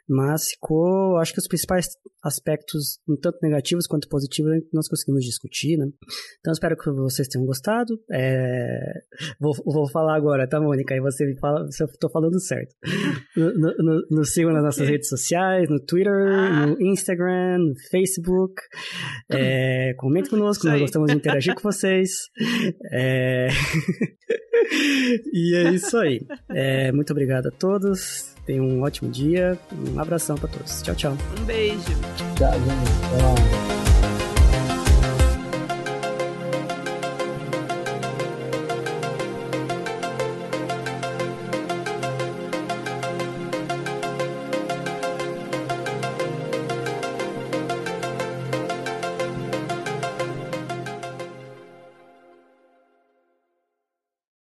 mas ficou, acho que os principais aspectos, tanto negativos quanto positivos, nós conseguimos discutir, né? Então, espero que vocês tenham gostado. É... Vou, vou falar agora, tá, Mônica? Aí você me fala se eu estou falando certo. Nos no, no sigam nas nossas redes sociais, no Twitter, ah. no Instagram, no Facebook. É... Comente conosco, nós gostamos de interagir com vocês. É... e é isso aí. É, muito obrigado a todos. Tenham um ótimo dia. Um abração para todos. Tchau, tchau. Um beijo. Tchau, gente. Tchau.